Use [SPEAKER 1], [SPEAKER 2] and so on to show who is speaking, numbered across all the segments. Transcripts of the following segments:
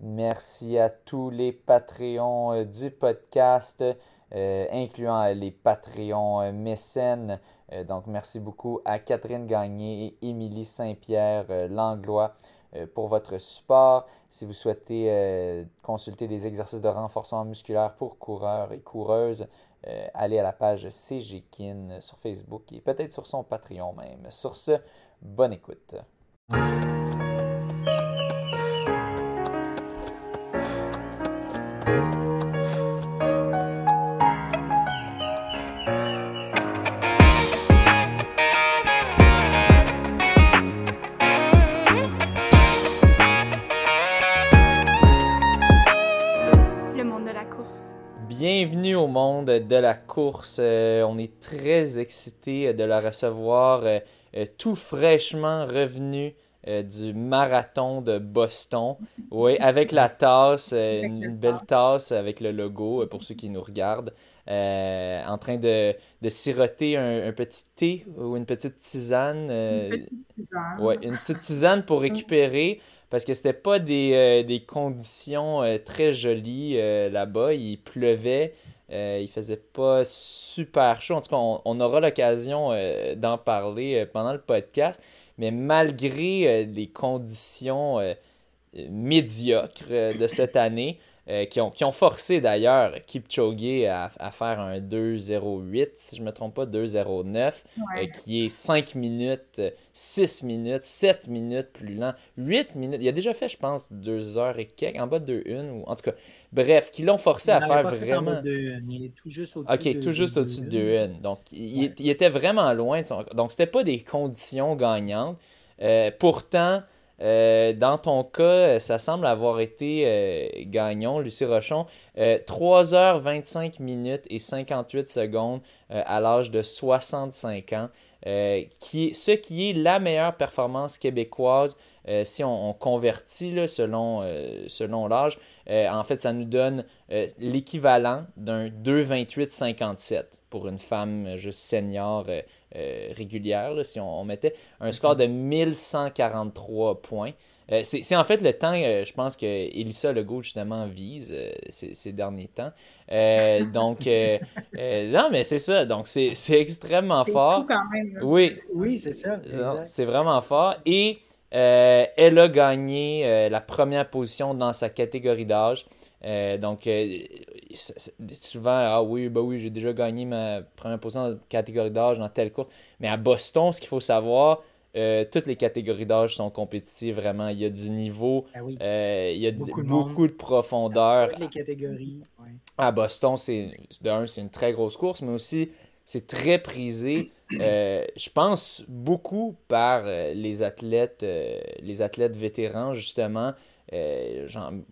[SPEAKER 1] Merci à tous les Patreons du podcast, incluant les Patreons mécènes. donc, merci beaucoup à Catherine Gagné et Émilie Saint-Pierre Langlois pour votre support. Si vous souhaitez consulter des exercices de renforcement musculaire pour coureurs et coureuses, euh, allez à la page CGKIN sur Facebook et peut-être sur son Patreon même. Sur ce, bonne écoute. De la course. Euh, on est très excité de la recevoir euh, euh, tout fraîchement revenu du marathon de Boston. Oui, avec la tasse, une, belle tasse avec le logo pour ceux qui nous regardent. en train de, de siroter un, petit thé ou une petite tisane. une petite tisane. Ouais, une petite tisane pour récupérer parce que c'était pas des, euh, des conditions euh, très jolies euh, là-bas. Il pleuvait, il faisait pas super chaud. En tout cas, on, aura l'occasion d'en parler pendant le podcast. Mais malgré les conditions médiocres de cette année, euh, qui, ont, qui, ont, forcé d'ailleurs Kipchoge à, à faire un 2-0-8, si je ne me trompe pas, 2-0-9, euh, qui est 5 minutes, 6 minutes, 7 minutes plus lent, 8 minutes. Il a déjà fait, je pense, 2 heures et quelques, en bas de 1, ou en tout cas, bref, qui l'ont forcé à faire vraiment.
[SPEAKER 2] il est tout juste au-dessus
[SPEAKER 1] Ok, tout juste au-dessus de 1. Donc, il, il, était vraiment loin. De son... Donc, c'était pas des conditions gagnantes. Euh, pourtant, euh, dans ton cas, ça semble avoir été euh, gagnant, Lucie Rochon. 3h25 minutes et 58 secondes euh, à l'âge de 65 ans. qui ce qui est la meilleure performance québécoise si on, convertit selon, selon l'âge. en fait, ça nous donne l'équivalent d'un 2,28,57 pour une femme juste senior euh, régulière, si on, mettait un score de 1143 points. Euh, c'est en fait le temps, euh, je pense que Elissa Legault justement vise ces, derniers temps. donc, non, mais c'est ça. Donc, c'est extrêmement fort.
[SPEAKER 2] Quand même,
[SPEAKER 1] Oui,
[SPEAKER 2] oui c'est ça.
[SPEAKER 1] C'est vraiment fort. Et elle a gagné la première position dans sa catégorie d'âge. Euh, donc, euh, souvent, ah oui, bah oui, j'ai déjà gagné ma première position dans catégorie d'âge dans telle course. Mais à Boston, ce qu'il faut savoir, euh, toutes les catégories d'âge sont compétitives, vraiment. Il y a du niveau, ah il y a beaucoup, de, profondeur.
[SPEAKER 2] Toutes les catégories.
[SPEAKER 1] À Boston, c'est d'un, c'est une très grosse course, mais aussi, c'est très prisé. je pense beaucoup par les athlètes, les athlètes vétérans, justement. Euh,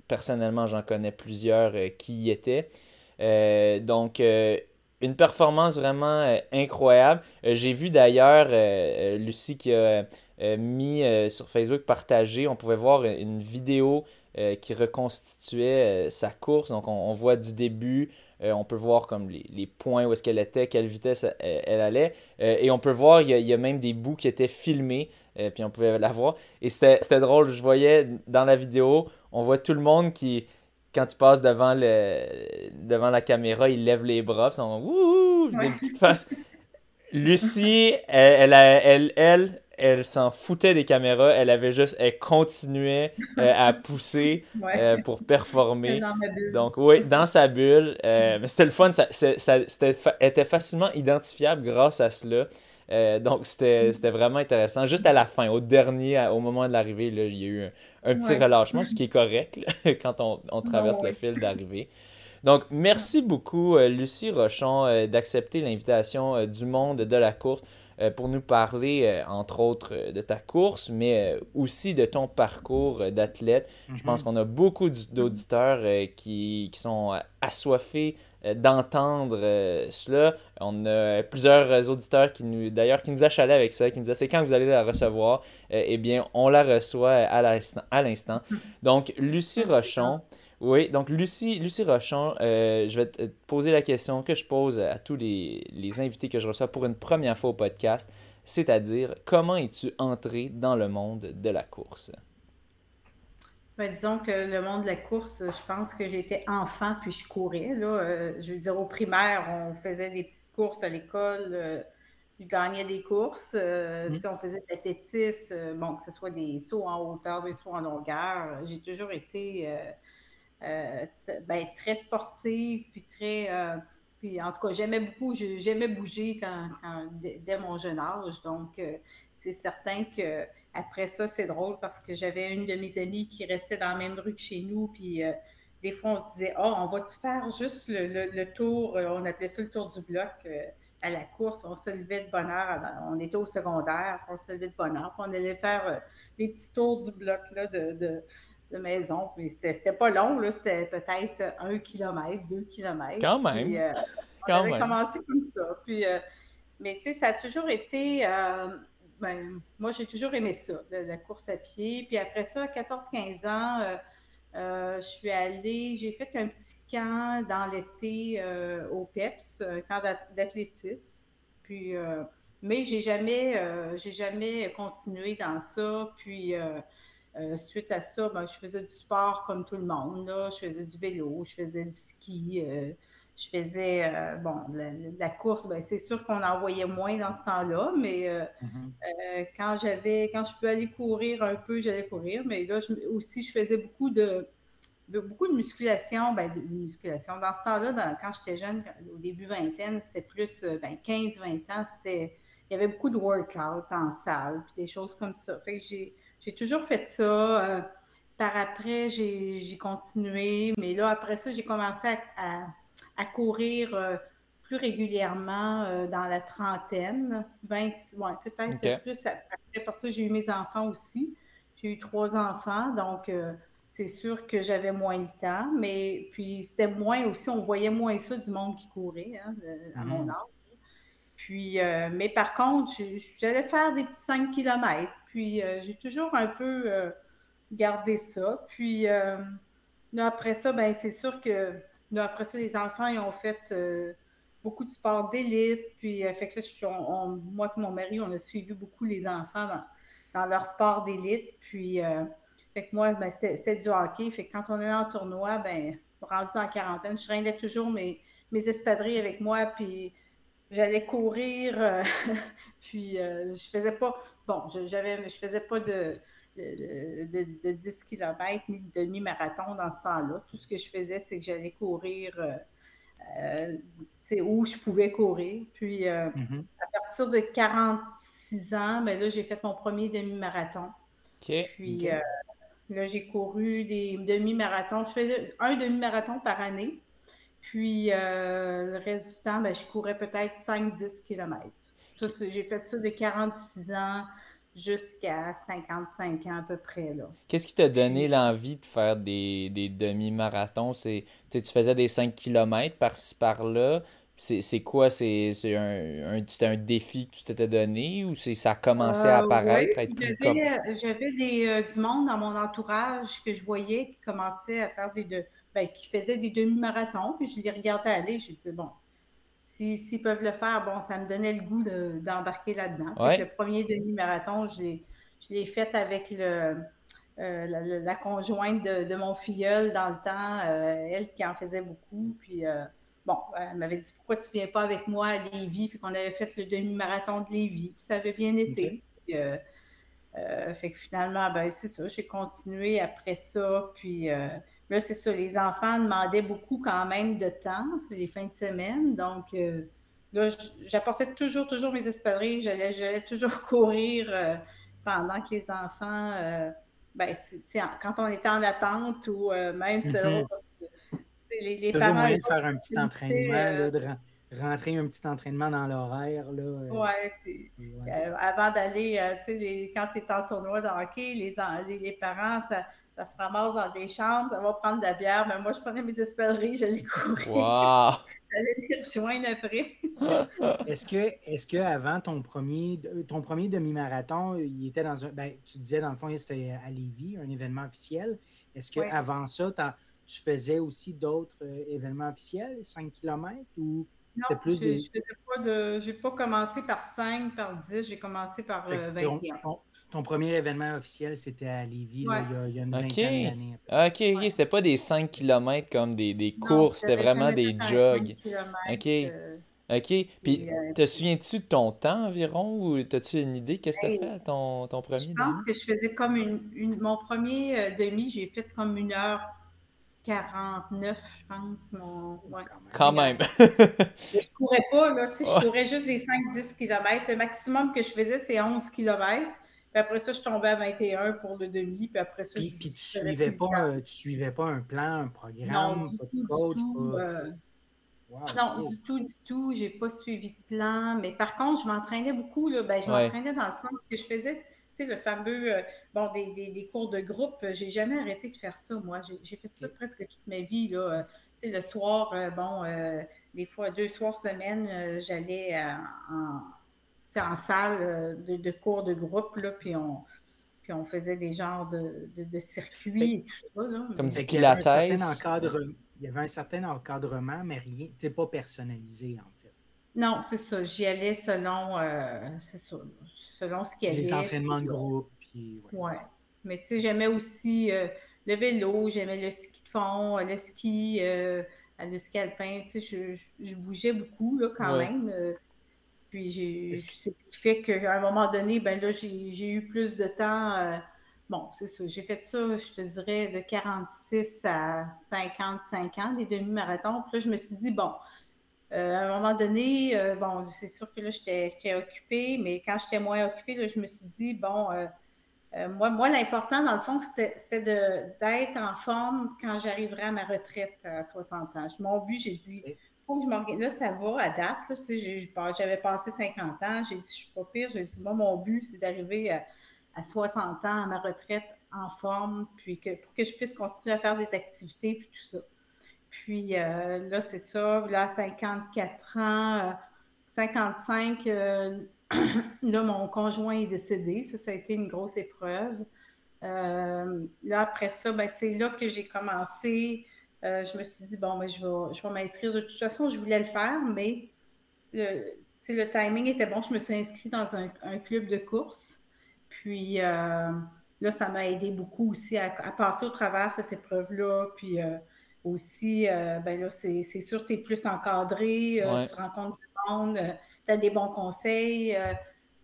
[SPEAKER 1] personnellement, j'en connais plusieurs euh, qui y étaient. Euh, donc, une performance vraiment incroyable. J'ai vu d'ailleurs Lucie qui a mis sur Facebook partagé, on pouvait voir une vidéo qui reconstituait sa course. Donc, on, voit du début, on peut voir comme les, points où est-ce qu'elle était, quelle vitesse elle, allait. et on peut voir, il y, a, même des bouts qui étaient filmés et puis on pouvait la voir. Et c'était drôle, je voyais dans la vidéo, on voit tout le monde qui, quand il passe devant, le, devant la caméra, il lève les bras, puis on wouhou, des petites faces. Lucie, elle, elle, elle, elle, s'en foutait des caméras, elle avait juste, elle continuait euh, à pousser euh, pour performer. Donc oui, dans sa bulle. Euh, mais c'était le fun, ça, ça, était facilement identifiable grâce à cela. Euh, donc, c'était vraiment intéressant. Juste à la fin, au dernier, au moment de l'arrivée, il y a eu un, petit relâchement, ce qui est correct quand on, traverse le fil d'arrivée. Donc, merci beaucoup, euh, Lucie Rochon, euh, d'accepter l'invitation du monde de la course pour nous parler, entre autres, de ta course, mais aussi de ton parcours d'athlète. Je pense mm-hmm. qu'on a beaucoup d'auditeurs qui, qui, sont assoiffés d'entendre euh, cela. On a plusieurs auditeurs qui nous, d'ailleurs, qui nous achalaient avec ça, qui nous disaient c'est quand vous allez la recevoir? Euh, eh bien, on la reçoit à l'instant. Donc, Lucie Rochon. Oui, donc Lucie, Lucie Rochon, je vais te poser la question que je pose à tous les, les, invités que je reçois pour une première fois au podcast, c'est-à-dire comment es-tu entré dans le monde de la course?
[SPEAKER 3] Ben, disons que le monde de la course, je pense que j'étais enfant puis je courais. Là. Euh, je veux dire, au primaire, on faisait des petites courses à l'école. Euh, je gagnais des courses. Euh, mm-hmm. Si on faisait de l'athlétisme, bon, que ce soit des sauts en hauteur, des sauts en longueur, j'ai toujours été ben, très sportive puis très. puis en tout cas, j'aimais beaucoup, j'aimais bouger quand, dès, mon jeune âge. Donc, c'est certain que après ça, c'est drôle parce que j'avais une de mes amies qui restait dans la même rue que chez nous, puis euh, des fois, on se disait, oh, on va-tu faire juste le, tour, euh, on appelait ça le tour du bloc euh, à la course, on se levait de bonne heure, on était au secondaire, on se levait de bonne heure, puis on allait faire des petits tours du bloc là, de, maison, mais c'était pas long, c'était peut-être un kilomètre, deux kilomètres.
[SPEAKER 1] Quand même!
[SPEAKER 3] on avait commencé comme ça, puis, mais tu sais, ça a toujours été ben, moi, j'ai toujours aimé ça, la, course à pied. Puis après ça, à 14-15 ans, euh, euh, je suis allée, j'ai fait un petit camp dans l'été euh, au PEPS, un camp d'athlétisme. Puis, mais j'ai jamais, jamais continué dans ça. Puis, suite à ça, ben, je faisais du sport comme tout le monde. Là. Je faisais du vélo, je faisais du ski je faisais, euh, bon, la, course, ben, c'est sûr qu'on en voyait moins dans ce temps-là, mais euh, mm-hmm. euh, quand j'avais, quand je peux aller courir un peu, j'allais courir, mais là aussi, je faisais beaucoup de, beaucoup de musculation, ben, de, musculation. Dans ce temps-là, quand j'étais jeune, au début vingtaine, c'était plus, ben, 15-20 ans, c'était, il y avait beaucoup de workout en salle, puis des choses comme ça. Fait que j'ai, toujours fait ça. par après, j'ai, continué, mais là, après ça, j'ai commencé à à courir euh, plus régulièrement euh, dans la trentaine, 20, ouais, peut-être plus après, parce que j'ai eu mes enfants aussi. J'ai eu trois enfants, donc euh, c'est sûr que j'avais moins le temps, mais puis c'était moins aussi, on voyait moins ça du monde qui courait hein, à mon mhm. âge. Puis, mais par contre, j'allais faire des petits 5 km, puis j'ai toujours un peu gardé ça. Puis après ça, ben c'est sûr que après ça, les enfants, ils ont fait euh, beaucoup de sport d'élite. Puis, euh, fait que là, moi et mon mari, on a suivi beaucoup les enfants dans, leur sport d'élite. Puis, euh, fait que moi, ben, c'était du hockey. Fait que quand on est en tournoi, ben, rendu en quarantaine, je rendais toujours mes, mes espadrilles avec moi. Puis, j'allais courir. puis, je faisais pas. Bon, je, je faisais pas de de, 10 km ni de demi-marathon dans ce temps-là. Tout ce que je faisais, c'est que j'allais courir euh, euh où je pouvais courir. Puis euh, mm-hmm. à partir de 46 ans, mais ben là, j'ai fait mon premier demi-marathon. Puis euh, là, j'ai couru des demi-marathons. Je faisais un demi-marathon par année. Puis le reste du temps, ben, je courais peut-être 5-10 km. J'ai fait ça de 46 ans jusqu'à 55 ans à peu près. là.
[SPEAKER 1] Qu'est-ce qui t'a donné l'envie de faire des, demi-marathons? Tu faisais des 5 km par-ci par-là. C'est quoi? C'est un, un, défi que tu t'étais donné ou ça a commencé à euh, apparaître,
[SPEAKER 3] J'avais euh, du monde dans mon entourage que je voyais qui commençait à faire des... De, ben, qui faisait des demi-marathons, puis je les regardais aller, je disais, bon, s'ils peuvent le faire, bon, ça me donnait le goût d'embarquer là-dedans. Le premier demi-marathon, je l'ai fait avec le, euh, la, conjointe de, mon filleul dans le temps, euh, elle qui en faisait beaucoup. Puis, euh, bon, elle m'avait dit pourquoi tu ne viens pas avec moi à Lévis? Puis qu'on avait fait le demi-marathon de Lévis. Puis ça avait bien été. fait que finalement, ben, c'est ça, j'ai continué après ça. Puis Là, c'est ça, les enfants demandaient beaucoup quand même de temps, les fins de semaine. Donc, euh, là, j'apportais toujours, toujours mes espadrilles. J'allais toujours courir euh, pendant que les enfants, euh, ben, quand on était en attente ou même selon. Mm
[SPEAKER 2] les, les toujours parents. de faire un petit entraînement, de rentrer un petit entraînement dans l'horaire.
[SPEAKER 3] Oui, ouais. avant d'aller, tu sais, quand tu es en tournoi de hockey, les, les, les parents, ça ça se ramasse dans des chambres, ça va prendre de la bière, mais moi, je prenais mes espèleries, j'allais courir.
[SPEAKER 1] Wow!
[SPEAKER 3] j'allais les rejoindre après.
[SPEAKER 2] est-ce que, est-ce que avant ton premier, ton premier demi-marathon, il était dans un, ben, tu disais dans le fond, c'était à Lévis, un événement officiel. Est-ce que avant ça, tu faisais aussi d'autres euh, événements officiels, 5 km ou
[SPEAKER 3] Non, plus des... je pas de... J'ai pas commencé par 5, par 10, j'ai commencé par 21.
[SPEAKER 2] Ton, ton, premier événement officiel, c'était à Lévis, il, y a, il, y a, une
[SPEAKER 1] vingtaine d'années. Ok, ok, c'était pas des 5 km comme des, des courses, c'était vraiment des jogs. Ok. Euh, OK. Puis, euh, te souviens-tu de ton temps environ ou as-tu une idée? Qu'est-ce que tu as fait ton, ton premier
[SPEAKER 3] Je pense que je faisais comme une, mon premier euh, demi, j'ai fait comme une heure 49, je pense. Mon...
[SPEAKER 1] Quand même.
[SPEAKER 3] je courais pas, là, tu sais, je courais juste des 5-10 km. Le maximum que je faisais, c'est 11 km. Puis après ça, je tombais à 21 pour le demi. Puis après ça,
[SPEAKER 2] puis, puis tu suivais pas, tu suivais pas un plan, un programme,
[SPEAKER 3] non, pas de coach, tout, euh, non, du tout, du tout. J'ai pas suivi de plan. Mais par contre, je m'entraînais beaucoup. Là. Ben, je m'entraînais dans le sens que je faisais, sais, le fameux, euh, bon, des, des, cours de groupe. J'ai jamais arrêté de faire ça, moi. J'ai fait ça presque toute ma vie, là. Euh, tu sais, le soir, euh, bon, des fois, deux soirs semaine, j'allais en, en salle de, de, cours de groupe, là, puis on puis on faisait des genres de, de, circuits et tout ça. Là.
[SPEAKER 1] Comme du pilates?
[SPEAKER 2] il y avait un certain encadrement, mais rien, c'est pas personnalisé en fait.
[SPEAKER 3] Non, c'est ça. J'y allais selon, euh, selon ce qu'il y avait.
[SPEAKER 2] Les entraînements de groupe. Puis,
[SPEAKER 3] ouais. Mais tu sais, j'aimais aussi euh, le vélo, j'aimais le ski de fond, le ski, euh, le ski alpin. Tu sais, je, bougeais beaucoup là, quand même. puis j'ai, c'est fait qu'à un moment donné, ben là, j'ai, eu plus de temps Bon, c'est ça. J'ai fait ça, je te dirais, de 46 à 55 ans, des demi-marathons. Puis là, je me suis dit, bon, à un moment donné, euh, bon, c'est sûr que là, j'étais occupée, mais quand j'étais moins occupée, là, je me suis dit, bon, euh, moi, moi l'important, dans le fond, c'était d'être en forme quand j'arriverai à ma retraite à 60 ans. Mon but, j'ai dit, faut que je m'organise. Là, ça va à date. J'avais passé 50 ans. J'ai dit, je suis pas pire. J'ai dit, moi, mon but, c'est d'arriver à à 60 ans, à ma retraite, en forme, puis que, pour que je puisse continuer à faire des activités, puis tout ça. Puis euh, là, c'est ça, là, à 54 ans, 55, euh, euh, là, mon conjoint est décédé. Ça, ça a été une grosse épreuve. là, après ça, ben, c'est là que j'ai commencé. je me suis dit, bon, ben, je vais, je vais m'inscrire. De toute façon, je voulais le faire, mais le, le timing était bon. Je me suis inscrite dans un, club de course. Puis là, ça m'a aidé beaucoup aussi à, passer au travers cette épreuve-là. Puis aussi, euh, ben là, c'est sûr, tu es plus encadré, tu rencontres du monde, tu as des bons conseils.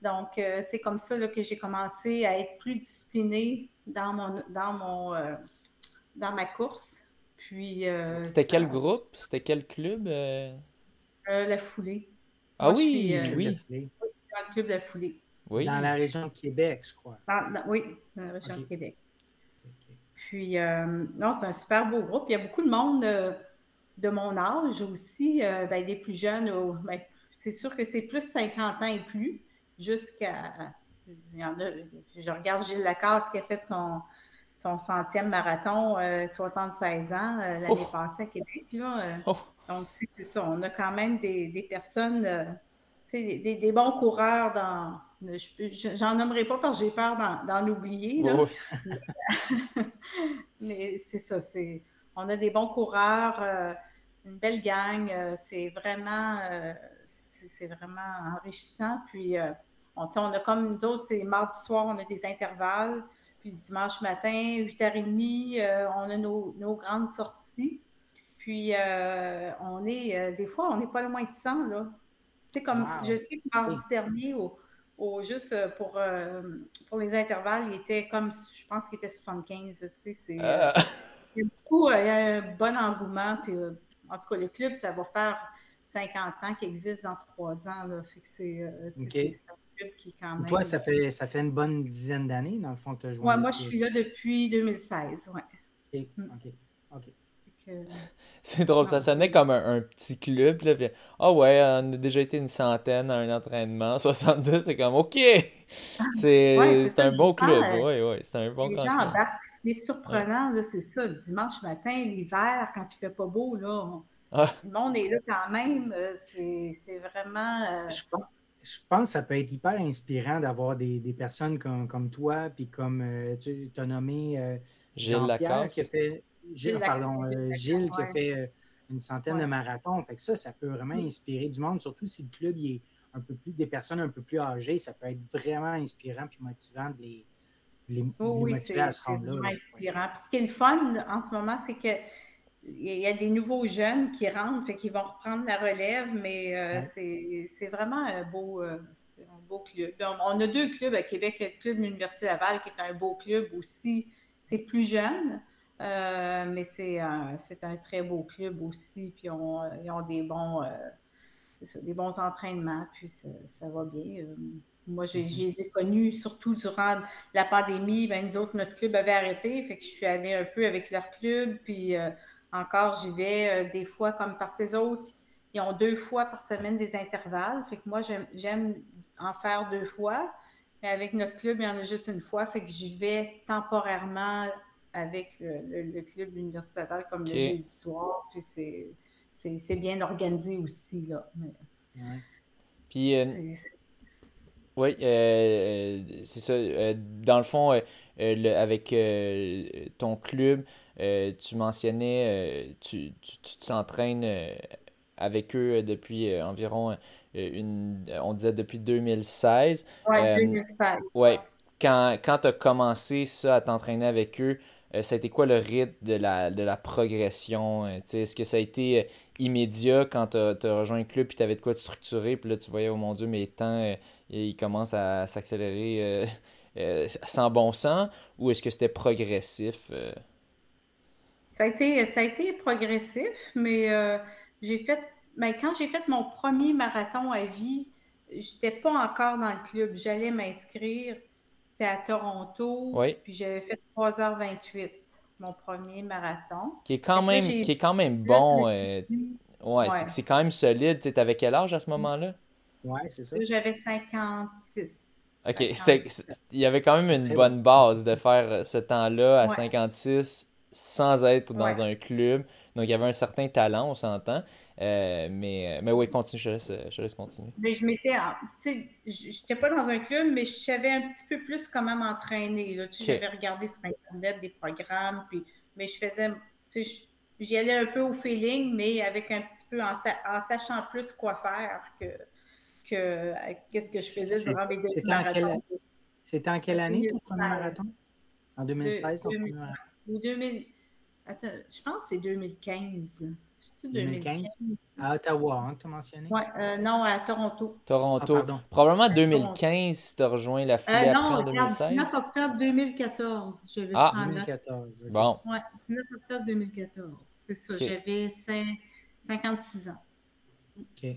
[SPEAKER 3] donc, c'est comme ça que j'ai commencé à être plus disciplinée dans mon dans mon dans ma course. Puis
[SPEAKER 1] C'était quel groupe? C'était quel club?
[SPEAKER 3] la foulée.
[SPEAKER 1] Ah oui, oui.
[SPEAKER 3] le club de la foulée.
[SPEAKER 2] Dans la région de Québec, je crois.
[SPEAKER 3] oui, dans la région de Québec. Puis, euh, non, c'est un super beau groupe. Il y a beaucoup de monde euh, de mon âge aussi, euh, ben, des plus jeunes. Ben, c'est sûr que c'est plus 50 ans et plus, jusqu'à. je regarde Gilles Lacasse qui a fait son, son centième marathon, 76 ans, l'année oh! passée à Québec. Là. Oh! Donc, c'est ça. On a quand même des, des personnes, des, des, bons coureurs dans J'en nommerai pas parce que j'ai peur d'en oublier. Mais c'est ça, c'est on a des bons coureurs, euh, une belle gang. Euh, c'est vraiment, euh, c'est vraiment enrichissant. Puis on, on, a comme nous autres, c'est mardi soir, on a des intervalles. Puis le dimanche matin, 8h30, on a nos, grandes sorties. Puis on est, des fois, on n'est pas loin de 100, là. C'est comme, je sais que mardi dernier, au, juste euh, pour, euh, pour les intervalles, il était comme, je pense qu'il était 75. Tu sais, euh. il, y a beaucoup, il y a un bon engouement. Puis, en tout cas, le club, ça va faire 50 ans qu'il existe dans trois ans. Là, fait que c'est un club qui est quand même.
[SPEAKER 2] Toi, ça fait, ça fait une bonne dizaine d'années, dans le fond, que tu as joué.
[SPEAKER 3] Ouais, moi, je suis là depuis 2016.
[SPEAKER 2] Ouais. OK. OK. OK.
[SPEAKER 1] C'est drôle, ça sonnait comme un, petit club. Là, ah ouais, on a déjà été une centaine à un entraînement, 70, c'est comme OK! C'est un bon club, oui, oui, c'est un bon
[SPEAKER 3] Les gens embarquent, c'est surprenant, c'est ça, le dimanche matin, l'hiver, quand il fait pas beau, là, ah. le monde est là quand même, euh, c'est vraiment... Euh,
[SPEAKER 2] je, pense, que ça peut être hyper inspirant d'avoir des, des, personnes comme, comme toi, puis comme euh, tu as nommé
[SPEAKER 1] Gilles Lacasse.
[SPEAKER 2] qui a fait Gilles, pardon, euh, Gilles qui a fait euh, une centaine de marathons. Fait que ça, ça peut vraiment inspirer du monde, surtout si le club est un peu plus, des personnes un peu plus âgées, ça peut être vraiment inspirant et motivant de les, les,
[SPEAKER 3] oh, oui, motiver à se rendre là. inspirant. Puis ce qui est le fun en ce moment, c'est que il y a des nouveaux jeunes qui rentrent, fait qu'ils vont reprendre la relève, mais euh, c'est vraiment un beau, euh, un beau club. On a deux clubs à Québec, le club de l'Université Laval, qui est un beau club aussi. C'est plus jeune, euh, mais c'est un, un, très beau club aussi. Puis on, ils ont des bons, des bons entraînements, puis ça, va bien. Moi, je, mm-hmm. les ai connus surtout durant la pandémie. Ben, nous autres, notre club avait arrêté, fait que je suis allée un peu avec leur club, puis encore, j'y vais euh, des fois comme parce que les autres, ils ont deux fois par semaine des intervalles. Fait que moi, j'aime en faire deux fois. Mais avec notre club, il y en a juste une fois. Fait que j'y vais temporairement avec le, club universitaire comme le jeudi soir. Puis c'est bien organisé aussi. Là.
[SPEAKER 1] Puis. Euh, oui, euh, c'est ça. dans le fond, avec ton club, euh, tu mentionnais, euh, tu t'entraînes euh, avec eux depuis environ une, on disait depuis 2016.
[SPEAKER 3] Oui, 2016.
[SPEAKER 1] Ouais. Quand, quand tu as commencé ça à t'entraîner avec eux, ça a été quoi le rythme de la, progression? Est-ce que ça a été immédiat quand tu as, rejoint le club et tu avais de quoi te structurer? Puis là, tu voyais, oh mon Dieu, mes temps, ils commencent à s'accélérer sans bon sens? Ou est-ce que c'était progressif?
[SPEAKER 3] Ça a été, progressif, mais euh, j'ai fait. Ben, quand j'ai fait mon premier marathon à vie, j'étais pas encore dans le club. J'allais m'inscrire. C'était à Toronto.
[SPEAKER 1] Oui.
[SPEAKER 3] Puis j'avais fait 3h28, mon premier marathon.
[SPEAKER 1] Qui est quand même, qui est quand même bon. Euh, ouais, c'est quand même solide. Tu avais quel âge à ce moment-là?
[SPEAKER 2] Oui, c'est ça.
[SPEAKER 3] J'avais 56.
[SPEAKER 1] OK. Il y avait quand même une bonne base de faire ce temps-là à 56 sans être dans un club. Donc, il y avait un certain talent, on s'entend. Euh, mais, mais oui, continue, je laisse, je laisse continuer.
[SPEAKER 3] Mais je m'étais, tu sais, j'étais pas dans un club, mais je savais un petit peu plus comment m'entraîner. Tu sais, J'avais regardé sur Internet des programmes, puis, mais je faisais, tu sais, j'y allais un peu au feeling, mais avec un petit peu, en, sachant plus quoi faire que, que qu'est-ce que je faisais durant mes
[SPEAKER 2] deux marathons. C'était en quelle année ton premier marathon? En 2016, ton premier marathon?
[SPEAKER 3] Ou 2000. Attends, je pense que c'est 2015. C'est 2015?
[SPEAKER 2] À Ottawa, hein, tu as mentionné?
[SPEAKER 3] Oui, euh, non, à Toronto.
[SPEAKER 1] Toronto. Ah, Probablement 2015, tu as rejoint la foulée euh, après en 2016.
[SPEAKER 3] 19 octobre 2014.
[SPEAKER 1] J'avais ah, 2014. Bon.
[SPEAKER 3] Oui, 19 octobre 2014. C'est ça, j'avais 56 ans.
[SPEAKER 2] OK.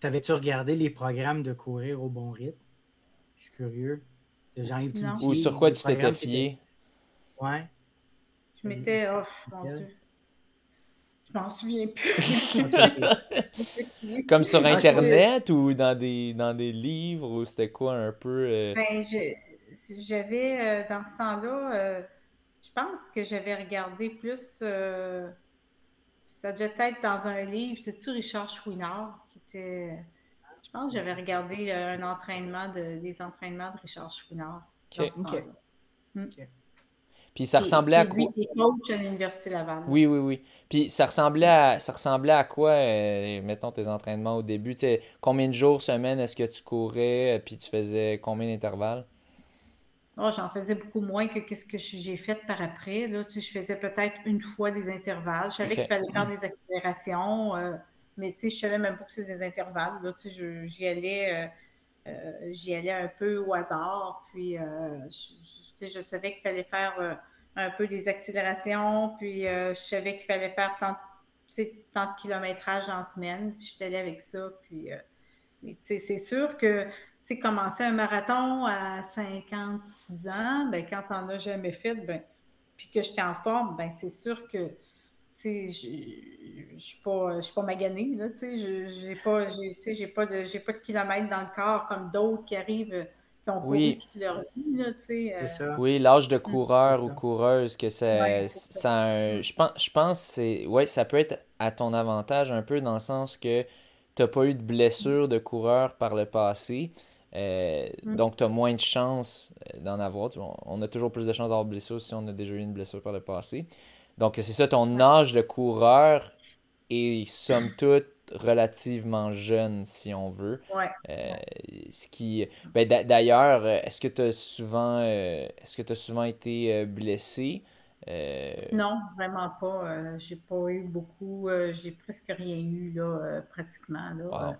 [SPEAKER 2] T'avais-tu regardé les programmes de courir au bon rythme? Je suis curieux.
[SPEAKER 1] Jean-Yves Ou sur quoi tu t'étais fié?
[SPEAKER 2] Ouais.
[SPEAKER 3] Je m'étais. Oh, mon Dieu. Je m'en souviens plus.
[SPEAKER 1] Comme sur ah, Internet ou dans des, dans des livres ou c'était quoi un peu.
[SPEAKER 3] Euh? Ben, j'avais, euh, dans ce temps-là, euh, je pense que j'avais regardé plus. ça devait être dans un livre. C'est-tu Richard Chouinard qui était. Je pense que j'avais regardé un entraînement de, des entraînements de Richard Chouinard.
[SPEAKER 1] Dans ce. Puis ça ressemblait à quoi?
[SPEAKER 3] coach à l'Université Laval.
[SPEAKER 1] Oui, oui, oui. Puis ça ressemblait à, ça ressemblait à quoi, euh, mettons, tes entraînements au début? sais, combien de jours, semaine est-ce que tu courais? Euh, puis tu faisais combien d'intervalles?
[SPEAKER 3] Oh, j'en faisais beaucoup moins que ce que j'ai fait par après. Là. Tu sais, je faisais peut-être une fois des intervalles. Je savais qu'il fallait faire des accélérations, euh, mais tu sais, je savais même pas que c'était des intervalles. Là. Tu sais, j'y allais, j'y allais un peu au hasard. Puis, je savais qu'il fallait faire euh, un peu des accélérations, puis euh, je savais qu'il fallait faire tant, tant de kilométrage en semaine, puis je suis allée avec ça. Puis, euh, c'est sûr que commencer un marathon à 56 ans, ben, quand on as jamais fait, ben, puis que j'étais en forme, ben, c'est sûr que je ne suis pas, pas maganée, je n'ai pas, pas, de, pas de kilomètres dans le corps comme d'autres qui arrivent oui.
[SPEAKER 1] Euh. Oui, l'âge de coureur ou coureuse, que ça, ça, je pense, je pense c'est, ouais, ça peut être à ton avantage un peu dans le sens que tu n'as pas eu de blessure de coureur par le passé. Euh, mm. Donc, tu as moins de chances euh, d'en avoir. On a toujours plus de chances d'avoir blessure si on a déjà eu une blessure par le passé. Donc, c'est ça, ton âge de coureur est somme toute relativement jeune, si on veut.
[SPEAKER 3] Ouais.
[SPEAKER 1] Euh, ce qui, ben, d'ailleurs, euh, est-ce que tu as souvent, euh, est-ce que tu souvent été blessé?
[SPEAKER 3] Non, vraiment pas. j'ai pas eu beaucoup. j'ai presque rien eu là, pratiquement là.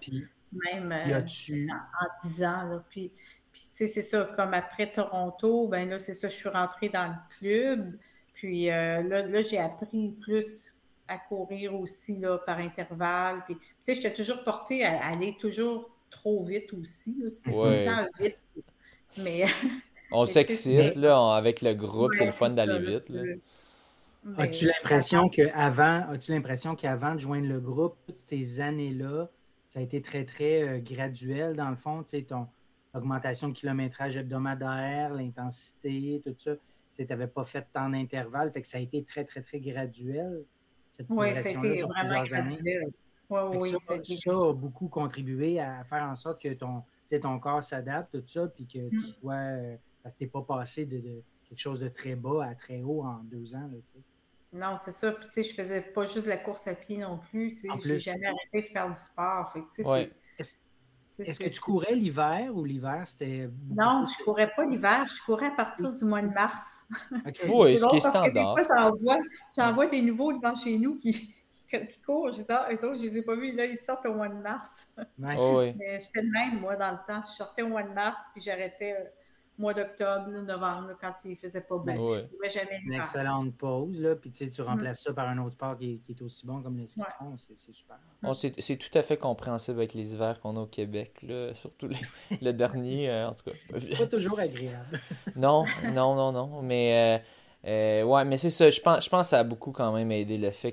[SPEAKER 3] même en, en 10 ans là. Puis, puis c'est ça. Comme après Toronto, ben là c'est ça. Je suis rentrée dans le club. Puis là, là j'ai appris plus à courir aussi là, par intervalle. Puis, tu sais, j'étais toujours portée à, aller toujours trop vite aussi. Là, tout le temps vite. Mais.
[SPEAKER 1] On s'excite, là, avec le groupe, c'est le fun d'aller vite.
[SPEAKER 2] As-tu l'impression qu'avant, as-tu l'impression qu'avant de joindre le groupe, toutes ces années-là, ça a été très, très euh, graduel, dans le fond, tu sais, ton augmentation de kilométrage hebdomadaire, l'intensité, tout ça, tu n'avais pas fait tant d'intervalles, fait que ça a été très, très, très graduel
[SPEAKER 3] oui, c'était vraiment graduel.
[SPEAKER 2] oui, ça, ça, a beaucoup contribué à faire en sorte que ton, ton corps s'adapte, tout ça, puis que tu mm. sois. Euh, parce que tu n'es pas passé de, quelque chose de très bas à très haut en deux ans. Là,
[SPEAKER 3] non, c'est ça. Puis, tu sais, je faisais pas juste la course à pied non plus. Tu sais, j'ai jamais arrêté de faire du sport. Fait que,
[SPEAKER 2] est-ce que tu courais l'hiver ou l'hiver c'était.
[SPEAKER 3] Non, je ne courais pas l'hiver, je courais à partir du mois de mars.
[SPEAKER 1] Oui, ce qui est standard.
[SPEAKER 3] Parce que j'en vois, des nouveaux devant chez nous qui, qui, courent. Je dis, ah, eux autres, je ne les ai pas vus, là, ils sortent au mois de mars.
[SPEAKER 1] Oh, oui.
[SPEAKER 3] Mais j'étais le même, moi, dans le temps. Je sortais au mois de mars, puis j'arrêtais euh, mois d'octobre, novembre, quand il ne faisait pas beau. Ben,
[SPEAKER 2] je jamais Une excellente pause, là, puis tu, tu mm. remplaces ça par un autre sport qui, est aussi bon comme le ski c'est super.
[SPEAKER 1] c'est tout à fait compréhensible avec les hivers qu'on a au Québec, là, surtout le dernier, euh, en tout cas.
[SPEAKER 2] C'est pas toujours agréable.
[SPEAKER 1] non, non, non, non, mais euh, euh, ouais, mais c'est ça, je pense, je pense que ça a beaucoup quand même aidé le fait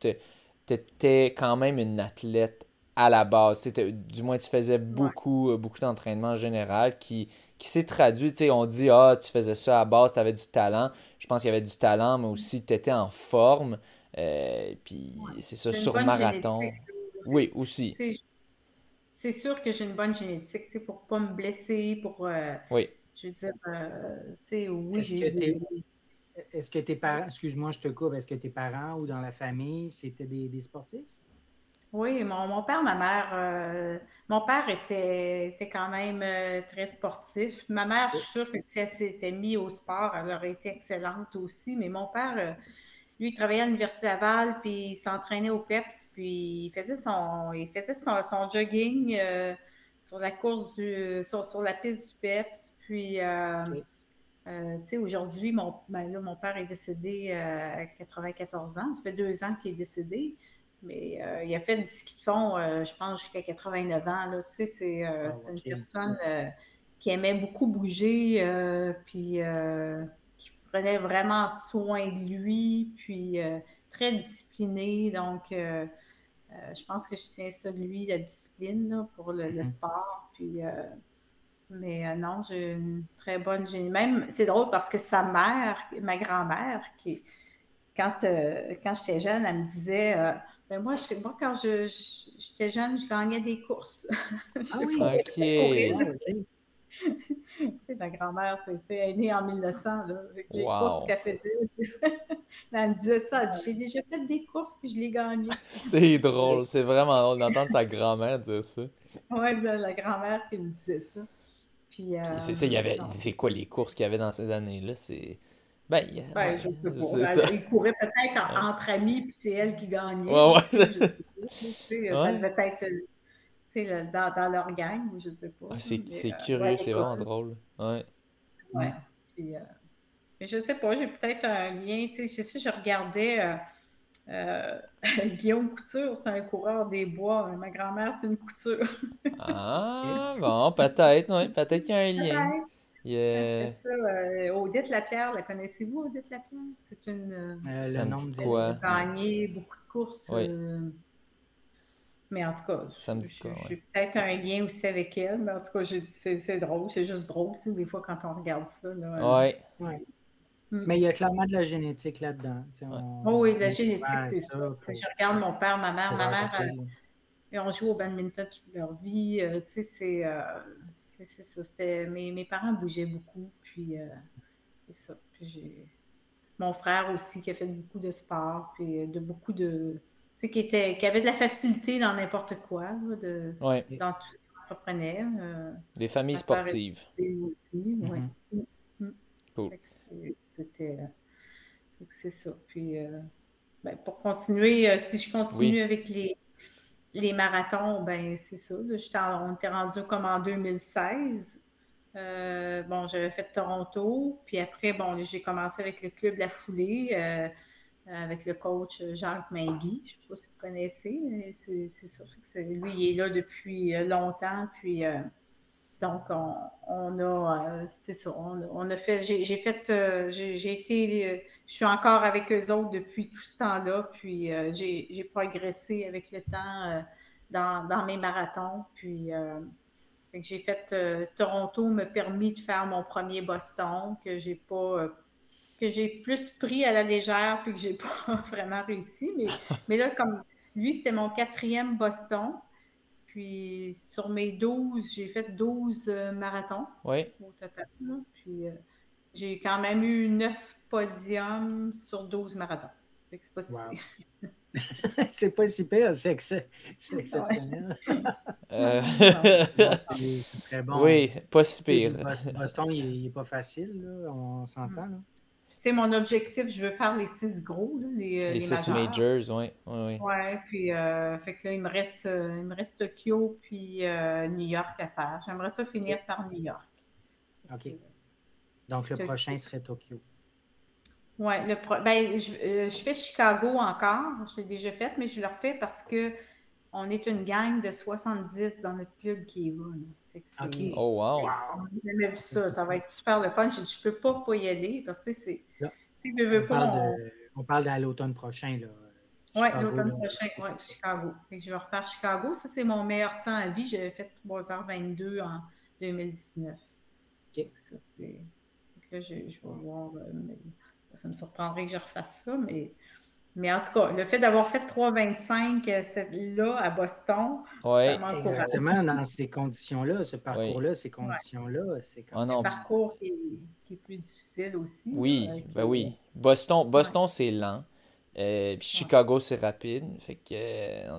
[SPEAKER 1] que tu étais quand même une athlète à la base. Du moins, tu faisais beaucoup, beaucoup d'entraînement en général qui qui s'est traduit, tu sais, on dit, ah, tu faisais ça à base, tu avais du talent. Je pense qu'il y avait du talent, mais aussi tu étais en forme. Euh, puis c'est ça, sur marathon. Oui, aussi.
[SPEAKER 3] C'est sûr que j'ai une bonne génétique, tu sais, pour pas me blesser, pour... Euh,
[SPEAKER 1] oui.
[SPEAKER 3] Je veux dire, euh, tu sais, oui,
[SPEAKER 2] j'ai... Est-ce que tes parents, excuse-moi, je te coupe, est-ce que tes parents ou dans la famille, c'était des, des sportifs?
[SPEAKER 3] Oui, mon, père, ma mère, euh, mon père était, était quand même euh, très sportif. Ma mère, je suis sûre que si elle s'était mise au sport, elle aurait été excellente aussi. Mais mon père, euh, lui, il travaillait à l'Université Laval, puis il s'entraînait au PEPS, puis il faisait son, il faisait son, jogging sur la course du, sur, la piste du PEPS. Puis, tu sais, aujourd'hui, mon, ben mon père est décédé à 94 ans. Ça fait deux ans qu'il est décédé. Mais euh, il a fait du ski de fond, euh, je pense, jusqu'à 89 ans. Là. Tu sais, c'est, euh, ah, une personne qui aimait beaucoup bouger, puis qui prenait vraiment soin de lui, puis très discipliné. Donc, je pense que je tiens ça de lui, la discipline pour le, le mm-hmm. sport. Puis, mais non, j'ai une très bonne génie. Même, c'est drôle parce que sa mère, ma grand-mère, qui, quand, quand j'étais jeune, elle me disait ben moi, je, moi, quand j'étais jeune, je gagnais des courses.
[SPEAKER 2] ah oui, ok.
[SPEAKER 3] tu sais, ma grand-mère, elle est née en 1900, là, avec les courses qu'elle faisait. elle me disait ça, j'ai déjà fait des courses puis je les gagnais.
[SPEAKER 1] c'est drôle, c'est vraiment drôle d'entendre ta grand-mère dire ça.
[SPEAKER 3] Oui, la grand-mère qui me disait ça. Puis, euh,
[SPEAKER 1] c'est ça, il y avait, c'est quoi les courses qu'il y avait dans ces années-là? C'est ben,
[SPEAKER 3] ben, je sais pas. Ben, ils couraient peut-être entre amis, puis c'est elle qui gagnait.
[SPEAKER 1] Ouais,
[SPEAKER 3] ouais. sais, Ça devait être le, dans, dans, leur gang, je sais pas.
[SPEAKER 1] Ah, c'est euh, curieux, c'est vraiment drôle. Ouais.
[SPEAKER 3] Ouais. Puis, euh, mais je sais pas, j'ai peut-être un lien. Tu sais, je sais, je regardais. Euh, euh Guillaume Couture, c'est un coureur des bois. Ma grand-mère, c'est une couture.
[SPEAKER 1] ah, bon, peut-être, oui. Peut-être qu'il y a un lien.
[SPEAKER 3] Yeah. ça, euh, Odette Lapierre, la connaissez-vous, Odette Lapierre? C'est une. Euh,
[SPEAKER 1] euh ça quoi?
[SPEAKER 3] gagné beaucoup de courses. Euh, mais en tout cas, j'ai peut-être un lien aussi avec elle, mais en tout cas, c'est drôle, c'est juste drôle, tu sais, des fois, quand on regarde ça.
[SPEAKER 1] Là,
[SPEAKER 2] ouais. ouais. Mm. Mais il y a clairement de la génétique là-dedans.
[SPEAKER 3] Oh oui, la génétique, c'est ça. Je regarde mon père, ma mère. Ma mère, et on joue au badminton toute leur vie. Euh, tu sais, c'est ça. Mes, mes, parents bougeaient beaucoup. Puis, euh, c'est ça. Puis j'ai mon frère aussi qui a fait beaucoup de sport, puis de beaucoup de, qui, était, qui avait de la facilité dans n'importe quoi, de, dans tout ce qu'on entreprenait.
[SPEAKER 1] Les familles sportives.
[SPEAKER 3] Aussi, mm-hmm. Mm-hmm. Cool. C'était. C'est ça. Puis, ben, pour continuer, si je continue avec les, les marathons, ben c'est ça. on était rendu comme en 2016. Euh, bon, j'avais fait Toronto, puis après, bon, j'ai commencé avec le club La Foulée, euh, avec le coach Jacques Mingui. Je ne sais pas si vous connaissez, mais c'est que lui, il est là depuis euh, longtemps, puis donc on, a, c'est ça, on, a fait, j'ai fait, j'ai été, je suis encore avec eux autres depuis tout ce temps-là, puis j'ai progressé avec le temps dans, dans, mes marathons, puis j'ai fait euh, Toronto m'a permis de faire mon premier Boston que j'ai pas euh, que j'ai plus pris à la légère puis que j'ai pas vraiment réussi. Mais, mais là, comme lui, c'était mon quatrième Boston. Puis sur mes 12, j'ai fait 12 euh, marathons
[SPEAKER 1] oui.
[SPEAKER 3] au total. Puis j'ai quand même eu 9 podiums sur 12 marathons. c'est pas
[SPEAKER 2] c'est pas si pire, c'est exceptionnel.
[SPEAKER 1] Euh, c'est très bon. Oui, pas si pire.
[SPEAKER 2] Boston, il n'est pas facile, là, on s'entend.
[SPEAKER 3] C'est mon objectif, je veux faire les six gros, les,
[SPEAKER 1] euh, les, six majors, oui.
[SPEAKER 3] Oui, ouais, puis euh, fait que là, il me reste, il me reste Tokyo puis New York à faire. J'aimerais ça finir par New York.
[SPEAKER 2] OK. Donc le prochain serait Tokyo.
[SPEAKER 3] Oui, le ben, je, je, fais Chicago encore. Je l'ai déjà fait, mais je le refais parce que on est une gang de 70 dans notre club qui est là.
[SPEAKER 1] OK. Oh, wow.
[SPEAKER 3] J'ai jamais vu ça. Ça va être super le fun. Je ne peux pas pas y aller parce que c'est.
[SPEAKER 2] On, parle on... parle à l'automne prochain.
[SPEAKER 3] Oui, l'automne prochain, oui, Chicago. je vais refaire Chicago. Ça, c'est mon meilleur temps à vie. J'avais fait 3h22 en 2019. OK. Ça, là, je, vais voir. Euh, ça me surprendrait que je refasse ça, mais mais en tout cas, le fait d'avoir fait 3,25 euh, là à Boston,
[SPEAKER 2] ça Exactement, dans ces conditions-là, ce parcours-là, ces conditions-là, c'est quand
[SPEAKER 3] ah même un parcours qui est, plus difficile aussi.
[SPEAKER 1] Oui, ben oui. Boston, Boston c'est lent. Euh, puis Chicago, c'est rapide. Fait que euh,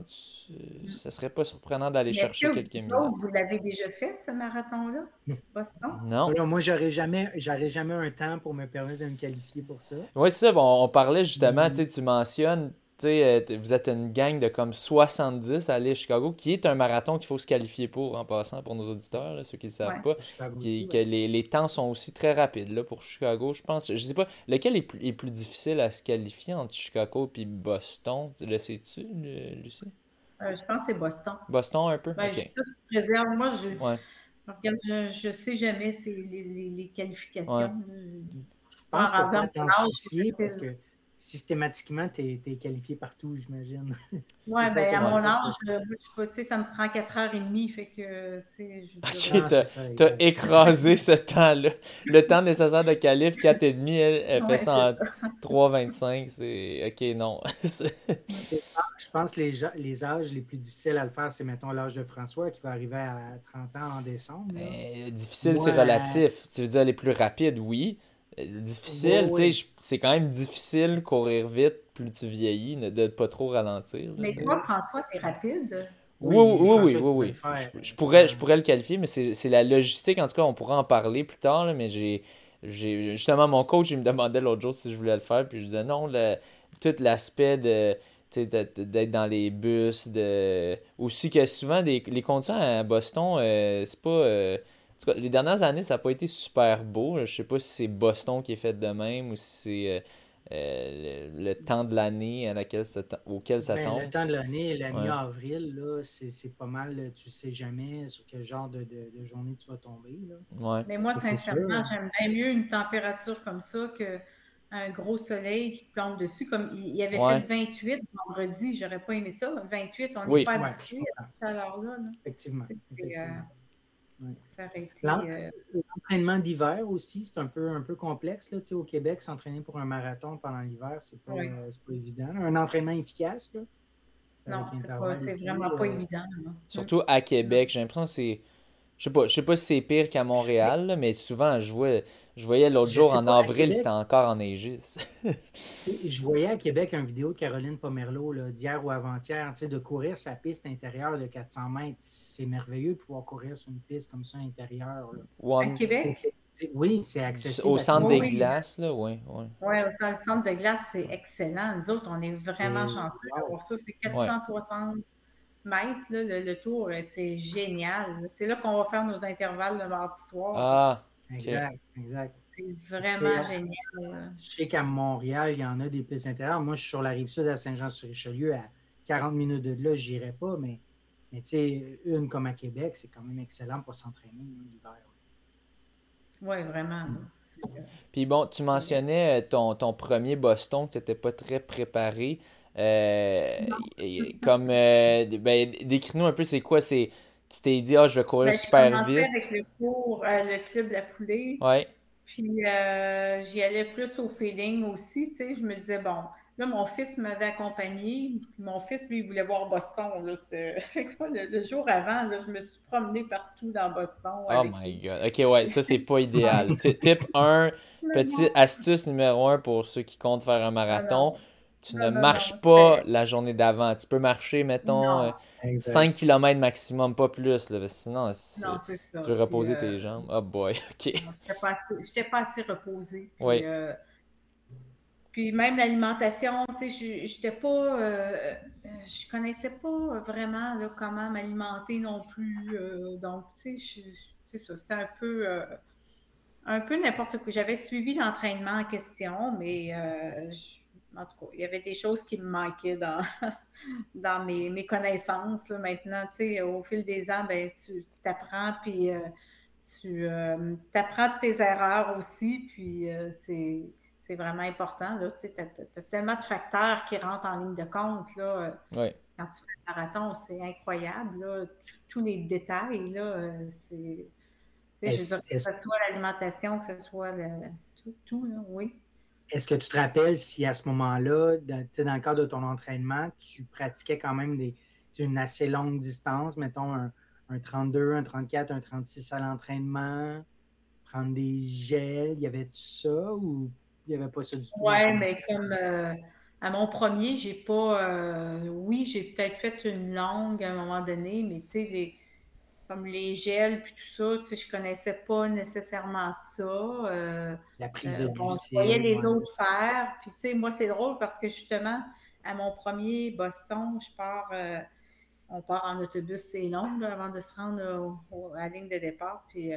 [SPEAKER 1] mm. ça serait pas surprenant d'aller chercher quelques minutes.
[SPEAKER 3] Vous l'avez déjà fait, ce marathon-là? Boston?
[SPEAKER 1] Non.
[SPEAKER 2] moi, j'aurais jamais, jamais un temps pour me permettre de me qualifier pour ça.
[SPEAKER 1] Oui, c'est ça. Bon, on parlait justement, mm. tu mentionnes euh, vous êtes une gang de comme 70 à aller à Chicago, qui est un marathon qu'il faut se qualifier pour, en passant pour nos auditeurs, ceux qui ne le savent pas. que les, temps sont aussi très rapides là, pour Chicago, je pense. Je sais pas, lequel est plus, est plus difficile à se qualifier entre Chicago et Boston? Le sais-tu, Lucie?
[SPEAKER 3] Euh, Je pense que c'est Boston.
[SPEAKER 1] Boston un peu?
[SPEAKER 3] Ben, Je, réserve. Moi, je, je, sais jamais les, les, qualifications.
[SPEAKER 2] Je pense qu'il faut parce que systématiquement, tu es, qualifié partout, j'imagine.
[SPEAKER 3] Oui, bien, à mon âge, tu sais, ça me prend 4h30, fait que, tu sais,
[SPEAKER 1] je t'as écrasé ce temps-là. Le temps nécessaire de qualif, 4,5, elle, elle fait ça en 3,25, c'est... OK, non.
[SPEAKER 2] je pense que les, les âges les plus difficiles à le faire, c'est, mettons, l'âge de François, qui va arriver à 30 ans en décembre.
[SPEAKER 1] Ben, difficile, c'est relatif. Tu veux dire les plus rapides, oui. Difficile, tu sais, c'est quand même difficile courir vite plus tu vieillis, de ne pas trop ralentir.
[SPEAKER 3] mais toi, François, tu es rapide?
[SPEAKER 1] Oui, oui, oui, oui, Je, pourrais, je pourrais le qualifier, mais c'est la logistique. En tout cas, on pourra en parler plus tard, mais j'ai justement mon coach il me demandait l'autre jour si je voulais le faire puis je disais non le, tout l'aspect de d'être dans les bus de aussi que souvent des, les conditions à Boston euh, c'est pas euh, les dernières années, ça n'a pas été super beau. Je sais pas si c'est Boston qui est fait de même ou si c'est euh, euh, le, temps de l'année auquel ça ben, tombe.
[SPEAKER 2] Le temps de l'année, la mi-avril, c'est pas mal, tu sais jamais sur quel genre de, journée tu vas tomber.
[SPEAKER 3] Mais moi, sincèrement, j'aime bien mieux une température comme ça que un gros soleil qui te plombe dessus. Comme il y avait fait 28 vendredi, j'aurais pas aimé ça. 28, on n'est pas habitué à cette chaleur-là.
[SPEAKER 2] Effectivement. effectivement.
[SPEAKER 3] Euh,
[SPEAKER 2] l'entraînement d'hiver aussi, c'est un peu, un peu complexe. Là, au Québec, s'entraîner pour un marathon pendant l'hiver, c'est pas, pas évident. Un entraînement efficace.
[SPEAKER 3] non, c'est vraiment pas euh, évident.
[SPEAKER 1] Surtout à Québec, j'ai l'impression que c'est. Je sais pas, je sais pas si c'est pire qu'à Montréal, mais souvent, je, vois, je voyais l'autre jour en avril, c'était encore enneigé.
[SPEAKER 2] je voyais à Québec une vidéo de Caroline Pomerleau d'hier ou avant-hier, de courir sa piste intérieure de 400 mètres. C'est merveilleux de pouvoir courir sur une piste comme ça intérieure.
[SPEAKER 3] À Québec?
[SPEAKER 2] oui, c'est accessible.
[SPEAKER 1] Au centre des glaces, là, oui.
[SPEAKER 3] Oui, ouais, au centre de glace, c'est excellent. Nous autres, on est vraiment chanceux d'avoir ça. C'est 460 mètres, le, tour. C'est génial. C'est là qu'on va faire nos intervalles le mardi soir.
[SPEAKER 1] Ah,
[SPEAKER 2] exact, exact.
[SPEAKER 3] C'est vraiment génial.
[SPEAKER 2] Je sais qu'à Montréal, il y en a des pistes intérieures. Moi, je suis sur la rive sud à Saint-Jean-sur-Richelieu. À 40 minutes de là, je n'irai pas, mais, mais tu sais, une comme à Québec, c'est quand même excellent pour s'entraîner l'hiver.
[SPEAKER 3] Oui, vraiment.
[SPEAKER 1] Puis bon, tu mentionnais euh, ton, ton premier Boston que tu n'étais pas très préparé. Euh, comme, euh, ben, décris-nous un peu, c'est quoi? C'est, tu t'es dit, ah, je vais courir ben, super vite.
[SPEAKER 3] avec le cours, le club La Foulée.
[SPEAKER 1] Ouais.
[SPEAKER 3] Puis j'y allais plus au feeling aussi, tu sais. Je me disais, bon, Là, mon fils m'avait accompagné. Mon fils, lui, il voulait voir Boston. Là. Le, jour avant, là, je me suis promenée partout dans Boston.
[SPEAKER 1] Oh my God. OK, ouais, ça, c'est pas idéal. Type 1, petite astuce numéro 1 pour ceux qui comptent faire un marathon. Tu ne marches pas la journée d'avant. Tu peux marcher, mettons, 5 euh, km maximum, pas plus. Là, sinon, tu veux reposer tes euh, jambes. Oh boy, OK. Je
[SPEAKER 3] n'étais pas, assez reposée.
[SPEAKER 1] Oui. Euh,
[SPEAKER 3] puis même l'alimentation, tu sais, je pas, euh, je connaissais pas vraiment comment m'alimenter non plus. Donc, tu sais, ça, c'était un peu, un peu n'importe quoi. J'avais suivi l'entraînement en question, mais en tout cas, il y avait des choses qui me manquaient dans, dans mes, connaissances. Maintenant, au fil des ans, ben, tu t'apprends, puis tu apprends de tes erreurs aussi, puis c'est c'est vraiment important. Tu as, tellement de facteurs qui rentrent en ligne de compte. Là.
[SPEAKER 1] Euh,
[SPEAKER 3] quand tu fais un marathon, c'est incroyable. Là. Tous les détails, là, euh, c'est. Que ce soit l'alimentation, que ce soit le, tout, tout là, oui.
[SPEAKER 2] Est-ce que tu te rappelles si à ce moment-là, dans, dans, le cadre de ton entraînement, tu pratiquais quand même des, une assez longue distance, mettons un, un 32, un 34, un 36 à l'entraînement, prendre des gels, y avait tout ça ou il n'y avait pas ça du tout.
[SPEAKER 3] Oui, mais comme euh, à mon premier, j'ai pas. Euh, oui, j'ai peut-être fait une langue à un moment donné, mais tu sais, comme les gels puis tout ça, tu sais, je connaissais pas nécessairement ça. Euh,
[SPEAKER 2] La prise de
[SPEAKER 3] On voyait les autres faire. Puis tu sais, moi, c'est drôle parce que justement, à mon premier Boston, je pars. on part en autobus, c'est long avant de se rendre à la ligne de départ. Puis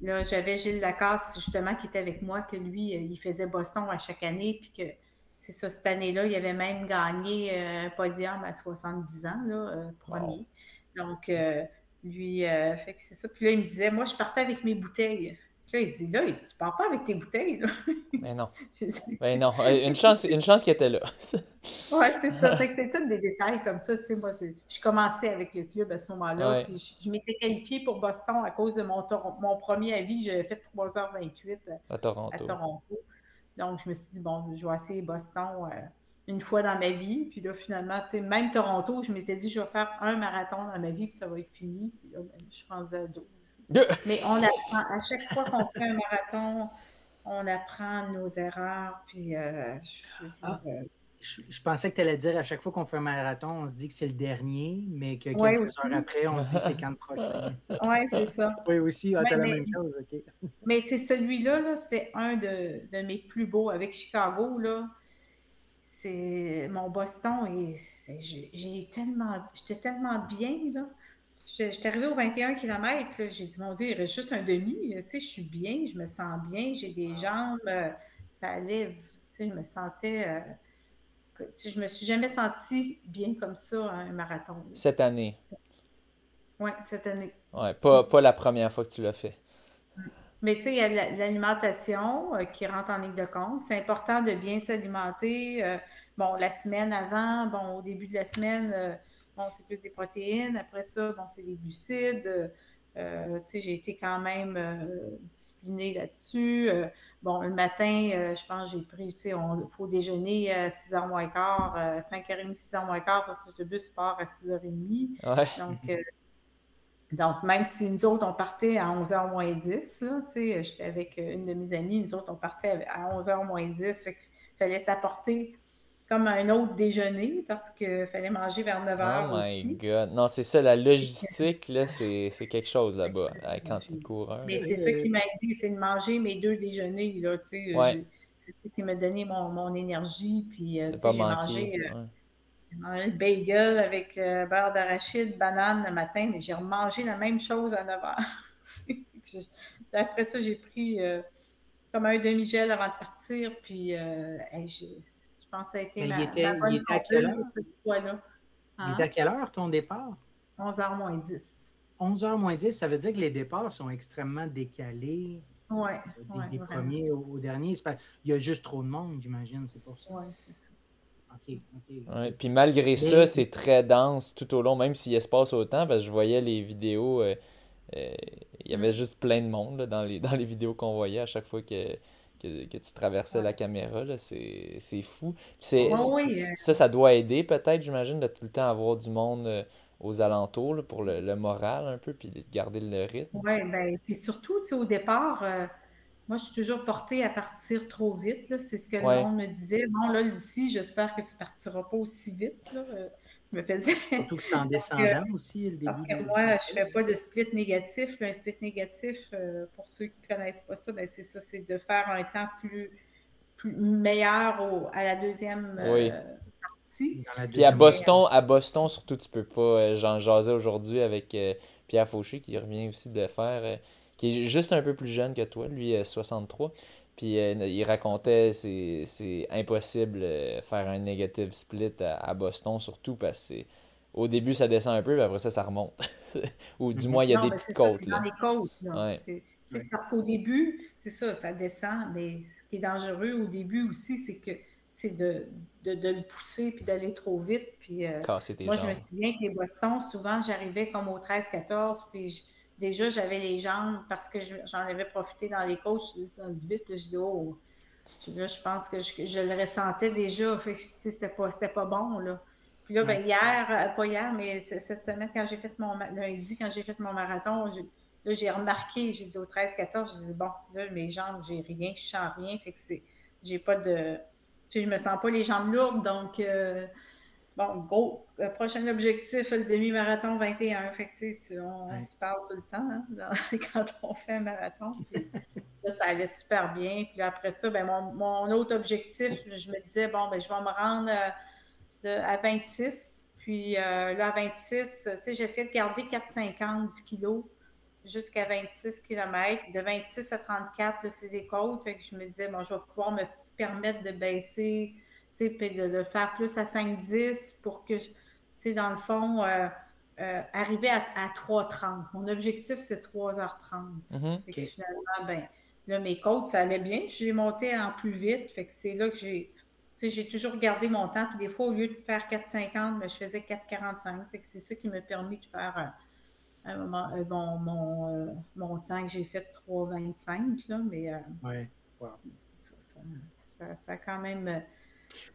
[SPEAKER 3] Là, j'avais Gilles Lacasse, justement, qui était avec moi, que lui, euh, il faisait Boston à chaque année, puis que c'est ça, cette année-là, il avait même gagné euh, un podium à 70 ans, là, euh, premier. Donc, lui, fait que c'est ça. Puis là, il me disait, moi, je partais avec mes bouteilles. Puis là, il dit, là, tu pars pas avec tes bouteilles, là.
[SPEAKER 1] Mais non. Mais non. Une chance, une chance qu'il était là.
[SPEAKER 3] oui, c'est ça. Fait que c'est tous des détails comme ça. C'est moi, je commençais avec le club à ce moment-là. Puis je, m'étais qualifiée pour Boston à cause de mon, mon premier avis. J'avais fait 3h28
[SPEAKER 1] à, Toronto.
[SPEAKER 3] Donc, je me suis dit, bon, je vais essayer Boston euh, une fois dans ma vie. Puis là, finalement, tu sais, même Toronto, je m'étais dit, je vais faire un marathon dans ma vie, puis ça va être fini. Puis là, ben, je suis rendue à 12. Mais on apprend, à chaque fois qu'on fait un marathon, on apprend nos erreurs. Puis, euh,
[SPEAKER 2] ah, euh, je, je, pensais que tu allais dire à chaque fois qu'on fait un marathon, on se dit que c'est le dernier, mais que quelques heures après, on se dit c'est quand le prochain.
[SPEAKER 3] oui, c'est ça.
[SPEAKER 2] Oui, aussi, ah, tu la même chose, OK.
[SPEAKER 3] Mais c'est celui-là, -là, c'est un de, de, mes plus beaux avec Chicago. Là. C'est mon Boston et j'ai tellement, j'étais tellement bien. là J'étais arrivée au 21 km, j'ai dit, mon Dieu, il reste juste un demi. Tu sais, je suis bien, je me sens bien, j'ai des jambes, euh, ça allait, tu sais, je me sentais. Euh, je me suis jamais sentie bien comme ça à un marathon.
[SPEAKER 1] Cette année.
[SPEAKER 3] Oui, cette année.
[SPEAKER 1] Oui, pas, pas la première fois que tu l'as fait.
[SPEAKER 3] Mais tu sais, il y a l'alimentation euh, qui rentre en ligne de compte. C'est important de bien s'alimenter. bon, la semaine avant, bon, au début de la semaine, bon, c'est plus des protéines. Après ça, bon, c'est des glucides. Euh, j'ai été quand même euh, disciplinée là-dessus. Euh, bon, le matin, je pense j'ai pris, tu sais, il faut déjeuner à 6h moins quart, 5h30, 6h moins quart, parce que le bus part à 6h30.
[SPEAKER 1] Ouais.
[SPEAKER 3] Donc, Donc, même si nous autres, on partait à 11h moins 10, j'étais avec une de mes amies, nous autres, on partait à 11h moins 10, fait fallait s'apporter comme un autre déjeuner parce qu'il fallait manger vers 9 h. Oh my
[SPEAKER 1] God. Non, c'est ça, la logistique, là, c'est quelque chose là-bas, quand tu coureur.
[SPEAKER 3] Mais c'est ça qui m'a aidé, c'est de manger mes deux déjeuners, là, tu sais. Ouais. C'est ça qui m'a donné mon, mon énergie, puis euh, j'ai mangé, euh, mangé, le bagel avec euh, beurre d'arachide, banane le matin, mais j'ai remangé la même chose à 9 h. Après ça, j'ai pris comme un demi-gel avant de partir, puis j'ai je pense que ça a été ma, il était, il était à quelle heure?
[SPEAKER 2] Il hein? était à quelle heure ton départ?
[SPEAKER 3] 11h moins 10.
[SPEAKER 2] 11h moins 10, ça veut dire que les départs sont extrêmement décalés.
[SPEAKER 3] Oui.
[SPEAKER 2] Des, premiers au, dernier. Il y a juste trop de monde, j'imagine, c'est pour ça.
[SPEAKER 3] Oui, c'est ça.
[SPEAKER 2] OK, OK.
[SPEAKER 1] Ouais, puis malgré ça, c'est très dense tout au long, même s'il espace autant, parce que je voyais les vidéos, euh, euh, il y avait juste plein de monde dans, les, dans les vidéos qu'on voyait à chaque fois que que, tu traversais la caméra, c'est fou. C'est, euh. Ça, ça doit aider peut-être, j'imagine, de tout le temps avoir du monde euh, aux alentours pour le, moral un peu, puis de garder le rythme.
[SPEAKER 3] Oui, ben, puis surtout, au départ, moi, je suis toujours portée à partir trop vite. C'est ce que le monde me disait. Bon, là, Lucie, j'espère que tu ne partiras pas aussi vite. Là me faisais.
[SPEAKER 2] Surtout que c'est en descendant aussi, le début.
[SPEAKER 3] Parce que moi, je ne fais pas de split négatif. Un split négatif, euh, pour ceux qui ne connaissent pas ça, ben c'est ça, c'est de faire un temps plus, plus meilleur à la deuxième euh, partie.
[SPEAKER 1] Puis à Boston, à Boston, surtout, tu peux pas. Euh, j'en jasais aujourd'hui avec Pierre Fauché, qui revient aussi de faire. Qui est juste un peu plus jeune que toi, lui, 63. Puis euh, il racontait c'est impossible de faire un negative split à, Boston, surtout parce que au début ça descend un peu, puis après ça, ça remonte. Ou du mhm. moins, il y a des petites côtes.
[SPEAKER 3] Dans les côtes. C'est parce qu'au début, c'est ça, ça descend, mais ce qui est dangereux au début aussi, c'est que c'est de, de, de, le pousser puis d'aller trop vite. Puis, euh, moi, je me souviens que les Boston, souvent, j'arrivais comme au 13-14, puis déjà, j'avais les jambes parce que j'en avais profité dans les coachs, je disais vite, puis je disais, oh, là, je pense que je, le ressentais déjà, fait que c'était pas, pas bon, là. Puis là, ben, hier, euh, pas hier, mais cette semaine, quand j'ai fait mon lundi, quand j'ai fait mon marathon, là, j'ai remarqué, j'ai dit au 13-14, j'ai dit, bon, là, mes jambes, j'ai rien, je sens rien, fait que c'est, j'ai pas de, tu sais, je me sens pas les jambes lourdes, donc, euh, Bon, go, le prochain objectif, le demi-marathon 21. Fait que, on, se parle tout le temps hein, quand on fait un marathon. ça allait super bien. Puis après ça, ben, mon, autre objectif, je me disais, bon, ben, je vais me rendre euh, à 26. Puis euh, là, à 26, tu sais, j'essayais de garder 4,50 du kilo jusqu'à 26 km. De 26 à 34, c'est des côtes. Fait que je me disais, bon, je vais pouvoir me permettre de baisser puis de le faire plus à 5-10 pour que, dans le fond, euh, euh, arriver à, 3h30. Mon objectif, c'est 3h30. Mm-hmm. finalement, ben, là, mes côtes, ça allait bien. J'ai monté en plus vite. Fait que c'est là que j'ai. j'ai toujours gardé mon temps. Puis des fois, au lieu de faire 4,50, ben, je faisais 4,45. Fait que c'est ça qui m'a permis de faire un, moment, euh, mon, mon, temps que j'ai fait 3,25. Là, mais
[SPEAKER 2] ouais.
[SPEAKER 3] ça, ça, ça, a quand même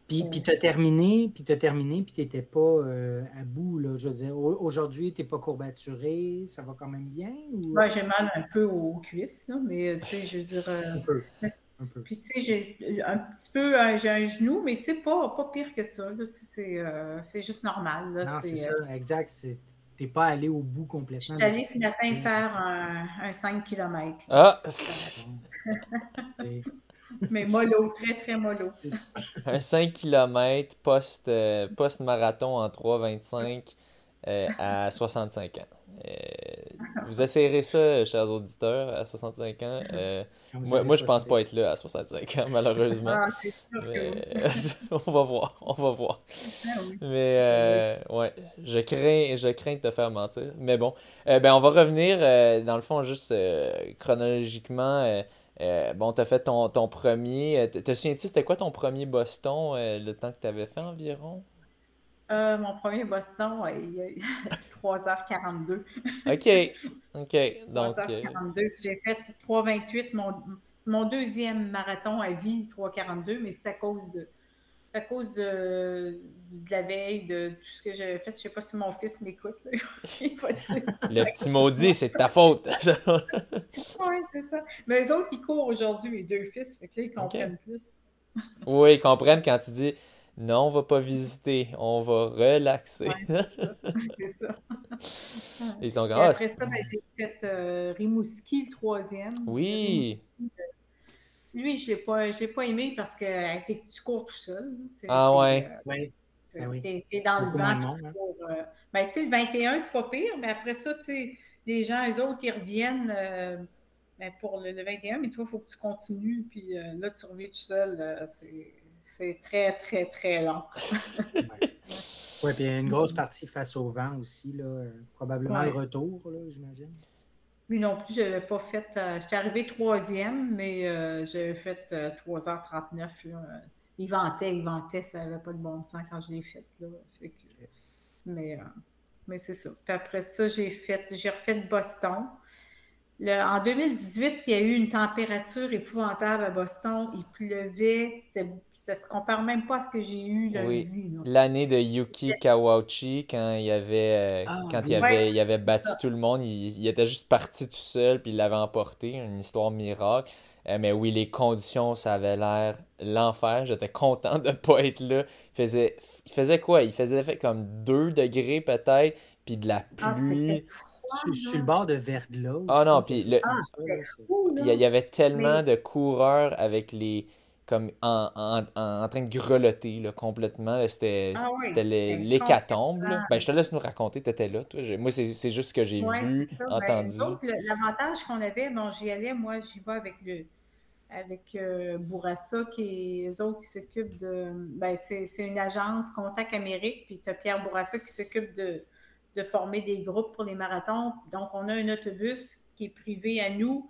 [SPEAKER 2] puis, puis tu as terminé, puis tu as terminé, puis tu n'étais pas euh, à bout. Là, je veux dire, aujourd'hui, tu n'es pas courbaturé, ça va quand même bien? Ou...
[SPEAKER 3] j'ai mal un peu aux cuisses, là, mais tu sais, je veux dire. Euh, un peu. Un peu. Puis tu sais, j'ai un petit peu, j'ai un genou, mais tu sais, pas, pas pire que ça. Euh, c'est juste normal. Là,
[SPEAKER 2] non, c'est ça, exact. Tu n'es pas allé au bout complètement.
[SPEAKER 3] Je suis allée ce matin faire un, un 5 km.
[SPEAKER 1] Ah!
[SPEAKER 3] Mais mollo, très, très mollo.
[SPEAKER 1] Un 5 km post, euh, post-marathon en 3,25 euh, à 65 ans. Euh, vous essayerez ça, chers auditeurs, à 65 ans. moi, moi je pense pas être là à 65 ans, malheureusement.
[SPEAKER 3] Ah, c'est sûr
[SPEAKER 1] on va voir, on va voir. Ah Mais ouais, je crains, je crains de te faire mentir. Mais bon, ben, on va revenir, dans le fond, juste chronologiquement euh, bon, tu as fait ton, ton premier. Euh, te souviens-tu, c'était quoi ton premier Boston, euh, le temps que tu avais fait environ?
[SPEAKER 3] mon premier Boston, il y a 3h42.
[SPEAKER 1] OK. OK.
[SPEAKER 3] Donc, 3h42. J'ai fait 3h28. Mon, c'est mon deuxième marathon à vie, 3h42, mais c'est à cause de. À cause de, de, la veille, de tout ce que j'avais fait. Je sais pas si mon fils m'écoute.
[SPEAKER 1] Le petit maudit, c'est ta faute.
[SPEAKER 3] oui, c'est ça. Mais les autres, ils courent aujourd'hui, mes deux fils. Fait que là, ils comprennent plus.
[SPEAKER 1] oui, ils comprennent quand tu dis non, on va pas visiter, on va relaxer.
[SPEAKER 3] c'est ça.
[SPEAKER 1] Ils sont
[SPEAKER 3] grands. Après ça, ben, j'ai fait euh, Rimouski, le troisième.
[SPEAKER 1] Oui.
[SPEAKER 3] Euh, lui, je ne l'ai pas, aimé parce que tu cours tout seul.
[SPEAKER 1] Ah ouais.
[SPEAKER 2] Euh, oui.
[SPEAKER 3] Tu es, dans le vent. Tu hein. cours, ben, le 21, c'est pas pire, mais après ça, les gens, eux autres, ils reviennent ben, pour le, 21, mais toi, il faut que tu continues. Puis là, tu reviens tout seul. c'est c'est très, très, très long.
[SPEAKER 2] oui, puis il y a une grosse partie face au vent aussi, là. probablement le retour, j'imagine.
[SPEAKER 3] Oui, non plus, je n'avais pas fait. Euh, j'étais arrivé troisième, mais euh, j'avais fait 3h39. Euh, il ventait, il ventait, ça n'avait pas de bon sens quand je l'ai fait. Là. mais mais c'est ça. Puis après ça, j'ai fait, j'ai refait Boston en 2018, il y a eu une température épouvantable à Boston. Il pleuvait. Ça se compare même pas à ce que j'ai eu lundi.
[SPEAKER 1] Oui. L'année de Yuki Kawauchi, quand il avait, euh, ah, quand il avait, il avait battu tout le monde, il, était juste parti tout seul, puis il l'avait emporté. Une histoire miracle. Euh, mais oui, les conditions, ça avait l'air l'enfer. J'étais content de ne pas être là. Il faisait, il faisait quoi? Il faisait comme 2 degrés peut-être, puis de la ah, pluie.
[SPEAKER 2] Sur, le bord de verglas.
[SPEAKER 1] Ah non, puis le... Ah, il y avait tellement de coureurs avec les comme en, en, en, train de grelotter là, complètement. C'était ah l'hécatombe. Ben, je te laisse nous raconter, tu étais là. Toi. Moi, c'est juste ce que j'ai vu, ben, entendu.
[SPEAKER 3] L'avantage qu'on avait, bon, j'y allais, moi, j'y vais avec le avec euh, Bourassa, qui les autres qui s'occupent de. Ben, c'est une agence Contact Amérique, puis tu as Pierre Bourassa qui s'occupe de, de former des groupes pour les marathons. Donc, on a un autobus qui est privé à nous.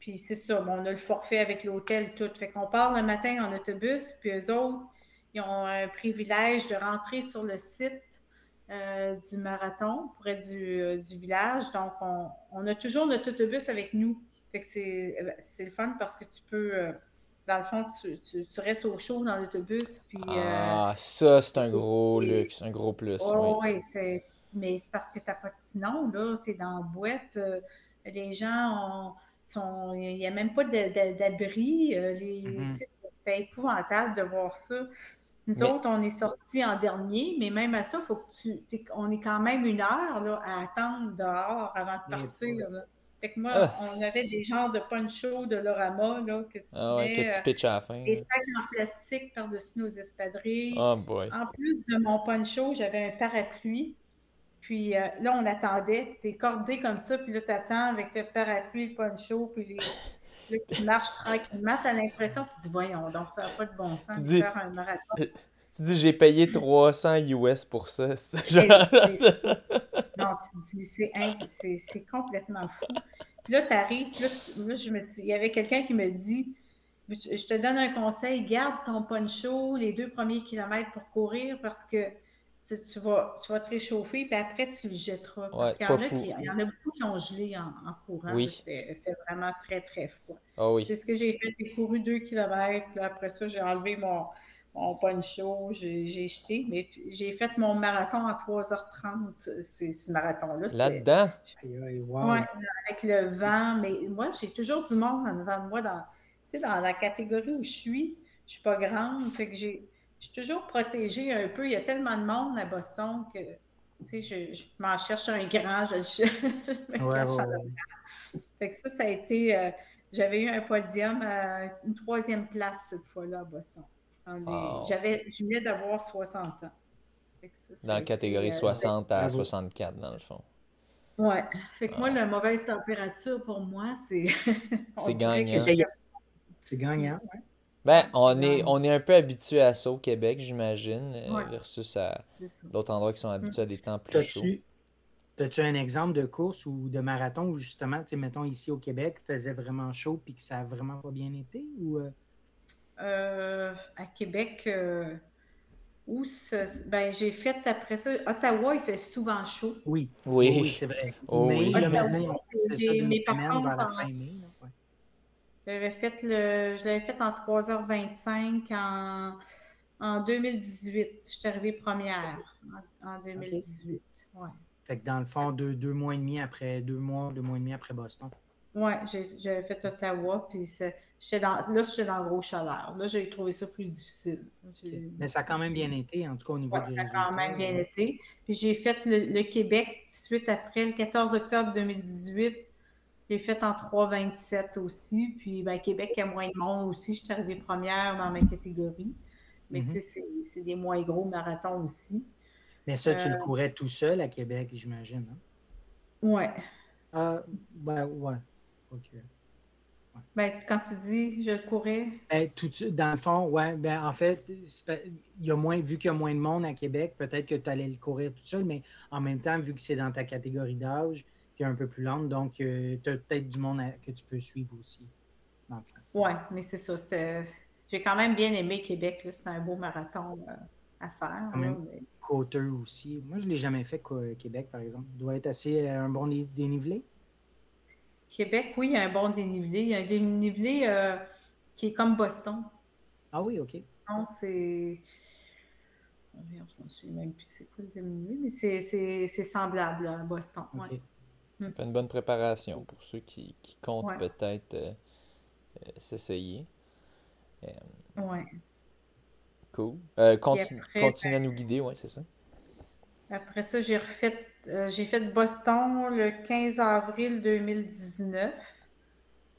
[SPEAKER 3] Puis c'est ça, on a le forfait avec l'hôtel, tout. Fait qu'on part le matin en autobus, puis eux autres, ils ont un privilège de rentrer sur le site euh, du marathon, près du, euh, du village. Donc, on, a toujours notre autobus avec nous. Fait que c'est euh, le fun parce que tu peux dans le fond, tu, restes au chaud dans l'autobus.
[SPEAKER 1] ah, ça, c'est un gros luxe, un gros plus.
[SPEAKER 3] oui, c'est mais c'est parce que tu n'as pas de sinon, là, tu es dans la boîte, euh, les gens sont. Il n'y a même pas d'abri. Euh, mm-hmm. C'est épouvantable de voir ça. Nous autres, on est sortis en dernier, mais même à ça, faut que tu. on est quand même une heure là, à attendre dehors avant de partir. Fait que moi, ah. on avait des genres de poncho de Lorama là, que tu
[SPEAKER 1] ah que tu euh, pitches à la fin.
[SPEAKER 3] Des sacs en plastique par-dessus nos espadrilles.
[SPEAKER 1] Oh boy.
[SPEAKER 3] En plus de mon poncho, j'avais un parapluie. Puis euh, là, on attendait, c'est cordé comme ça, puis là, tu attends avec le parapluie, le poncho, puis les... là, tu marches tranquillement, tu as l'impression, tu dis, voyons, donc ça n'a pas de bon sens de faire un marathon.
[SPEAKER 1] Tu dis, j'ai payé 300 US pour ça.
[SPEAKER 3] Genre... non, tu dis, c'est complètement fou. Puis là, tu arrives, là, là, je me suis... il y avait quelqu'un qui me dit, je te donne un conseil, garde ton poncho les deux premiers kilomètres pour courir parce que tu, vas, tu vas te réchauffer, puis après, tu le jetteras. Parce qu'il y, en a qui, y en a beaucoup qui ont gelé en, courant. Oui. C'est vraiment très, très froid.
[SPEAKER 1] Ah oui.
[SPEAKER 3] C'est ce que j'ai fait. J'ai couru 2 km. après ça, j'ai enlevé mon, mon poncho, j'ai jeté. Mais j'ai fait mon marathon à 3h30, ce marathon-là.
[SPEAKER 1] Là-dedans?
[SPEAKER 3] Oui, avec le vent. Mais moi, j'ai toujours du monde en devant de moi. Dans, dans la catégorie où je suis, je suis pas grande. Fait que j'ai je suis toujours protégée un peu. Il y a tellement de monde à Boston que tu sais, je, m'en cherche un grand, je, je me cache ouais, Fait que ça, ça a été. Euh, j'avais eu un podium, à une troisième place cette fois-là à Boston. J'avais, je venais d'avoir 60 ans.
[SPEAKER 1] dans la catégorie 60 euh, à 64, dans le fond.
[SPEAKER 3] Ouais. Fait que moi, la mauvaise température pour moi, c'est.
[SPEAKER 1] c'est gagnant.
[SPEAKER 2] C'est gagnant.
[SPEAKER 1] Ben, on est, on est un peu habitué à ça au Québec, j'imagine, euh, versus à d'autres endroits qui sont habitués à des temps plus chauds.
[SPEAKER 2] As-tu un exemple de course ou de marathon où justement, tu sais, mettons ici au Québec, faisait vraiment chaud puis que ça a vraiment pas bien été? Ou, euh?
[SPEAKER 3] Euh, à Québec, où ben, j'ai fait après ça. Ottawa, il fait souvent chaud.
[SPEAKER 2] Oui,
[SPEAKER 1] oui,
[SPEAKER 2] c'est vrai.
[SPEAKER 1] Oh,
[SPEAKER 2] mais,
[SPEAKER 1] oui.
[SPEAKER 3] mais par contre, fait le, je l'avais fait en 3h25 en, en 2018. Je suis arrivée première en, 2018. Ouais.
[SPEAKER 2] Fait que dans le fond, deux, deux mois et demi après, deux mois, deux mois et demi après Boston.
[SPEAKER 3] Oui, j'avais fait Ottawa, puis dans, là, j'étais dans le gros chaleur. Là, j'ai trouvé ça plus difficile.
[SPEAKER 2] Mais ça a quand même bien été, en tout cas au niveau
[SPEAKER 3] ouais, ça a quand même bien été. Puis j'ai fait le, Québec tout de suite après, le 14 octobre 2018. J'ai fait en 3,27 aussi. Puis ben, Québec, il y a moins de monde aussi. Je suis arrivée première dans ma catégorie. Mais mm-hmm. c'est des moins gros marathons aussi.
[SPEAKER 2] Mais ça, tu le euh, courais tout seul à Québec, j'imagine. Hein?
[SPEAKER 3] Oui.
[SPEAKER 2] Ah, ouais, ouais.
[SPEAKER 3] Ben, quand tu dis je courais?
[SPEAKER 2] Ben, tout, dans le fond, ouais, ben, en fait, il y a moins, vu qu'il y a moins de monde à Québec, peut-être que tu allais le courir tout seul, mais en même temps, vu que c'est dans ta catégorie d'âge, qui est un peu plus lente, donc euh, tu as peut-être du monde que tu peux suivre aussi.
[SPEAKER 3] Oui, mais c'est ça. J'ai quand même bien aimé Québec. C'est un beau marathon euh, à faire.
[SPEAKER 2] Côteux aussi. Moi, je ne l'ai jamais fait, Québec, par exemple. Il doit être assez euh, un bon dénivelé.
[SPEAKER 3] Québec, oui, il y a un bon dénivelé. Il y a un dénivelé euh, qui est comme Boston.
[SPEAKER 2] Ah oui, OK.
[SPEAKER 3] c'est. Oh, je ne me souviens même plus c'est quoi le dénivelé, mais c'est semblable à Boston. Okay.
[SPEAKER 1] Ouais. Fait une bonne préparation pour ceux qui, comptent peut-être euh, euh, s'essayer.
[SPEAKER 3] oui.
[SPEAKER 1] Cool. continue, continue à nous guider, oui, c'est ça.
[SPEAKER 3] Après ça, j'ai refait, euh, j'ai fait Boston le 15 avril 2019.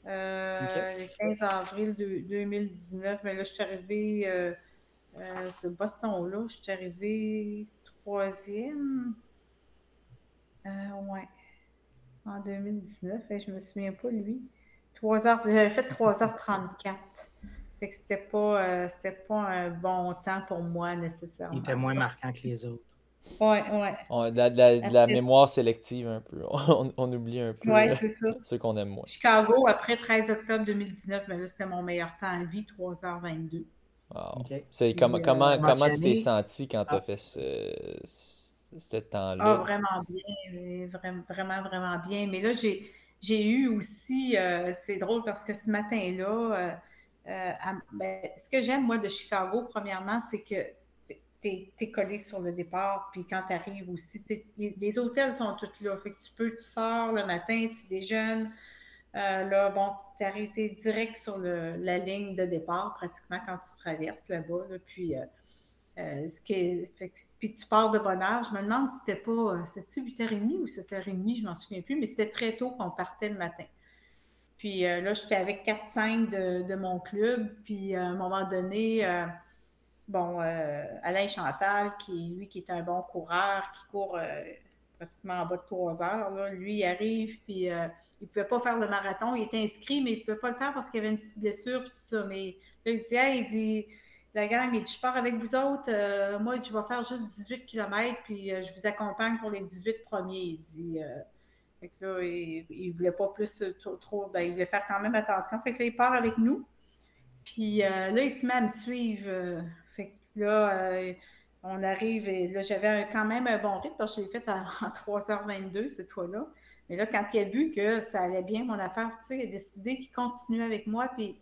[SPEAKER 3] Euh, le 15 avril 2019, mais là, je suis arrivée, euh, ce Boston-là, je suis arrivée troisième. ouais. En 2019, et je me souviens pas, lui. 3 heures, j'avais fait 3h34. Fait que c'était pas, c'était pas un bon temps pour moi nécessairement.
[SPEAKER 2] Il était moins marquant que les autres.
[SPEAKER 3] Ouais, ouais.
[SPEAKER 1] de la, mémoire sélective un peu. On, oublie un peu
[SPEAKER 3] ouais, ça.
[SPEAKER 1] ceux qu'on aime moins.
[SPEAKER 3] Chicago, après 13 octobre 2019, mais là, c'était mon meilleur temps à vie, 3h22.
[SPEAKER 1] Wow. C'est comment, euh, comment, comment tu t'es senti quand tu as ah. fait ce, ce temps-là?
[SPEAKER 3] Ah, vraiment bien. Vraiment, vraiment, bien. Mais là, j'ai eu aussi, euh, c'est drôle parce que ce matin-là, euh, ben, ce que j'aime, moi, de Chicago, premièrement, c'est que tu es, collé sur le départ, puis quand tu arrives aussi, les, hôtels sont tous là. Fait que tu peux, tu sors le matin, tu déjeunes. Euh, là, bon, tu es arrêté direct sur la ligne de départ, pratiquement quand tu traverses là-bas. puis, euh, euh, puis tu pars de bonne heure. Je me demande si c'était pas, c'était-tu 8h30 ou 7h30, je m'en souviens plus, mais c'était très tôt qu'on partait le matin. Puis là, j'étais avec 4-5 de, mon club, puis à un moment donné, bon, euh, Alain Chantal, qui, lui, qui est un bon coureur, qui court euh, pratiquement en bas de trois heures, là, lui, il arrive, puis euh, il ne pouvait pas faire le marathon. Il était inscrit, mais il ne pouvait pas le faire parce qu'il avait une petite blessure, puis tout ça. Mais là, il dit, il dit, la gang, il dit, je pars avec vous autres. moi, je vais faire juste 18 km, puis je vous accompagne pour les 18 premiers. Il dit, fait que là, il ne voulait pas plus trop, ben, il voulait faire quand même attention. Fait que là, il part avec nous. Puis là, il se met à me suivre Là, euh, on arrive et là, j'avais quand même un bon rythme parce que je l'ai fait en, 3h22 cette fois-là. Mais là, quand il a vu que ça allait bien, mon affaire, tu sais, il a décidé qu'il continuait avec moi. Puis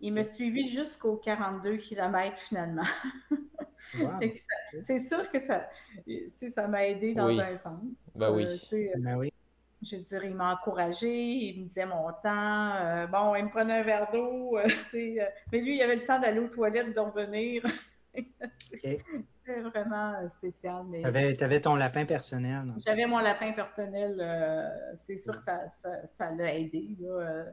[SPEAKER 3] il m'a suivi jusqu'aux 42 km finalement. c'est sûr que ça, ça m'a aidé dans un sens.
[SPEAKER 1] Ben oui.
[SPEAKER 3] Euh,
[SPEAKER 2] ben oui.
[SPEAKER 3] Je veux dire, il m'a encouragé, il me disait mon temps. Euh, bon, il me prenait un verre d'eau. mais lui, il avait le temps d'aller aux toilettes, de revenir. C'était vraiment euh, spécial.
[SPEAKER 2] Tu avais, ton lapin personnel.
[SPEAKER 3] J'avais mon lapin personnel. Euh, c'est sûr que ça, ça, l'a aidé. Euh.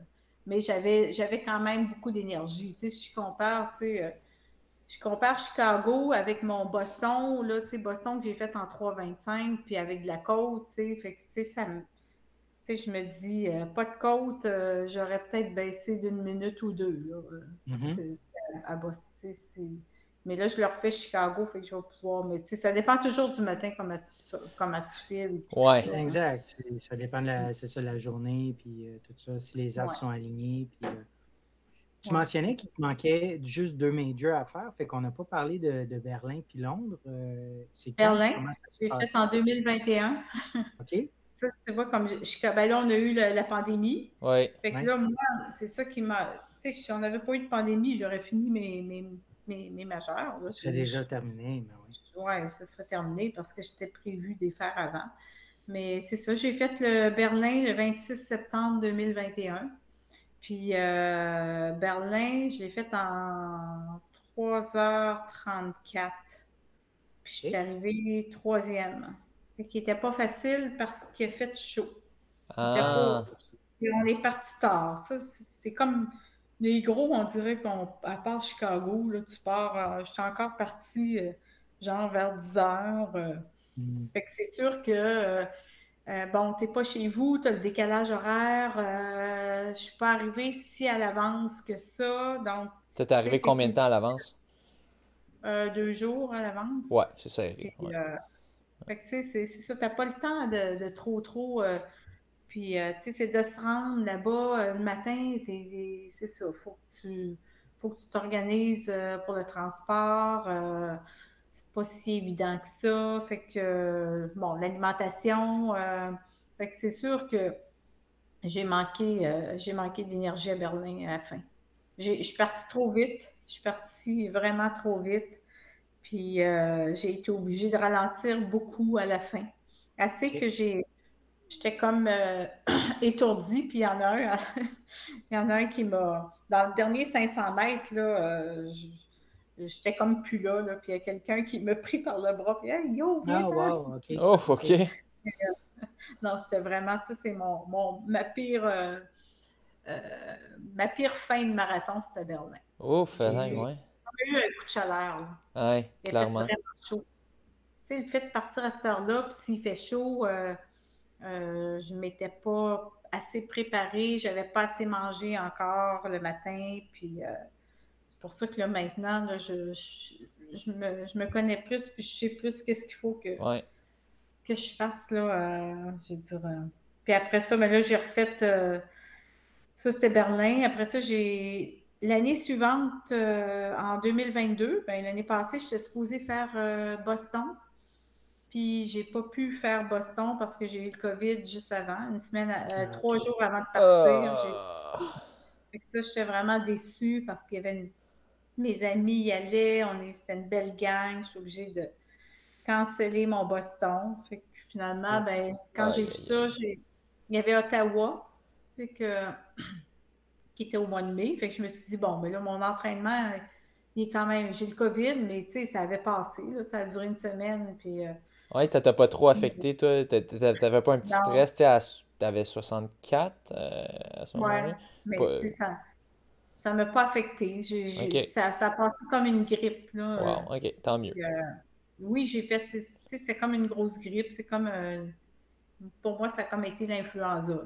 [SPEAKER 3] Mais j'avais, j'avais quand même beaucoup d'énergie. si je compare, je compare Chicago avec mon Boston, là, Boston que j'ai fait en 3,25, puis avec de la côte, fait que, ça je me dis, pas de côte, j'aurais peut-être baissé d'une minute ou deux. Mm-hmm. à Boston, mais là, je le refais Chicago, fait que je vais pouvoir. Mais ça dépend toujours du matin comment tu, comment tu files.
[SPEAKER 1] Oui.
[SPEAKER 2] Exact. Ça dépend de la, ça, la journée, puis euh, tout ça, si les as sont alignés. Puis, euh, Tu mentionnais qu'il te manquait juste deux majors à faire, fait qu'on n'a pas parlé de, de Berlin puis Londres. Euh,
[SPEAKER 3] c'est Berlin, j'ai fait en 2021.
[SPEAKER 2] OK.
[SPEAKER 3] Ça, tu vois, comme je, ben là, on a eu la, pandémie.
[SPEAKER 1] Oui.
[SPEAKER 3] Fait que là, moi, c'est ça qui m'a. Tu sais, si on n'avait pas eu de pandémie, j'aurais fini mes mes, mes majeurs.
[SPEAKER 2] C'est déjà terminé, mais oui.
[SPEAKER 3] Oui, ça serait terminé parce que j'étais prévu de les faire avant. Mais c'est ça, j'ai fait le Berlin le 26 septembre 2021. Puis euh, Berlin, je l'ai fait en 3h34. Puis je suis arrivée troisième. Qui n'était pas facile parce qu'il a fait chaud. Ah. on est parti tard. Ça, c'est comme les gros, on dirait qu'on, à part Chicago, là, tu pars. Euh, je suis encore partie euh, genre vers 10 heures. Mm. Fait que c'est sûr que euh, bon, tu n'es pas chez vous, tu as le décalage horaire. Euh, je ne suis pas arrivée si à l'avance que ça. Donc,
[SPEAKER 1] tu es arrivé combien de temps à l'avance?
[SPEAKER 3] Euh, deux jours à l'avance.
[SPEAKER 1] Ouais, c'est ça.
[SPEAKER 3] fait que, c'est ça, tu n'as pas le temps de, trop, trop. Puis, tu sais, c'est de se rendre là-bas le matin. C'est ça, il faut que tu faut que tu t'organises pour le transport c'est pas si évident que ça. Fait que, bon, l'alimentation, euh, fait que c'est sûr que j'ai manqué, euh, j'ai manqué d'énergie à Berlin à la fin. Je suis partie trop vite. Je suis partie vraiment trop vite. Puis euh, j'ai été obligée de ralentir beaucoup à la fin. Assez que j'ai. J'étais comme étourdie, puis il y en a un, il y en a un qui m'a. Dans le dernier 500 mètres, là, j'étais comme plus là, là puis il y a quelqu'un qui me pris par le bras, puis hey, yo, viens!
[SPEAKER 2] Ah, wow, ok.
[SPEAKER 1] Oh, ok.
[SPEAKER 3] non, c'était vraiment, ça, c'est mon, mon, ma pire. Euh, euh, ma pire fin de marathon, c'était Berlin.
[SPEAKER 1] Oh, Berlin, ouais.
[SPEAKER 3] J'ai eu un coup de chaleur.
[SPEAKER 1] Là. Ouais, il clairement.
[SPEAKER 3] Fait vraiment chaud. Tu sais, le fait de partir à cette heure-là, puis s'il fait chaud, euh, je ne m'étais pas assez préparée, je n'avais pas assez mangé encore le matin, puis c'est pour ça que là, maintenant, je, je, me, connais plus, puis je sais plus qu'est-ce qu'il faut que, que je fasse, là, euh, je veux dire. Euh. Puis après ça, ben là, j'ai refait, euh, ça c'était Berlin. Après ça, j'ai, l'année suivante, en 2022, ben, l'année passée, j'étais supposée faire Boston. Puis j'ai pas pu faire Boston parce que j'ai eu le COVID juste avant, une semaine, ah, trois jours avant de partir. Ah ça, j'étais vraiment déçue parce qu'il y avait mes amis y allaient, on est, c'était une belle gang. Je suis obligée de canceller mon Boston. Fait que finalement, ben, quand j'ai vu ça, il y avait Ottawa, fait que, qui était au mois de mai. Fait que je me suis dit, bon, mais là, mon entraînement, il est quand même. J'ai le COVID, mais tu sais, ça avait passé. ça a duré une semaine. Puis. Euh,
[SPEAKER 1] oui, ça t'a pas trop affecté, toi? T'avais pas un petit stress, tu T'avais 64 euh, à ce moment-là?
[SPEAKER 3] Oui, mais tu sais, ça ça m'a pas affecté. ça, ça a passé comme une grippe. Là.
[SPEAKER 1] Wow, OK, tant mieux.
[SPEAKER 3] Euh, oui, j'ai fait, c'est comme une grosse grippe. C'est comme, pour moi, ça a comme été l'influenza,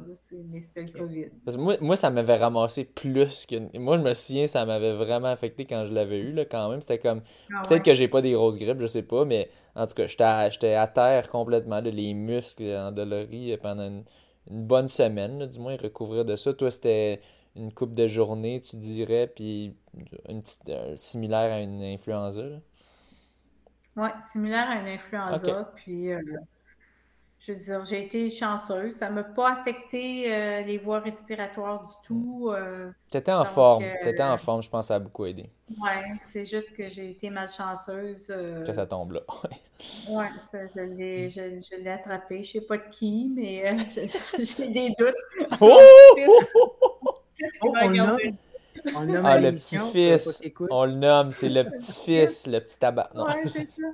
[SPEAKER 3] mais c'était le COVID.
[SPEAKER 1] moi, moi, ça m'avait ramassé plus que. Moi, je me souviens, ça m'avait vraiment affecté quand je l'avais eu, là, quand même. C'était comme. Ah peut-être que j'ai pas des grosses grippes, je sais pas, mais en tout cas, j'étais à, à terre complètement, de les muscles endoloris pendant une une bonne semaine, du moins, recouvrir de ça. Toi, c'était une coupe de journée, tu dirais, puis une petite, euh, similaire à une influenza.
[SPEAKER 3] Oui, similaire à une influenza. Puis, euh, je veux dire, j'ai été chanceuse. Ça ne m'a pas affecté euh, les voies respiratoires du tout.
[SPEAKER 1] tu étais en forme. Tu étais en forme, je pense que ça a beaucoup aidé.
[SPEAKER 3] Oui, c'est juste que j'ai été malchanceuse.
[SPEAKER 1] Que ça tombe là.
[SPEAKER 3] oui, je l'ai attrapé. Je ne sais pas de qui, mais j'ai des doutes. Oh!
[SPEAKER 2] on, le nomme,
[SPEAKER 1] ah, le petit-fils. On le nomme, c'est le petit-fils, le petit tabac.
[SPEAKER 3] Non, ouais, c'est ça.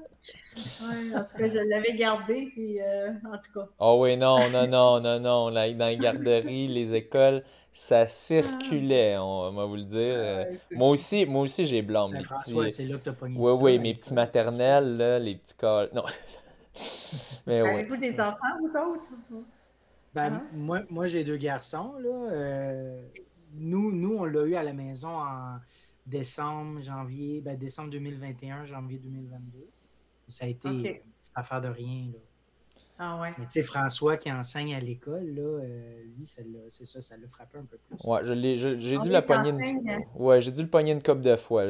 [SPEAKER 3] Ouais, en tout cas, je l'avais gardé, puis euh, en tout cas.
[SPEAKER 1] Oh oui, non, non, non, non, non. Là, dans les garderies, les écoles, ça circulait, on, va vous le dire. Euh, moi aussi, moi aussi, j'ai blâme.
[SPEAKER 2] Les petits... c'est là que t'as
[SPEAKER 1] Oui, oui, mes petits maternels, là, les petits cas. Non.
[SPEAKER 3] Mais oui. Avez-vous des enfants, vous autres?
[SPEAKER 2] Ben, ah. moi, moi j'ai deux garçons, là. Euh, nous, nous, on l'a eu à la maison en décembre, janvier, ben, décembre 2021, janvier 2022. Ça a été une petite affaire de rien. Là.
[SPEAKER 3] Ah ouais.
[SPEAKER 2] Mais tu sais, François qui enseigne à l'école, là, euh, lui, c'est ça, ça l'a frappé un peu plus.
[SPEAKER 1] Ouais, j'ai dû, la pogner une... ouais, j'ai dû le pogner une couple de fois,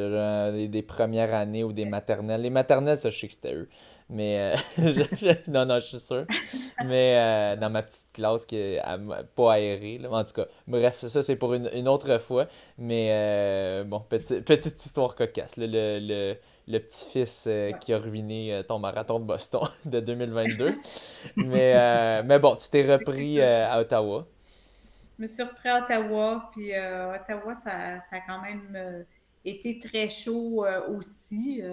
[SPEAKER 1] des, premières années ou des maternelles. Les maternelles, ça, je sais que c'était eux. Mais euh, non, non, je suis sûr. Mais euh, dans ma petite classe qui est pas aérée. En tout cas, bref, ça c'est pour une, autre fois. Mais euh, bon, petite histoire cocasse. le, le, le petit-fils qui a ruiné ton marathon de Boston de 2022. mais, mais bon, tu t'es repris à Ottawa.
[SPEAKER 3] Je me suis repris à Ottawa. Puis Ottawa, ça, ça, a quand même été très chaud aussi.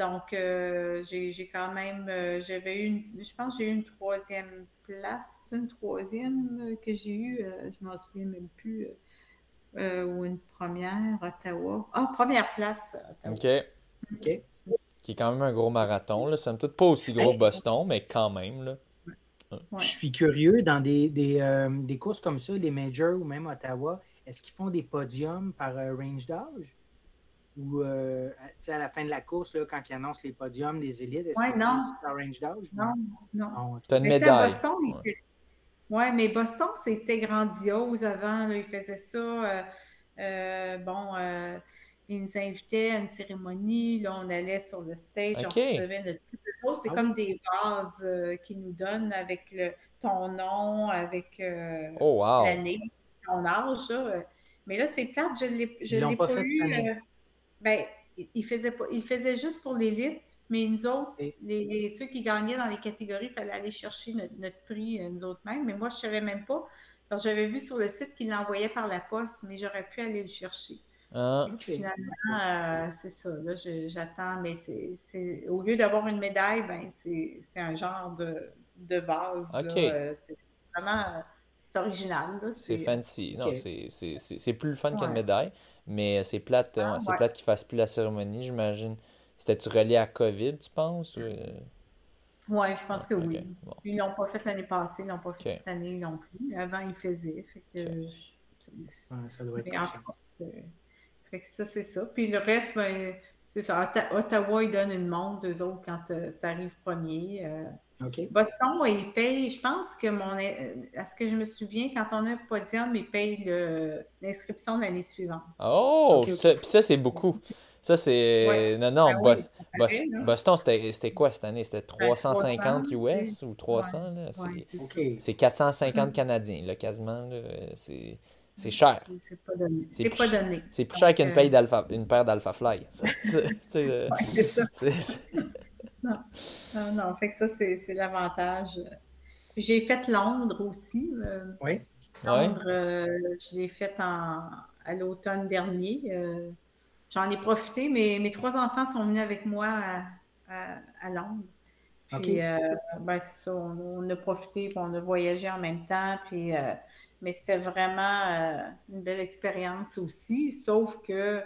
[SPEAKER 3] Donc, euh, j'ai quand même, euh, j'avais eu, je pense que j'ai eu une troisième place, une troisième euh, que j'ai eue, je m'en souviens même plus, ou une première, Ottawa. Ah, première place, Ottawa.
[SPEAKER 1] OK. OK. Qui est quand même un gros marathon, là. Ça me pas aussi gros Boston, mais quand même, là.
[SPEAKER 2] Je suis curieux, dans des, des, courses comme ça, des majors ou même Ottawa, est-ce qu'ils font des podiums par range d'âge? Ou euh, à la fin de la course, là, quand ils annoncent les podiums des élites, est-ce
[SPEAKER 3] ouais, non.
[SPEAKER 2] range d'âge?
[SPEAKER 3] Non, non.
[SPEAKER 1] non. Tu as une médaille.
[SPEAKER 3] Oui, mais Boston, c'était grandiose avant. Là, ils faisaient ça. Euh, euh, bon, ils nous invitaient à une cérémonie. Là, on allait sur le stage, on recevait notre C'est ah comme des vases qu'ils nous donnent avec le, ton nom, avec
[SPEAKER 1] oh, wow.
[SPEAKER 3] l'année, ton âge. Là. Mais là, c'est plate, je ne l'ai pas, pas eu ben, il faisait, pas, il faisait juste pour l'élite, mais nous autres, les, ceux qui gagnaient dans les catégories, il fallait aller chercher notre, prix, euh, nous autres mêmes. Mais moi, je ne savais même pas. Alors, j'avais vu sur le site qu'il l'envoyait par la poste, mais j'aurais pu aller le chercher. Ah. finalement, euh, c'est ça. Là, j'attends, mais c'est, au lieu d'avoir une médaille, ben, c'est, un genre de, de base. Euh, c'est vraiment c'est original.
[SPEAKER 1] C'est fancy. Non, c'est plus le fun qu'une médaille. Mais c'est plate, ah, c'est plate qu'ils fassent plus la cérémonie, j'imagine. C'était-tu relié à COVID, tu penses?
[SPEAKER 3] Euh? Oui, je pense que oui. Ils l'ont pas fait l'année passée, ils l'ont pas fait cette année non plus. Avant, ils faisaient. Fait que,
[SPEAKER 2] ça doit être
[SPEAKER 3] fait que ça, c'est ça. Puis le reste, ben, c'est ça. Ottawa, ils donnent une montre, eux autres, quand tu arrives premier. Euh, Boston, il paye, je pense que mon. À ce que je me souviens, quand on a un podium, il paye l'inscription de l'année suivante.
[SPEAKER 1] Oh! Puis ça, c'est beaucoup. Ça, c'est. Non, non, ben Boston, c'était quoi cette année? C'était 350 US ou 300? C'est 450 Canadiens, là, quasiment. C'est. C'est cher.
[SPEAKER 3] C'est pas donné. C'est pas donné.
[SPEAKER 1] C'est plus cher qu'une une paire d'Alpha Fly.
[SPEAKER 3] c'est ça. Non, non, non. Fait que ça, c'est l'avantage. J'ai fait Londres aussi.
[SPEAKER 2] Euh, oui.
[SPEAKER 3] Londres, euh, je l'ai fait en, à l'automne dernier. Euh, j'en ai profité. mais mes trois enfants sont venus avec moi à, à, Londres. Puis, ben, c'est ça. On, a profité, puis on a voyagé en même temps. Puis, mais c'était vraiment une belle expérience aussi. Sauf que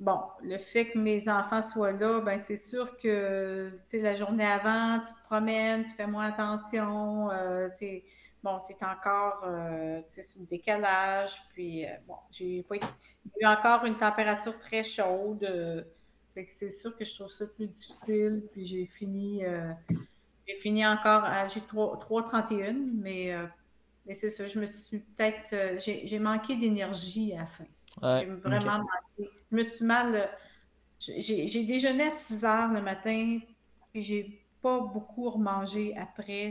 [SPEAKER 3] Bon, le fait que mes enfants soient là, ben c'est sûr que, tu sais, la journée avant, tu te promènes, tu fais moins attention, euh, es, bon, tu es encore, euh, sur le décalage, puis, euh, bon, j'ai pas eu encore une température très chaude, euh, fait que c'est sûr que je trouve ça plus difficile, puis j'ai fini, j'ai fini encore, à, j'ai 3,31, mais, mais c'est ça, je me suis peut-être, j'ai manqué d'énergie à la fin. j'ai vraiment manqué je me suis mal. Euh, j'ai déjeuné à 6 heures le matin, puis j'ai pas beaucoup remangé après.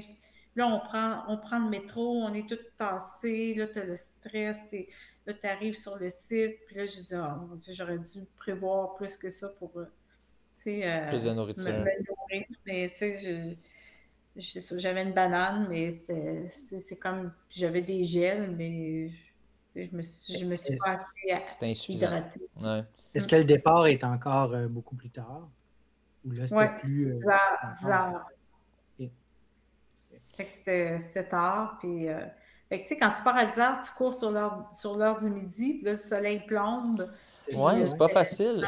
[SPEAKER 3] Là, on prend, on prend le métro, on est tout tassé, là, tu as le stress, là, tu arrives sur le site, puis là, je disais, oh, j'aurais dû prévoir plus que ça pour, euh,
[SPEAKER 1] euh, plus de nourriture.
[SPEAKER 3] Mais, tu sais, j'avais une banane, mais c'est comme, j'avais des gels, mais je me suis, je me suis pas assez hydratée.
[SPEAKER 1] Ouais.
[SPEAKER 2] Est-ce que le départ est encore euh, beaucoup plus tard?
[SPEAKER 3] Ou là, c'était plus. 10 euh, heures. Fait que c'était tard. Puis, euh, fait que, tu sais, quand tu pars à 10 heures, tu cours sur l'heure du midi, puis là, le soleil plombe.
[SPEAKER 1] Ouais, c'est pas facile.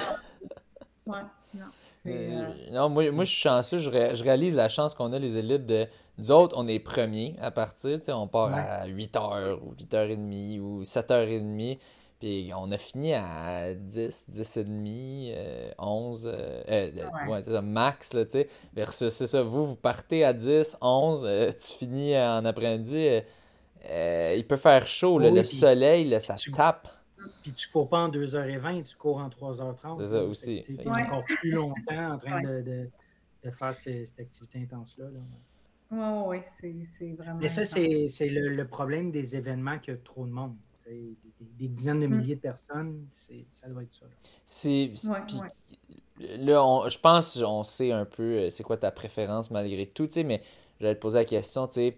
[SPEAKER 3] ouais, non.
[SPEAKER 1] Euh, non, moi, moi, je suis chanceux. Je, réalise la chance qu'on a, les élites. de Nous autres, on est premiers à partir. On part à 8h ou 8h30 ou 7h30. Puis on a fini à 10, 10 et demi, 11, euh, euh, ouais. c'est ça, max, là, tu sais. Versus, c'est ça, vous, vous partez à 10, 11, tu finis en après-midi, il peut faire chaud, le soleil, là, ça tape.
[SPEAKER 2] Puis tu cours pas en 2h20, tu cours en 3h30.
[SPEAKER 1] C'est ça aussi.
[SPEAKER 2] Tu es encore plus longtemps en train de, de faire cette, activité intense-là.
[SPEAKER 3] Oui, oui, c'est vraiment.
[SPEAKER 2] Mais ça, c'est le, problème des événements que trop de monde. Des, dizaines de mm. milliers de personnes, ça doit être ça.
[SPEAKER 1] C'est. Là, je pense on sait un peu euh, c'est quoi ta préférence malgré tout, mais j'allais te poser la question, tu sais,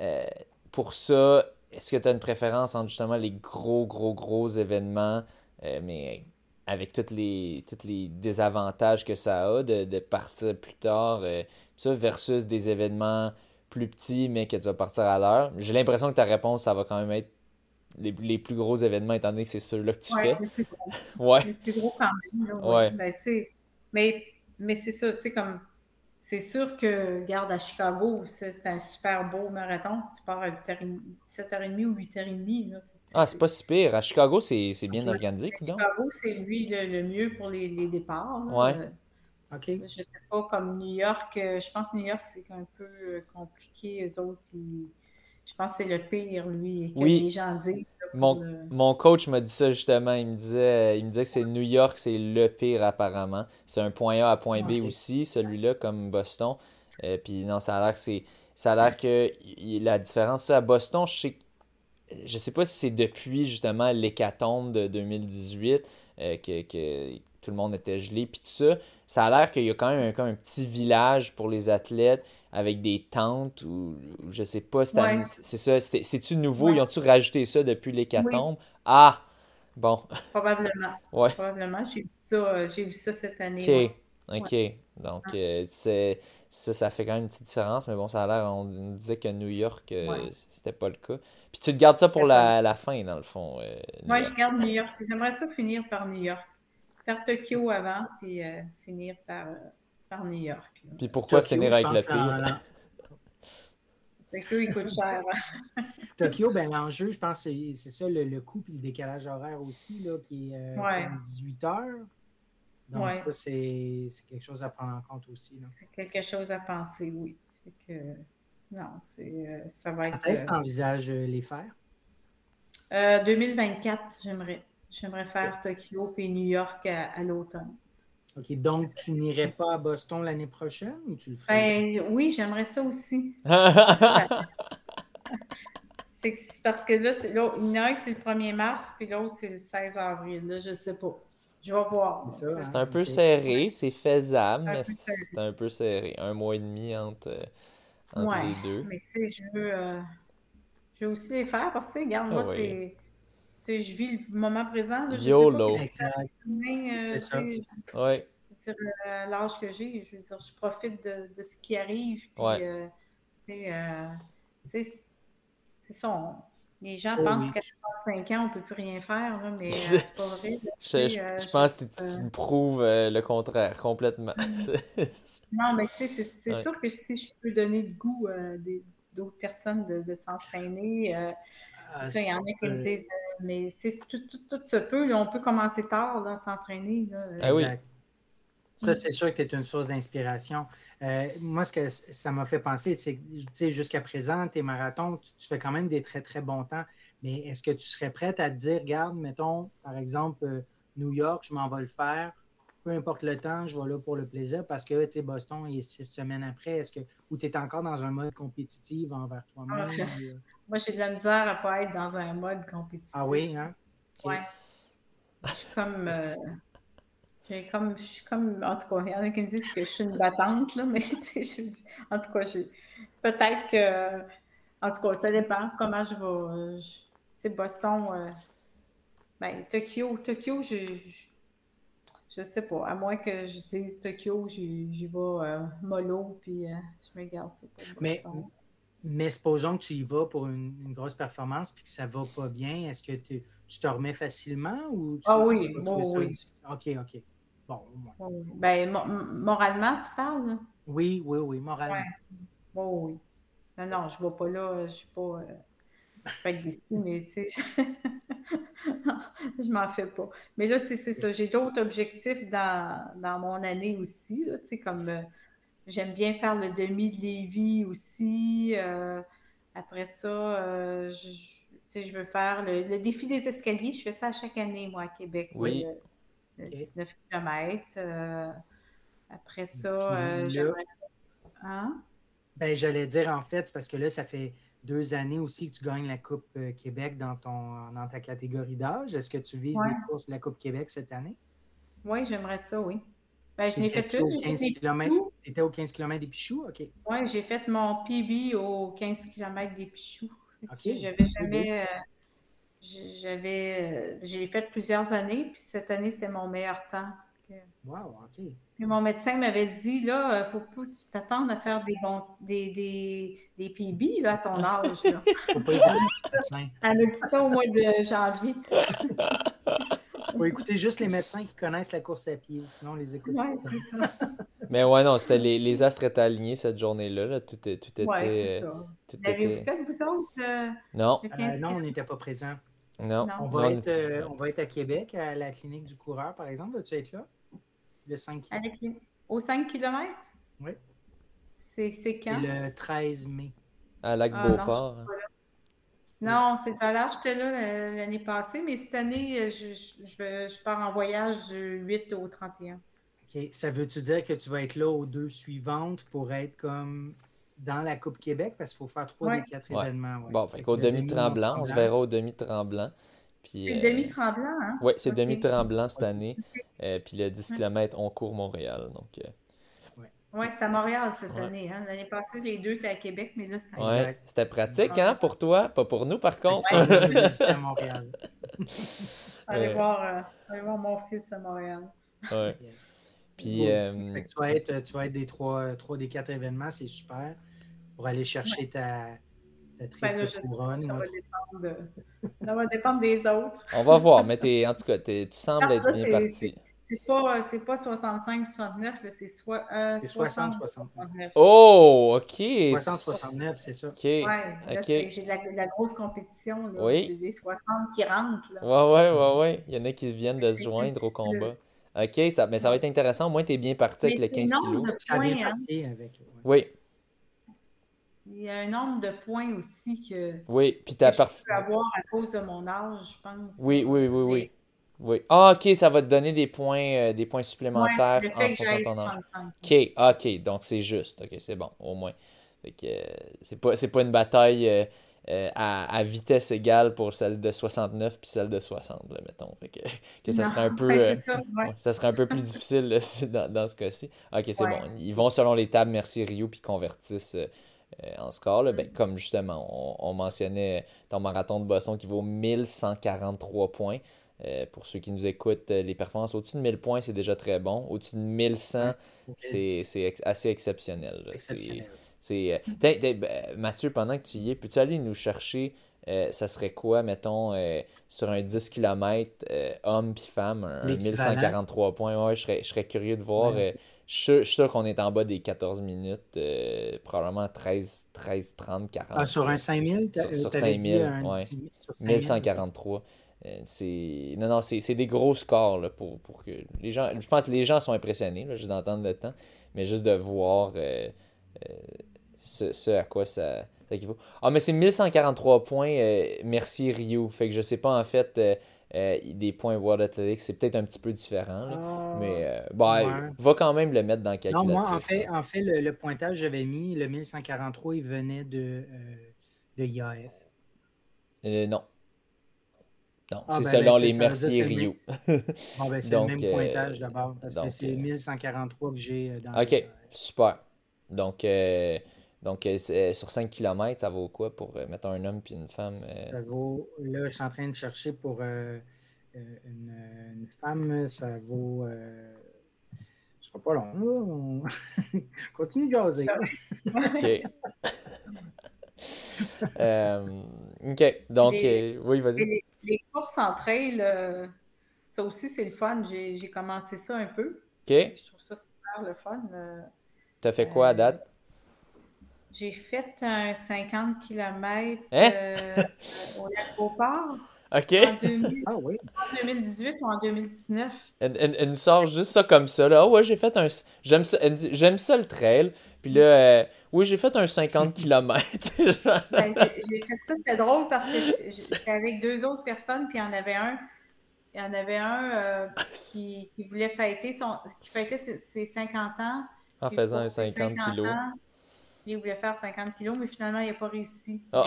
[SPEAKER 1] euh, pour ça, est-ce que tu as une préférence entre justement les gros, gros, gros événements, euh, mais avec tous les, toutes les désavantages que ça a de, partir plus tard, ça, versus des événements plus petits, mais que tu vas partir à l'heure? J'ai l'impression que ta réponse, ça va quand même être les, plus gros événements, étant donné que c'est ceux-là que tu fais.
[SPEAKER 3] Les plus gros. ouais. Les plus gros quand même. ouais. Ben, mais, mais c'est ça, tu sais, comme. C'est sûr que, garde à Chicago, c'est un super beau marathon. Tu pars à 7h30 ou 8h30. Là.
[SPEAKER 1] Ah, c'est pas si pire. À Chicago, c'est bien organisé.
[SPEAKER 3] À Chicago, c'est lui le, mieux pour les, les départs.
[SPEAKER 1] Ouais.
[SPEAKER 2] OK.
[SPEAKER 3] Je sais pas, comme New York, euh, je pense que New York, c'est un peu euh, compliqué. Eux autres, ils je pense que c'est le pire, lui, que les gens disent.
[SPEAKER 1] Mon, mon, coach m'a dit ça justement. Il me disait, il me disait que c'est New York, c'est le pire apparemment. C'est un point A à point B aussi, celui-là, comme Boston. Euh, puis non, ça a l'air que c'est. Ça a l'air que la différence à Boston, je sais je sais pas si c'est depuis justement l'hécatombe de 2018 euh, que, que, tout le monde était gelé puis tout ça. Ça a l'air qu'il y a quand même un, un, petit village pour les athlètes avec des tentes ou, je sais pas, c'est ça, c'est-tu nouveau? Ils ont-tu rajouté ça depuis l'hécatombe? Ah! Bon.
[SPEAKER 3] Probablement.
[SPEAKER 1] ouais.
[SPEAKER 3] Probablement. J'ai vu, ça, euh, vu ça cette année.
[SPEAKER 1] OK. OK. Donc, euh, c'est ça, ça fait quand même une petite différence, mais bon, ça a l'air, on disait que New York, euh, c'était pas le cas. Puis tu te gardes ça pour la, la fin, dans le fond.
[SPEAKER 3] oui, je garde New York. J'aimerais ça finir par New York. Faire Tokyo avant, puis finir par par New York.
[SPEAKER 1] Puis pourquoi finir avec le pire?
[SPEAKER 3] Tokyo, il coûte cher.
[SPEAKER 2] Tokyo, ben, l'enjeu, je pense, c'est ça, le, coût et le décalage horaire aussi, là, qui est 18 euh, heures. Donc, ça, c'est quelque chose à prendre en compte aussi.
[SPEAKER 3] C'est quelque chose à penser, oui. que, non, c'est, euh, ça va être.
[SPEAKER 2] Est-ce que tu envisages les faire?
[SPEAKER 3] 2024, euh, j'aimerais. J'aimerais faire Tokyo puis New York à l'automne.
[SPEAKER 2] OK, donc tu n'irais pas à Boston l'année prochaine ou tu le ferais?
[SPEAKER 3] Ben, oui, j'aimerais ça aussi. c'est parce que là, il y en a un qui c'est le 1er mars, puis l'autre c'est le 16 avril. Là, je sais pas. Je vais voir.
[SPEAKER 1] C'est hein? un peu serré, c'est faisable, mais c'est un peu serré. Un mois et demi entre, les deux.
[SPEAKER 3] Mais tu sais, je veux, euh, je veux aussi les faire parce que, regarde, moi, ah c'est je vis le moment présent. Là,
[SPEAKER 1] YOLO.
[SPEAKER 3] c'est ça.
[SPEAKER 1] Ouais.
[SPEAKER 3] C'est euh, l'âge que j'ai, je veux dire, je profite de, de ce qui arrive. Puis,
[SPEAKER 1] ouais.
[SPEAKER 3] euh, euh, c'est ça. Les gens pensent qu'à 65 ans, on ne peut plus rien faire, là, mais c'est pas vrai.
[SPEAKER 1] je, je, pense que tu, me prouves le contraire complètement.
[SPEAKER 3] non, mais tu sais, c'est sûr que si je peux donner le goût à d'autres personnes de, de s'entraîner, ça, il y en a qui me disent mais c'est tout, tout, tout, se peut. on peut commencer tard à s'entraîner.
[SPEAKER 1] Ah oui.
[SPEAKER 2] Ça, c'est sûr que tu es une source d'inspiration. Euh, moi, ce que ça m'a fait penser, c'est que jusqu'à présent, tes marathons, tu, fais quand même des très, très bons temps. Mais est-ce que tu serais prête à te dire, regarde, mettons, par exemple, euh, New York, je m'en vais le faire. Peu importe le temps, je vais là pour le plaisir parce que, tu sais, Boston, il est six semaines après. Est-ce que, ou tu es encore dans un mode compétitif envers toi-même? Ah,
[SPEAKER 3] moi, j'ai de la misère à ne pas être dans un mode compétitif.
[SPEAKER 2] Ah oui, hein?
[SPEAKER 3] Ouais. Je suis comme. Euh, j'ai comme. Je suis comme. En tout cas, il y en a qui me disent que je suis une battante, là, mais tu sais, en tout cas, peut-être que. En tout cas, ça dépend comment je vais. Tu sais, Boston. Euh, ben, Tokyo, Tokyo, je, je, sais pas. À moins que je dise Tokyo, j'y vais euh, mollo, puis je me garde ça
[SPEAKER 2] pour Boston. Mais mais supposons que tu y vas pour une, grosse performance et que ça va pas bien, est-ce que tu, te remets facilement ou
[SPEAKER 3] Ah oui, oui.
[SPEAKER 2] OK, OK. Bon,
[SPEAKER 3] Ben, moralement, tu parles?
[SPEAKER 2] Oui, oui, oui, moralement.
[SPEAKER 3] Oui, oui. Non, non, je ne vais pas là, je suis pas. Euh, je peux être déçue, mais tu sais, je, ne m'en fais pas. Mais là, c'est ça. J'ai d'autres objectifs dans, dans, mon année aussi, tu sais, comme euh, J'aime bien faire le demi de Lévis aussi. Euh, après ça, euh, je, je veux faire le, défi des escaliers. Je fais ça chaque année, moi, à Québec.
[SPEAKER 1] Oui.
[SPEAKER 3] Le, 19 km. Euh, Après ça, j'aimerais ça. Hein?
[SPEAKER 2] Ben, j'allais dire, en fait, parce que là, ça fait deux années aussi que tu gagnes la Coupe Québec dans, ton, dans ta catégorie d'âge. Est-ce que tu vises les courses de la Coupe Québec cette année?
[SPEAKER 3] Oui, j'aimerais ça, oui. Ben, je n'ai fait.
[SPEAKER 2] Tu étais au 15 km des Pichoux? OK.
[SPEAKER 3] Oui, j'ai fait mon PB au 15 km des Pichoux. Okay. J'avais jamais. Euh, j'avais. Euh, j'ai fait plusieurs années, puis cette année, c'est mon meilleur temps.
[SPEAKER 2] Wow, OK.
[SPEAKER 3] Puis mon médecin m'avait dit, là, il euh, faut pas que tu t'attendes à faire des bons des, des, des PB là, à ton âge. Là. faut pas Elle m'a dit ça au mois de janvier.
[SPEAKER 2] faut écouter juste les médecins qui connaissent la course à pied, sinon on les écoute
[SPEAKER 3] Oui, c'est ça.
[SPEAKER 1] Mais ouais, non, c'était les, les astres étaient alignés cette journée-là. Là. Tout, tout était.
[SPEAKER 3] Ouais, c'est ça. Tout L'avez-vous était... fait, vous autres? Euh,
[SPEAKER 1] non.
[SPEAKER 2] Euh, non, on n'était pas présents.
[SPEAKER 1] Non.
[SPEAKER 2] On, va être, euh, on va être à Québec, à la clinique du coureur, par exemple. Vas-tu être là? Le 5
[SPEAKER 3] km. Au 5 km?
[SPEAKER 2] Oui.
[SPEAKER 3] C'est quand?
[SPEAKER 2] C'est le 13 mai.
[SPEAKER 1] À Lac-Beauport. Ah,
[SPEAKER 3] non, c'est pas là. J'étais là l'année passée, mais cette année, je, je, je, pars en voyage du 8 au 31.
[SPEAKER 2] OK. Ça veut-tu dire que tu vas être là aux deux suivantes pour être comme dans la Coupe Québec? Parce qu'il faut faire trois des quatre événements.
[SPEAKER 1] Bon, fait, qu'au demi-tremblant, on se verra au demi-tremblant.
[SPEAKER 3] C'est euh... demi-tremblant, hein?
[SPEAKER 1] Oui, c'est demi-tremblant cette année. Euh, puis le 10 km, on court Montréal. Donc, euh,
[SPEAKER 3] oui, c'est à Montréal cette année. Hein? L'année passée, les deux étaient à Québec, mais là, c'était
[SPEAKER 1] ouais, C'était pratique, hein, pour toi, pas pour nous, par contre.
[SPEAKER 2] Oui, c'était à Montréal.
[SPEAKER 3] allez, voir, euh, allez voir mon fils à Montréal.
[SPEAKER 1] Oui. Puis, euh...
[SPEAKER 2] tu, vas être, tu vas être des trois, trois des quatre événements, c'est super. Pour aller chercher ouais. ta, ta triple ben là, couronne.
[SPEAKER 3] Ça, va dépendre de... ça va dépendre des autres.
[SPEAKER 1] On va voir, mais es, en tout cas, tu sembles être bien parti.
[SPEAKER 3] C'est pas, c'est pas 65-69, c'est soit, euh, 60-69.
[SPEAKER 1] Oh, OK.
[SPEAKER 2] 60-69, c'est ça.
[SPEAKER 1] OK.
[SPEAKER 3] Ouais, okay. j'ai de la, la, grosse compétition. Là.
[SPEAKER 1] Oui.
[SPEAKER 3] J'ai des 60 qui rentrent. Là.
[SPEAKER 1] Ouais, ouais, ouais, ouais. Il y en a qui viennent de se joindre au combat. OK, ça, mais ça va être intéressant. Au moins, tu es bien parti avec le 15 kilos.
[SPEAKER 3] Ça bien
[SPEAKER 2] hein? parti avec.
[SPEAKER 1] Oui.
[SPEAKER 3] Il y a un nombre de points aussi que,
[SPEAKER 1] oui, puis as
[SPEAKER 3] que je peux avoir à cause de mon âge, je pense.
[SPEAKER 1] Oui, oui, oui, oui. Oui. Ah, ok, ça va te donner des points, euh, des points supplémentaires
[SPEAKER 3] ouais, en fonction de ton âge.
[SPEAKER 1] Ok, ok, donc c'est juste. Ok, c'est bon, au moins. Fait que euh, c'est pas, pas une bataille euh, euh, à, à, vitesse égale pour celle de 69 puis celle de 60, là, mettons. Fait que, que ça serait un peu.
[SPEAKER 3] Ça, ouais.
[SPEAKER 1] ça, serait un peu plus difficile là, dans, dans, ce cas-ci. Ok, c'est bon. Ils vont selon les tables Merci Rio puis convertissent. En score, là, ben, comme justement on, on, mentionnait ton marathon de Boston qui vaut 1143 points. Euh, pour ceux qui nous écoutent, euh, les performances au-dessus de 1000 points, c'est déjà très bon. Au-dessus de 1100, okay. c'est ex assez exceptionnel. C'est, euh, ben, Mathieu, pendant que tu y es, peux-tu aller nous chercher, euh, ça serait quoi, mettons, euh, sur un 10 km, homme puis femme, un 1143 points? Ouais, je serais, je serais curieux de voir. Ouais. Je suis sûr qu'on est en bas des 14 minutes, euh, probablement 13, 13, 30, 40.
[SPEAKER 2] Ah, sur un 5000?
[SPEAKER 1] Sur, sur 5000, oui. 1143. Euh, c'est non non c'est des gros scores là, pour, pour que les gens je pense que les gens sont impressionnés là, juste d'entendre le temps mais juste de voir euh, ce, ce, à quoi ça, ça équivaut ah mais c'est 1143 points merci Rio fait que je sais pas en fait des points World Athletics c'est peut-être un petit peu différent là, oh, mais bah, ouais. va quand même le mettre dans le calculatrice
[SPEAKER 2] non moi en fait, en fait le, le pointage j'avais mis le 1143 il venait de, de IAF
[SPEAKER 1] non non, ah, c'est ben selon les Mercier Rio.
[SPEAKER 2] bon, ben, c'est le même pointage d'abord, parce donc, que c'est 1143 que j'ai dans
[SPEAKER 1] OK, le... super. Donc, euh, donc euh, sur 5 km, ça vaut quoi pour euh, mettre un homme puis une femme?
[SPEAKER 2] Ça vaut, là, je suis en train de chercher pour une, une, femme, ça vaut... Ce sera pas long, là. On... Continue de jaser.
[SPEAKER 1] OK. OK, donc, oui, vas-y
[SPEAKER 3] les courses en trail, euh, ça aussi, c'est le fun. J'ai commencé ça un peu.
[SPEAKER 1] OK. Je
[SPEAKER 3] trouve ça super le fun. Euh,
[SPEAKER 1] tu as fait quoi à date?
[SPEAKER 3] J'ai fait un 50 km
[SPEAKER 1] hein?
[SPEAKER 3] euh, au Lac
[SPEAKER 1] OK.
[SPEAKER 3] En, 2000, ah, oui. en 2018 ou en 2019.
[SPEAKER 1] Elle, elle, elle, nous sort juste ça comme ça. Là. Oh, ouais, j'ai fait un. J'aime ça, j'aime ça le trail. Puis là, euh, oui, j'ai fait un 50 km.
[SPEAKER 3] ben, j'ai fait ça, c'était drôle parce que j'étais avec deux autres personnes, puis il y en avait un. il y en avait un qui, voulait fêter son, qui fêtait ses, 50 ans.
[SPEAKER 1] En faisant 50, kilos.
[SPEAKER 3] Il voulait faire 50 kilos, mais finalement, il n'a pas réussi. Ah.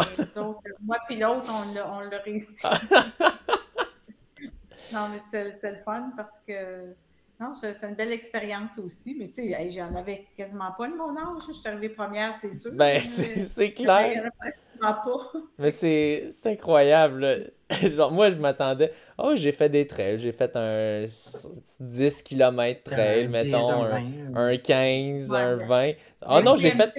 [SPEAKER 3] moi puis l'autre, on l'a réussi. non, mais c'est le fun parce que non, c'est une belle expérience aussi, mais tu sais, j'en avais quasiment pas de mon âge. Je suis arrivée première, c'est sûr.
[SPEAKER 1] Ben, c'est clair. Pas. Mais c'est incroyable. Genre, moi, je m'attendais. Oh, j'ai fait des trails. J'ai fait un 10 km trail, mettons, un, 15, un 20. Oh non, j'ai fait.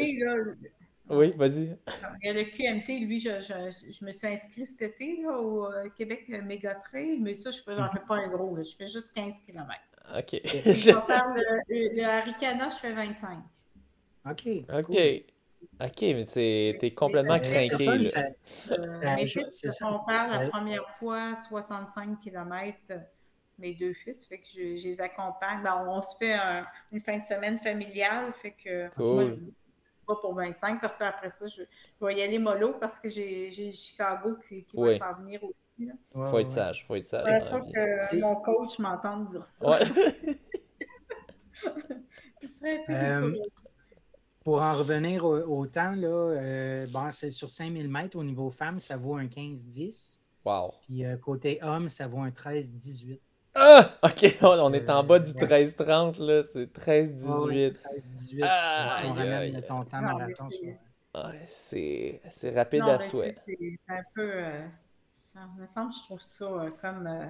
[SPEAKER 1] Oui, vas-y.
[SPEAKER 3] Il y a le QMT, lui, je, je, je me suis inscrit cet été là, au euh, Québec, le méga trail, mais ça, je ne fais pas un gros, je fais juste 15 km.
[SPEAKER 1] OK.
[SPEAKER 3] je vais faire le, le Aricana, je fais 25.
[SPEAKER 2] OK.
[SPEAKER 1] OK. OK, mais t'es complètement craqué.
[SPEAKER 3] euh, mes fils se sont faire la première fois 65 km, mes deux fils, fait que je, les accompagne. Ben, on se fait une fin de semaine familiale, fait que cool pas pour 25 parce qu'après ça, je, vais y aller mollo parce que j'ai Chicago qui, qui va s'en venir aussi. Il
[SPEAKER 1] faut être sage, faut être sage.
[SPEAKER 3] Il faut que mon coach m'entende dire ça.
[SPEAKER 2] euh, pour en revenir au, temps, là, euh, bon, c'est sur 5000 mètres au niveau femme, ça vaut un 15-10.
[SPEAKER 1] Wow.
[SPEAKER 2] Puis euh, côté homme, ça vaut un 13-18.
[SPEAKER 1] Ah! Ok, on est en bas du 13-30, là. C'est 13-18. 13-18. Ah, on ramène ton temps marathon. Ouais, c'est rapide à souhait.
[SPEAKER 3] C'est un peu. Euh, ça me semble, je trouve ça euh, comme. Euh,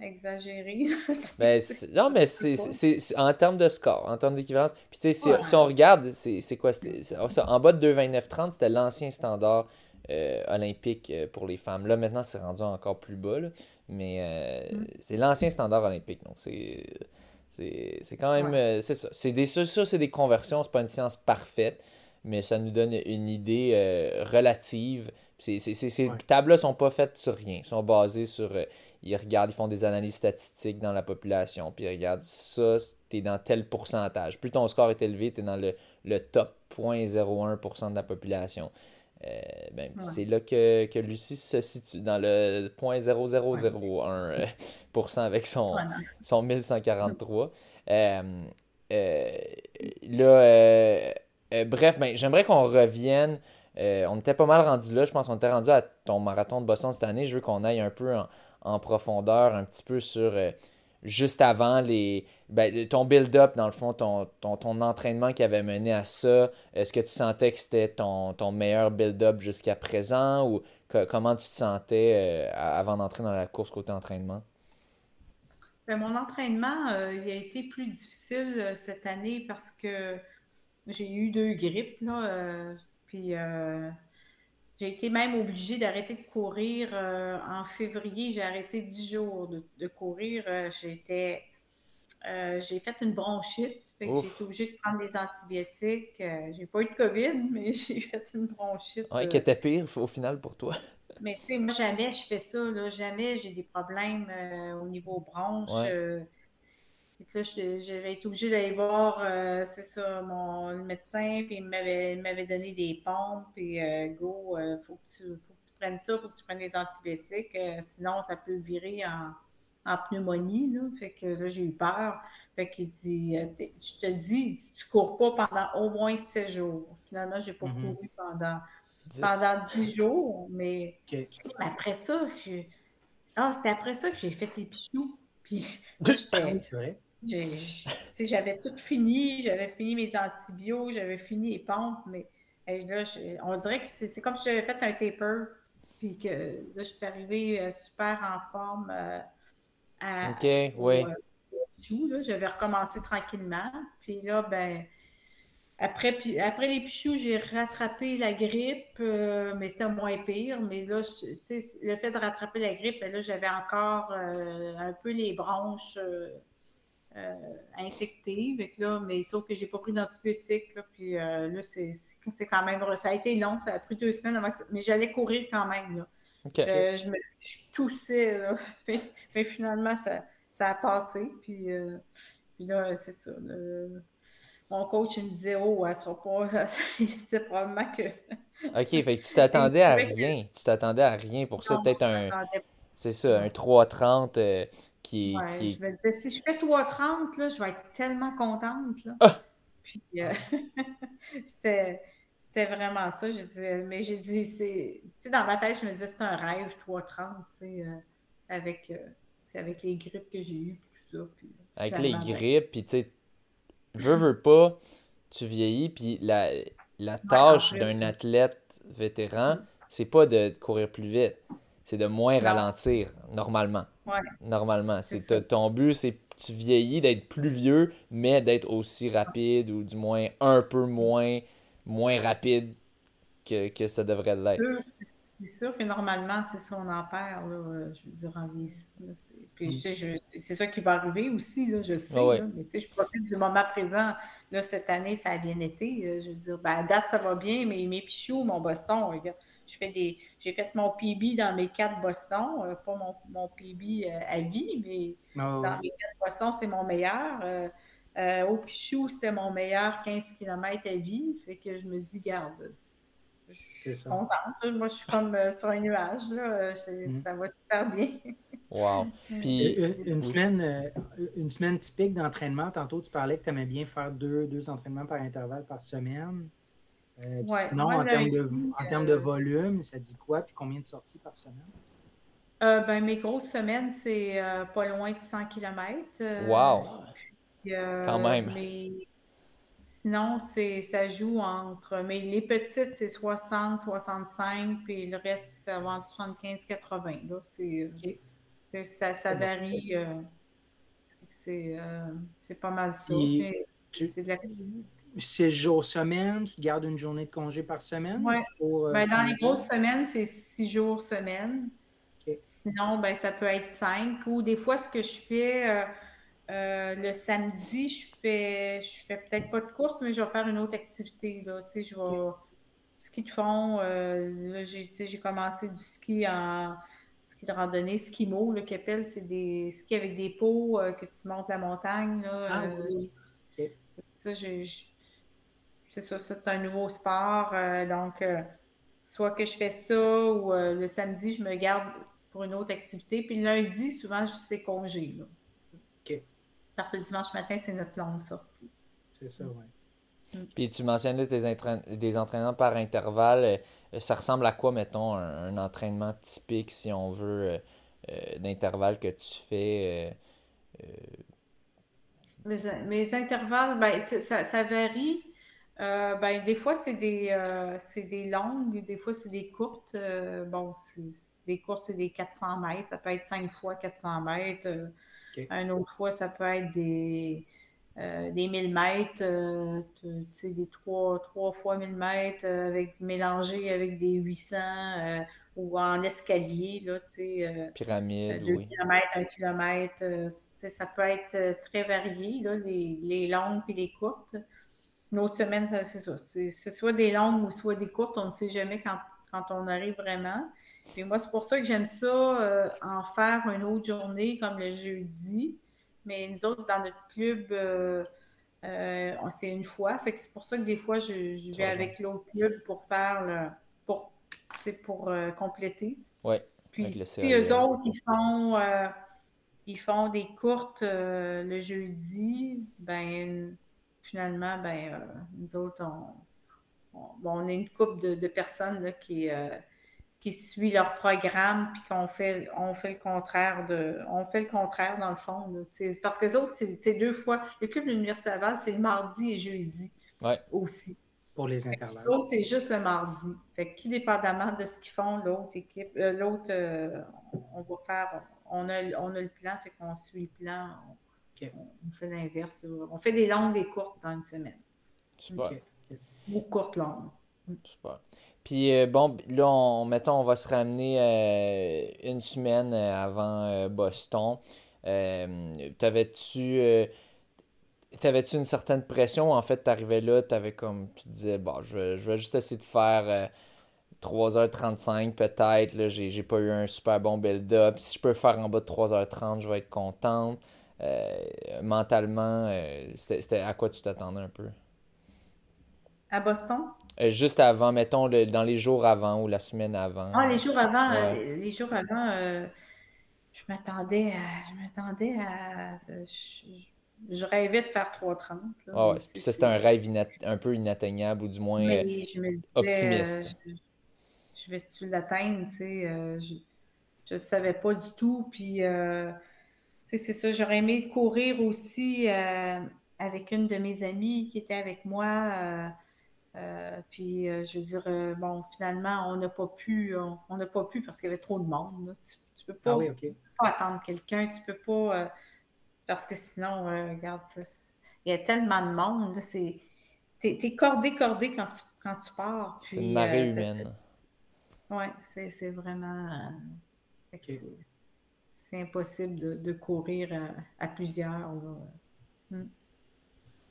[SPEAKER 3] exagéré.
[SPEAKER 1] ben, non, mais c'est en termes de score, en termes d'équivalence. Puis tu sais, si, si, on regarde, c'est quoi? En bas de 2,29,30, c'était l'ancien standard olympique pour les femmes. Là, maintenant, c'est rendu encore plus bas. Là. Mais euh, mm. c'est l'ancien standard olympique. Donc, c'est. C'est quand même. Euh, c'est ça. C'est des, ça, c'est des conversions. C'est pas une science parfaite, mais ça nous donne une idée euh, relative. ces tables-là sont pas faites sur rien. Ils sont basées sur. ils regardent, ils font des analyses statistiques dans la population. Puis ils regardent ça, tu es dans tel pourcentage. Plus ton score est élevé, tu es dans le, le top 0.01% de la population. Euh, ben, c'est là que, que, Lucie se situe, dans le 0.0001% avec son, son 1143. Euh, euh, là, bref, ben, j'aimerais qu'on revienne. on était pas mal rendu là. Je pense qu'on était rendu à ton marathon de Boston cette année. Je veux qu'on aille un peu en, en profondeur, un petit peu sur juste avant les ben, ton build-up, dans le fond, ton, ton, entraînement qui avait mené à ça, est-ce que tu sentais que c'était ton, ton meilleur build-up jusqu'à présent ou comment tu te sentais euh, avant d'entrer dans la course côté entraînement?
[SPEAKER 3] Ben, mon entraînement, euh, il a été plus difficile euh, cette année parce que j'ai eu deux grippes, là, puis j'ai été même obligée d'arrêter de courir euh, en février. J'ai arrêté dix jours de, courir. Euh, j'étais, euh, j'ai fait une bronchite. j'ai été obligée de prendre des antibiotiques. j'ai pas eu de COVID, mais j'ai fait une bronchite.
[SPEAKER 1] Ouais, qui était pire au final pour toi.
[SPEAKER 3] mais tu sais, moi, jamais je fais ça. Là. Jamais j'ai des problèmes au niveau bronche là, j'avais été obligée d'aller voir, euh, c'est ça, mon médecin, puis il m'avait donné des pompes, puis euh, go, il euh, faut, que tu, faut que tu prennes ça, faut que tu prennes des antibiotiques, sinon ça peut virer en, pneumonie, là. Fait que là, j'ai eu peur. Fait qu'il dit, je te dis, tu cours pas pendant au moins 7 jours. Finalement, j'ai pas mm-hmm. couru pendant, pendant 10 jours, mais après ça, ah, c'était après ça que j'ai fait les pichous. Puis, vrai j'avais tout fini, j'avais fini mes antibiotiques, j'avais fini les pompes, mais là, on dirait que c'est comme si j'avais fait un taper, puis que là, je suis arrivée euh, super en forme euh, à,
[SPEAKER 1] OK, oui.
[SPEAKER 3] Euh, j'avais recommencé tranquillement, puis là, ben, après, puis, après les pichous, j'ai rattrapé la grippe, mais c'était moins pire. Mais là, le fait de rattraper la grippe, ben là, j'avais encore un peu les bronches euh, infectée. là, mais sauf que j'ai pas pris d'antibiotiques. Puis euh, là, c'est quand même. Ça a été long, ça a pris deux semaines avant que Mais j'allais courir quand même. Là. Euh, je me toussais. mais finalement, ça, ça, a passé. Puis, puis là, c'est ça. mon coach me disait Oh, elle sera pas. c'est probablement que.
[SPEAKER 1] OK, fait que tu t'attendais à rien. Tu t'attendais à rien pour ça. Peut-être un. C'est ça, un 3,30 qui,
[SPEAKER 3] qui... Je me disais, si je fais 3,30, là, je vais être tellement contente. Là. Ah! Puis, euh, c'était vraiment ça. Je disais, mais j'ai dit, c'est. Dans ma tête, je me disais, c'est un rêve, 3,30, tu sais, euh, avec, euh, avec les grippes que j'ai eues, tout ça. Puis,
[SPEAKER 1] avec les grippes, puis tu sais, veux, veux pas, tu vieillis, puis la, la tâche d'un athlète vétéran, c'est pas de courir plus vite, c'est de moins ralentir, normalement.
[SPEAKER 3] Ouais.
[SPEAKER 1] Normalement. C'est ton but, c'est tu vieillis d'être plus vieux, mais d'être aussi rapide ou du moins un peu moins, moins rapide que, que ça devrait l'être.
[SPEAKER 3] C'est sûr que normalement, c'est ça, on en perd, là, je veux dire, en vieillissant. Puis, mm. c'est ça qui va arriver aussi, là, je sais. Ah mais tu sais, je profite du moment présent. Là, cette année, ça a bien été. Euh, je veux dire, ben, à date, ça va bien, mais mes pichoux, mon Boston, regarde, je fais des, j'ai fait mon PB dans mes quatre Boston, euh, pas mon, mon PB euh, à vie, mais ah dans mes quatre Boston, c'est mon meilleur. au Pichou, c'était mon meilleur 15 km à vie. Fait que je me dis, garde, contente. Moi, je suis comme euh, sur un nuage. Là. Mm. Ça va super bien.
[SPEAKER 1] wow.
[SPEAKER 2] Puis, une, semaine, euh, une semaine typique d'entraînement, tantôt, tu parlais que tu aimais bien faire deux, deux entraînements par intervalle par semaine. Euh, sinon, en, termes de, en termes de volume, ça dit quoi? Puis combien de sorties par semaine?
[SPEAKER 3] ben, mes grosses semaines, c'est pas loin de 100 km.
[SPEAKER 1] wow! Quand même.
[SPEAKER 3] Sinon, c'est ça joue entre. Mais les petites, c'est 60, 65, puis le reste, c'est avant 75, 80. Là, c'est, ça, ça varie. Euh, euh, c'est, pas mal ça.
[SPEAKER 2] c'est de jours semaine, tu gardes une journée de congé par semaine?
[SPEAKER 3] Oui. Euh, ben, dans les grosses semaines, c'est six jours semaine. Sinon, ben, ça peut être cinq. Ou des fois, ce que je fais, euh, le samedi, je fais, je fais peut-être pas de course, mais je vais faire une autre activité. Là. Tu sais, je vais ski de fond. Euh, j'ai commencé du ski en ski de randonnée, ski mo, le qu'appelle, c'est des skis avec des pots euh, que tu montes la montagne. Là, ah, Ça, c'est ça, c'est un nouveau sport. donc, soit que je fais ça ou le samedi, je me garde pour une autre activité. Puis le lundi, souvent, c'est congé. Là. Parce que le dimanche matin, c'est notre longue sortie.
[SPEAKER 2] C'est ça, oui.
[SPEAKER 1] Mm. Puis tu mentionnais tes des entraînements par intervalle. Euh, ça ressemble à quoi, mettons, un, entraînement typique, si on veut, euh, euh, d'intervalle que tu fais?
[SPEAKER 3] Mes, intervalles, ben, ça, ça, varie. Ben, des fois, c'est des, des longues, des fois, c'est des courtes. bon, des courtes, c'est des 400 mètres. Ça peut être 5 fois 400 mètres. Un autre fois, ça peut être des, euh, des 1000 mètres, euh, des 3, fois 1000 mètres euh, avec, mélangés avec des 800 ou en escalier, là,
[SPEAKER 1] Pyramide,
[SPEAKER 3] 2 km, 1 km. ça peut être très varié, là, les, les longues et les courtes. Une autre semaine, c'est ça. C'est soit des longues ou soit des courtes. On ne sait jamais quand, quand on arrive vraiment. Et moi, c'est pour ça que j'aime ça, euh, en faire une autre journée comme le jeudi. Mais nous autres, dans notre club, euh, euh, c'est une fois. Fait que c'est pour ça que des fois, je, vais avec l'autre club pour faire le. pour, pour compléter.
[SPEAKER 1] Oui.
[SPEAKER 3] Puis si eux autres, ils font, ils font des courtes le jeudi, ben finalement, ben nous autres, on, on, est une couple de, de personnes là, qui qui suit leur programme puis qu'on fait on fait le contraire de on fait le contraire dans le fond parce que les autres c'est deux fois le club de l'université Laval c'est le mardi et jeudi aussi.
[SPEAKER 2] Pour les intervalles.
[SPEAKER 3] l'autre c'est juste le mardi. Fait que tout dépendamment de ce qu'ils font l'autre équipe euh, l'autre euh, on va faire on a on a le plan fait qu'on suit le plan on, fait l'inverse on fait des longues des courtes dans une semaine
[SPEAKER 1] super
[SPEAKER 3] ou courtes longues
[SPEAKER 1] super puis euh, bon, là, on, mettons, on va se ramener euh, une semaine euh, avant Boston. T'avais-tu T'avais-tu une certaine pression? En fait, t'arrivais là, t'avais comme. Tu te disais, bon, je vais, je vais juste essayer de faire 3h35 peut-être. Là, j'ai, pas eu un super bon build-up. Si je peux faire en bas de 3h30, je vais être contente. Mentalement, c'était, à quoi tu t'attendais un peu?
[SPEAKER 3] À Boston?
[SPEAKER 1] Euh, juste avant, mettons, dans les jours avant ou la semaine avant.
[SPEAKER 3] Ah, les jours avant, euh, les jours avant, euh, je m'attendais à. Je m'attendais à. Je, rêvais de faire 3,30.
[SPEAKER 1] Ah ouais, ça, c'était un rêve un peu inatteignable ou du moins optimiste.
[SPEAKER 3] je, vais-tu l'atteindre, tu sais. je ne savais pas du tout. Puis, c'est ça. J'aurais aimé courir aussi avec une de mes amies qui était avec moi. Euh, puis, euh, je veux dire, euh, bon, finalement, on n'a pas pu, on n'a pas pu parce qu'il y avait trop de monde. Tu, ne peux pas,
[SPEAKER 2] ah
[SPEAKER 3] attendre quelqu'un, tu peux pas, parce que sinon, regarde, il y a tellement de monde. C'est, t'es, es cordé, cordé quand tu, quand tu pars.
[SPEAKER 1] C'est une marée humaine.
[SPEAKER 3] Oui, c'est, vraiment. C'est, impossible de, courir à, plusieurs. Hmm.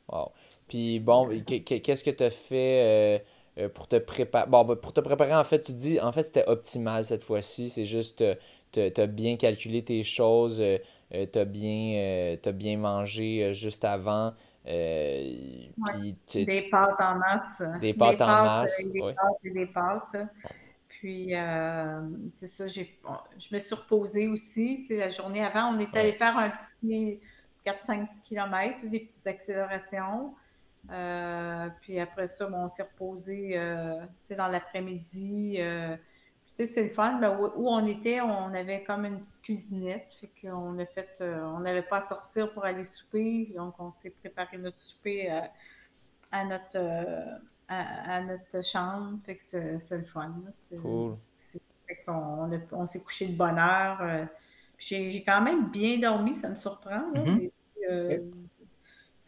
[SPEAKER 1] Wow. Puis bon, qu'est-ce que tu as fait euh, euh, pour te préparer? Bon, ben, pour te préparer, en fait, tu dis, en fait, c'était optimal cette fois-ci. C'est juste, tu as bien calculé tes choses, euh, tu as, bien, bien mangé juste avant.
[SPEAKER 3] des pâtes en masse.
[SPEAKER 1] Des pâtes en masse.
[SPEAKER 3] Des pâtes et des pâtes. Puis, c'est ça, je me suis reposée aussi. C'est la journée avant, on est allé faire un petit 4-5 km, des petites accélérations. Euh, puis après ça, on s'est reposé euh, dans l'après-midi. Euh, c'est le fun. mais où, on était, on avait comme une petite cuisinette. Fait qu'on a fait, on n'avait pas à sortir pour aller souper. Donc, on s'est préparé notre souper à, notre, à, notre chambre. Fait que c'est le fun.
[SPEAKER 1] Cool.
[SPEAKER 3] Fait on s'est couché de bonne heure. J'ai quand même bien dormi, ça me surprend. Mm-hmm. Euh,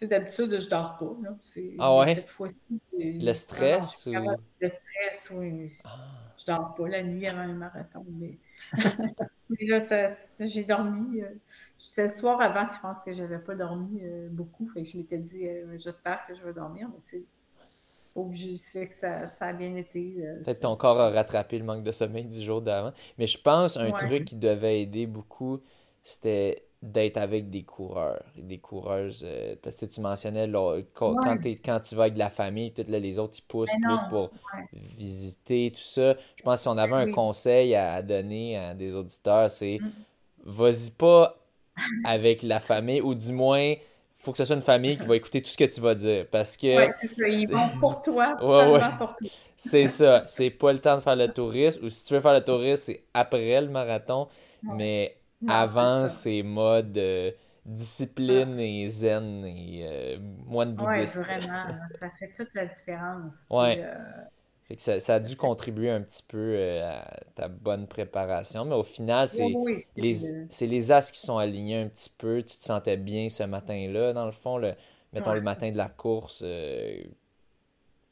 [SPEAKER 3] d'habitude, je dors pas. Là.
[SPEAKER 1] Ah ouais?
[SPEAKER 3] Cette fois-ci.
[SPEAKER 1] Le stress?
[SPEAKER 3] ou... Le stress, oui. Ah. Je dors pas la nuit avant un marathon. Mais, là, j'ai dormi. Euh, c'est le soir avant que je pense que je n'avais pas dormi euh, beaucoup. Fait que je m'étais dit, j'espère que je vais dormir. Mais tu obligé, fait que ça, ça, a bien été.
[SPEAKER 1] Peut-être ton corps a rattrapé le manque de sommeil du jour d'avant. Mais je pense un truc qui devait aider beaucoup, c'était d'être avec des coureurs et des coureuses. Euh, parce que tu mentionnais, quand, quand, tu vas avec de la famille, toutes les autres, ils poussent plus pour visiter, tout ça. Je pense que si on avait un conseil à, donner à des auditeurs, c'est mm. vas-y pas avec la famille, ou du moins, faut que ce soit une famille qui va écouter tout ce que tu vas dire. Parce que.
[SPEAKER 3] Oui, c'est ça. Ils vont pour toi, seulement pour toi.
[SPEAKER 1] c'est ça. C'est pas le temps de faire le tourisme, ou si tu veux faire le tourisme, c'est après le marathon. Mais avant, c'est mode euh, discipline et zen et euh, moine bouddhiste.
[SPEAKER 3] Oui, vraiment. ça fait toute la différence.
[SPEAKER 1] Oui. Euh, ça, ça, a dû contribuer un petit peu à ta bonne préparation, mais au final, c'est les, les as qui sont alignés un petit peu. Tu te sentais bien ce matin-là, dans le fond, le, mettons le matin de la course.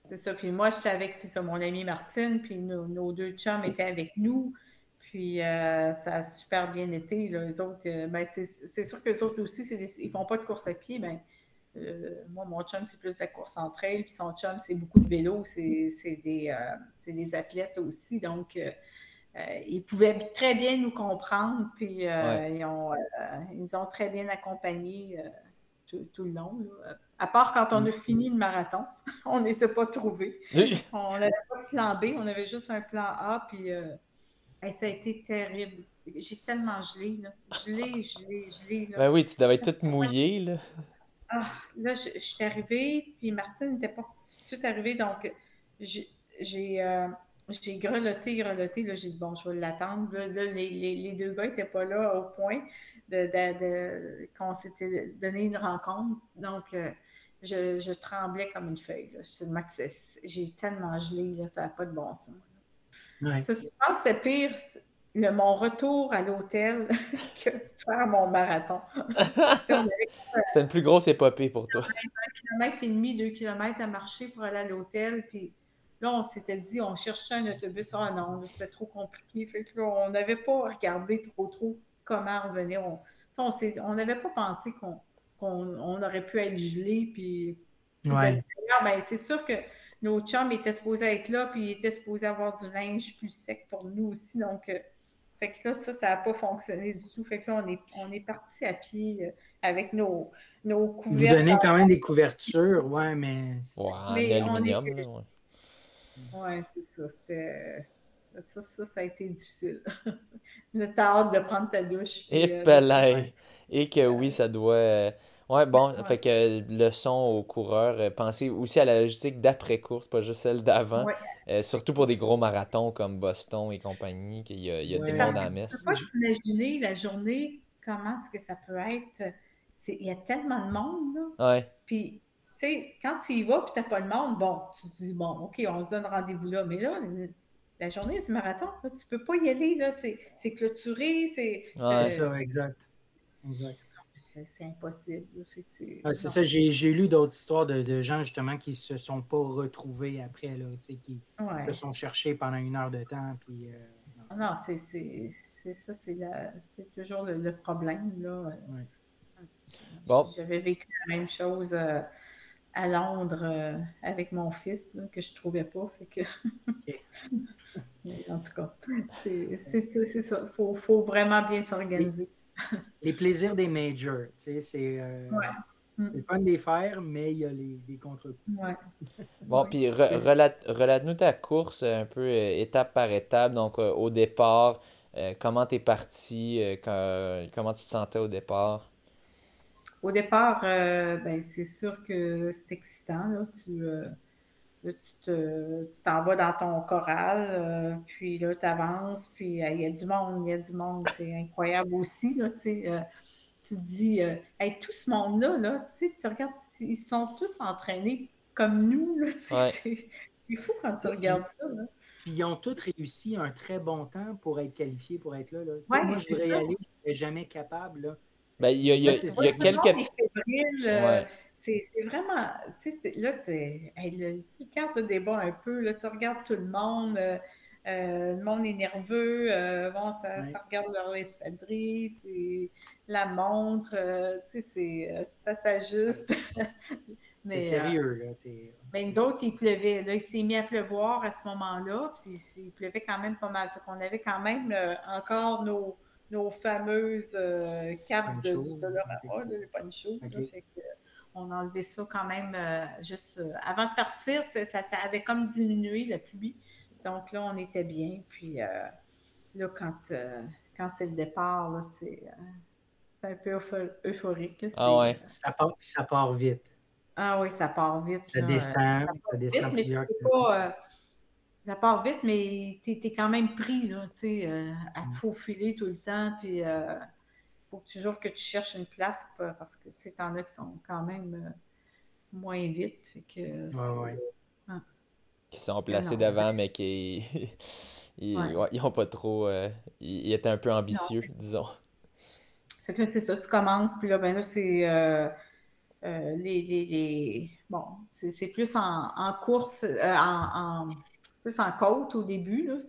[SPEAKER 3] C'est ça. Puis moi, j'étais avec, c'est ça, mon ami Martine, puis nos, nos deux chums étaient avec nous. Puis euh, ça a super bien été. les autres, euh, ben, c'est sûr que les autres aussi, ils ne font pas de course à pied. Ben, euh, moi, mon chum, c'est plus la course en trail, puis son chum, c'est beaucoup de vélo. C'est des, des, athlètes aussi. Donc, ils pouvaient très bien nous comprendre, puis ils, ont, ils ont très bien accompagné tout, le long. À part quand on a fini le marathon, on ne les a pas trouvés. On n'avait pas de plan B, on avait juste un plan A, puis ça a été terrible. J'ai tellement gelé, là. Gelé, gelé, gelé. Là.
[SPEAKER 1] Ben oui, tu devais être toute mouillée, là.
[SPEAKER 3] Ah, là, je, suis arrivée, puis Martine n'était pas tout de suite arrivée, donc j'ai euh, j'ai grelotté, grelotté. Là, j'ai dit, bon, je vais l'attendre. Là, les, les, deux gars n'étaient pas là au point de, de, qu'on s'était donné une rencontre. Donc, euh, je, je, tremblais comme une feuille. J'ai tellement gelé, là, ça n'a pas de bon sens. Ça, je pense que c'était pire le, mon retour à l'hôtel que faire mon marathon.
[SPEAKER 1] c'est une plus grosse épopée pour toi.
[SPEAKER 3] Un kilomètre et demi, deux kilomètres à marcher pour aller à l'hôtel. Puis là, on s'était dit, on cherchait un autobus. Ah non, c'était trop compliqué. Fait que on n'avait pas regardé trop, trop comment revenir. On on n'avait pas pensé qu'on on, aurait pu être gelé. Puis,
[SPEAKER 2] ouais.
[SPEAKER 3] ben, c'est sûr que nos chums étaient supposés être là, puis ils étaient supposés avoir du linge plus sec pour nous aussi. Donc, euh, fait que là, ça, ça n'a pas fonctionné du tout. Fait que là, on est, on est parti à pied euh, avec nos, nos couvertures.
[SPEAKER 2] Vous donnez quand même des couvertures, ouais, mais.
[SPEAKER 1] Ouais, mais
[SPEAKER 3] on ouais. c'est ça. C'était. Ça, ça, ça, a été difficile. T'as hâte de prendre ta douche.
[SPEAKER 1] Et euh, Et que oui, ça doit. Euh, ouais, bon, fait que leçon aux coureurs, euh, pensez aussi à la logistique d'après-course, pas juste celle d'avant. surtout pour des gros marathons comme Boston et compagnie, qu'il y a, il y a du monde à la messe.
[SPEAKER 3] Tu peux pas t'imaginer la journée, comment est-ce que ça peut être. Il y a tellement de monde, là.
[SPEAKER 1] Ouais.
[SPEAKER 3] Puis tu sais, quand tu y vas et tu n'as pas de monde, bon, tu te dis, bon, OK, on se donne rendez-vous là. Mais là, la journée du marathon, tu ne peux pas y aller, là. C'est clôturé, c'est.
[SPEAKER 2] c'est ça, exact.
[SPEAKER 3] C'est impossible.
[SPEAKER 2] C'est ça, j'ai lu d'autres histoires de, gens justement qui ne se sont pas retrouvés après, là, qui se sont cherchés pendant une heure de temps. Puis,
[SPEAKER 3] euh, non, c'est ça, c'est toujours le, problème. Là. Bon. J'avais vécu la même chose. Euh, à Londres euh, avec mon fils que je ne trouvais pas. Fait que... en tout cas, c'est ça. Il faut, vraiment bien s'organiser.
[SPEAKER 2] Les, plaisirs des majors, tu sais, c'est euh, le fun de les faire, mais il y a les, des contre-coups.
[SPEAKER 1] Bon, puis relate-nous ta course un peu euh, étape par étape. Donc, au départ, comment tu es parti, comment tu te sentais au départ?
[SPEAKER 3] Au départ, euh, ben, c'est sûr que c'est excitant. Là. Tu, euh, tu, t'en vas dans ton choral, euh, puis là, tu avances, puis il y a du monde, il y a du monde. C'est incroyable aussi. Là, tu te dis, hey, tout ce monde-là, là, tu regardes, ils sont tous entraînés comme nous. Là, C'est fou quand tu regardes ça. Là.
[SPEAKER 2] Puis ils ont tous réussi un très bon temps pour être qualifiés, pour être là. là. moi, je dirais aller, je ne jamais capable. Là.
[SPEAKER 1] Ben, il y a, il y a, il y a quelques.
[SPEAKER 3] Euh, c'est vraiment. Là, tu le petit carte de débat un peu. Là, tu regardes tout le monde. Euh, euh, le monde est nerveux. bon, ça, ça, regarde leur espadrille. C'est la montre. tu sais, ça s'ajuste.
[SPEAKER 2] c'est sérieux, là.
[SPEAKER 3] Mais nous autres, il pleuvait. Là, il s'est mis à pleuvoir à ce moment-là. Puis il pleuvait quand même pas mal. Fait qu'on avait quand même encore nos nos fameuses euh, capes de, du Dolorama, les ponchos. on a enlevé ça quand même euh, juste euh, avant de partir, ça, ça, avait comme diminué la pluie. Donc là, on était bien. Puis là, quand, quand c'est le départ, c'est un peu euphorique.
[SPEAKER 1] Ah ouais.
[SPEAKER 2] Ça part, ça part vite.
[SPEAKER 3] Ah oui, ça part vite.
[SPEAKER 2] Ça descend, ça, descend plusieurs
[SPEAKER 3] ça part vite, mais tu es, quand même pris là, euh, à te mm. faufiler tout le temps. Puis il euh, faut toujours que tu cherches une place parce que tu en as qui sont quand même euh, moins vite. que,
[SPEAKER 1] Qui sont placés devant, mais qui ils, ont pas trop. ils, étaient un peu ambitieux, disons.
[SPEAKER 3] Fait que c'est ça, tu commences, puis là, ben là, c'est. les, les, Bon, c'est plus en, en course, en, plus en côte au début, là,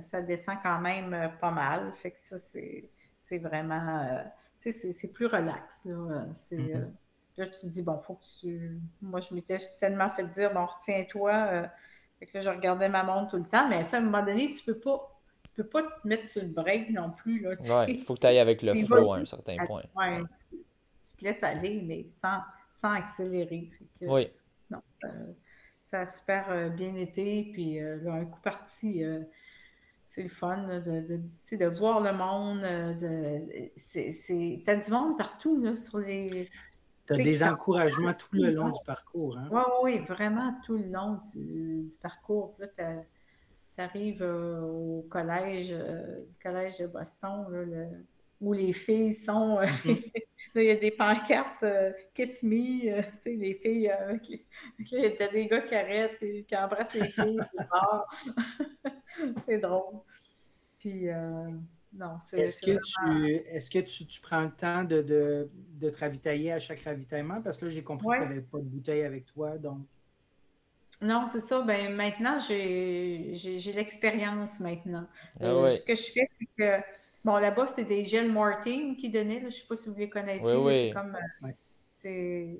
[SPEAKER 3] ça, descend quand même euh, pas mal. Fait que ça, c'est vraiment. Euh, c'est plus relax. Là, euh, mm-hmm. là, tu te dis, bon, faut que tu. Moi, je m'étais tellement fait dire, bon, retiens-toi. fait que là, je regardais ma montre tout le temps. Mais à un moment donné, tu peux pas. Tu peux pas te mettre sur le break non plus. Là,
[SPEAKER 1] il faut que tu ailles avec le flow à un certain point.
[SPEAKER 3] Ouais, tu, te laisses aller, mais sans, sans accélérer.
[SPEAKER 1] oui.
[SPEAKER 3] Non, ça a super euh, bien été. Puis euh, là, un coup parti, euh, c'est le fun de, de, de, voir le monde. De, c'est, t'as du monde partout là, sur les.
[SPEAKER 2] Tu as des encouragements tout le long du parcours. Hein?
[SPEAKER 3] Oui, oui, vraiment tout le long du, parcours. Là, tu arrives au collège, le collège de Boston, là, où les filles sont. Il y a des pancartes euh, Kiss Me, euh, tu sais, les filles, euh, il y a des gars qui arrêtent et qui embrassent les filles, c'est rare. c'est drôle. Puis, non, c'est.
[SPEAKER 2] Est-ce que, tu, est-ce que tu, tu, prends le temps de, de, de, te ravitailler à chaque ravitaillement? Parce que là, j'ai compris que tu n'avais pas de bouteille avec toi, donc.
[SPEAKER 3] Non, c'est ça. Ben, maintenant, j'ai, j'ai, l'expérience maintenant.
[SPEAKER 1] Ah
[SPEAKER 3] ce que je fais, c'est que Bon, là-bas, c'est des gels Martin qui donnaient. Je ne sais pas si vous les connaissez. C'est comme. Euh,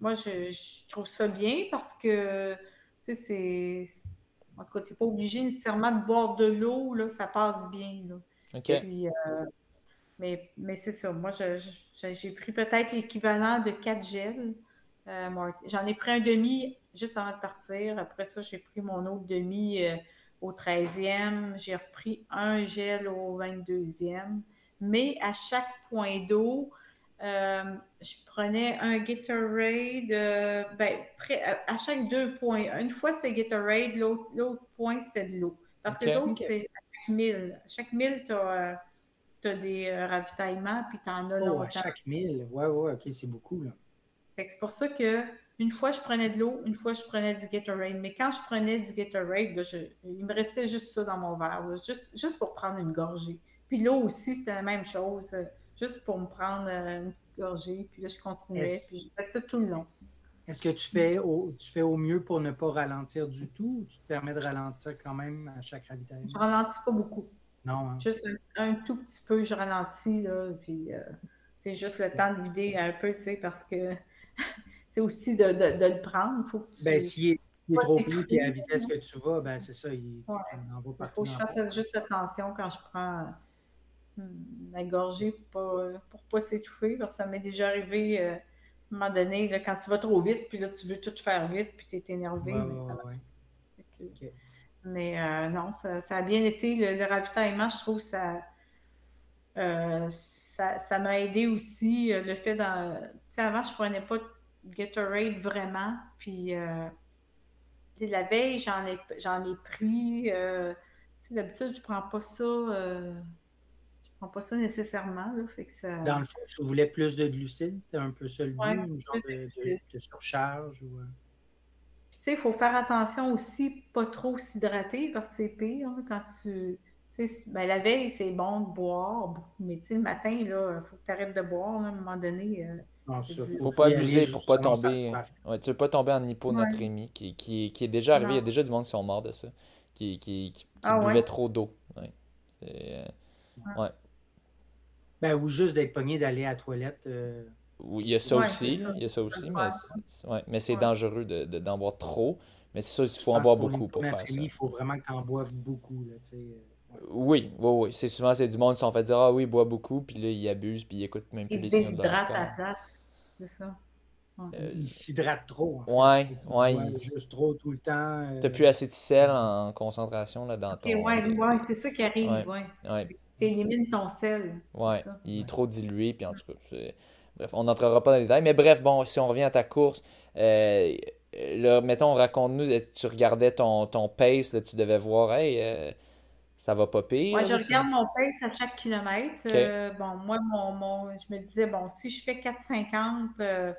[SPEAKER 3] moi, je, trouve ça bien parce que, tu sais, c'est. En tout cas, tu n'es pas obligé nécessairement de boire de l'eau, là, ça passe bien. Là.
[SPEAKER 1] OK.
[SPEAKER 3] Puis, euh, mais, mais c'est ça. Moi, j'ai pris peut-être l'équivalent de quatre gels. Euh, J'en ai pris un demi juste avant de partir. Après ça, j'ai pris mon autre demi au 13e, j'ai repris un gel au 22e, mais à chaque point d'eau, euh, je prenais un Gatorade, euh, ben, à chaque deux points. Une fois, c'est Gatorade, l'autre point, c'est de l'eau. Parce que les autres, c'est à chaque mille. À chaque mille, tu as, des ravitaillements, puis tu en as
[SPEAKER 2] oh, À chaque mille, ouais, ouais, ok, c'est beaucoup. là.
[SPEAKER 3] C'est pour ça que une fois, je prenais de l'eau, une fois, je prenais du Gatorade. Mais quand je prenais du Gatorade, il me restait juste ça dans mon verre, juste, juste pour prendre une gorgée. Puis l'eau aussi, c'était la même chose, euh, juste pour me prendre euh, une petite gorgée. Puis là, je continuais, puis je faisais tout le long.
[SPEAKER 2] Est-ce que tu fais, au, tu fais au mieux pour ne pas ralentir du tout ou tu te permets de ralentir quand même à chaque ravitaillement?
[SPEAKER 3] Je ralentis pas beaucoup.
[SPEAKER 2] Non. Hein?
[SPEAKER 3] Juste un, tout petit peu, je ralentis, là, puis c'est euh, juste le temps de vider un peu, tu sais, parce que c'est aussi de, de, le prendre. Faut que tu...
[SPEAKER 2] Ben, s'il est, trop plus et à la vitesse que tu vas, ben, c'est ça, il,
[SPEAKER 3] en va faut que je fasse juste attention quand je prends ma hmm, gorgée pour ne pas, s'étouffer, parce que ça m'est déjà arrivé euh, à un moment donné, là, quand tu vas trop vite, puis là, tu veux tout faire vite, puis tu es énervé. mais, ça mais euh, non, ça, ça, a bien été. Le, ravitaillement, je trouve, ça. Euh, ça m'a aidé aussi le fait dans. Tu sais, avant, je prenais pas Gatorade vraiment. Puis euh, la veille, j'en ai, j'en ai pris. Euh, d'habitude, je prends pas ça. Euh, je prends pas ça nécessairement. Là, fait que ça...
[SPEAKER 2] Dans le fond, tu voulais plus de glucides, c'était un peu ça le but, genre de, surcharge ou. Euh?
[SPEAKER 3] tu sais, il faut faire attention aussi, pas trop s'hydrater parce que c'est pire hein, quand tu. Ben, la veille, c'est bon de boire, mais le matin, il faut que tu arrêtes de boire à un moment donné.
[SPEAKER 1] Il ne faut pas abuser pour pas tomber. Ouais, tu veux pas tomber en hyponatrémie, qui, qui, qui, est déjà arrivé. Il y a déjà du monde qui sont morts de ça, qui, qui, qui ah buvait trop d'eau. Ouais. Euh, ouais.
[SPEAKER 2] Ben, ou juste d'être pogné d'aller à la toilette. Euh...
[SPEAKER 1] Oui, il y a ça aussi. Il y a ça aussi, mais, ouais, mais c'est dangereux d'en de, d'en boire trop. Mais c'est ça, il faut en boire beaucoup pour faire ça.
[SPEAKER 2] Il faut vraiment que tu en boives beaucoup. Là,
[SPEAKER 1] oui, oui, oui. C'est souvent, c'est du monde qui sont fait dire Ah oui, il boit beaucoup, puis là, il abuse, puis il écoute même plus
[SPEAKER 3] les signaux de à la place. C'est ça.
[SPEAKER 2] Euh, il s'hydrate trop.
[SPEAKER 1] En fait. Ouais, ouais.
[SPEAKER 2] Juste trop tout le temps.
[SPEAKER 1] Euh... T'as plus assez de sel en concentration là, dans ton.
[SPEAKER 3] Oui, ouais, c'est ça qui arrive. Ouais. ouais. Tu élimines ton sel.
[SPEAKER 1] Ouais, il est trop dilué, puis en tout cas, bref, on n'entrera pas dans les détails. Mais bref, bon, si on revient à ta course, euh, là, mettons, raconte-nous, tu regardais ton, ton pace, là, tu devais voir, hey, euh, ça va pas pire.
[SPEAKER 3] Moi, je regarde mon pace à chaque kilomètre. Euh, bon, moi, mon, je me disais, bon, si je fais 4,50, euh,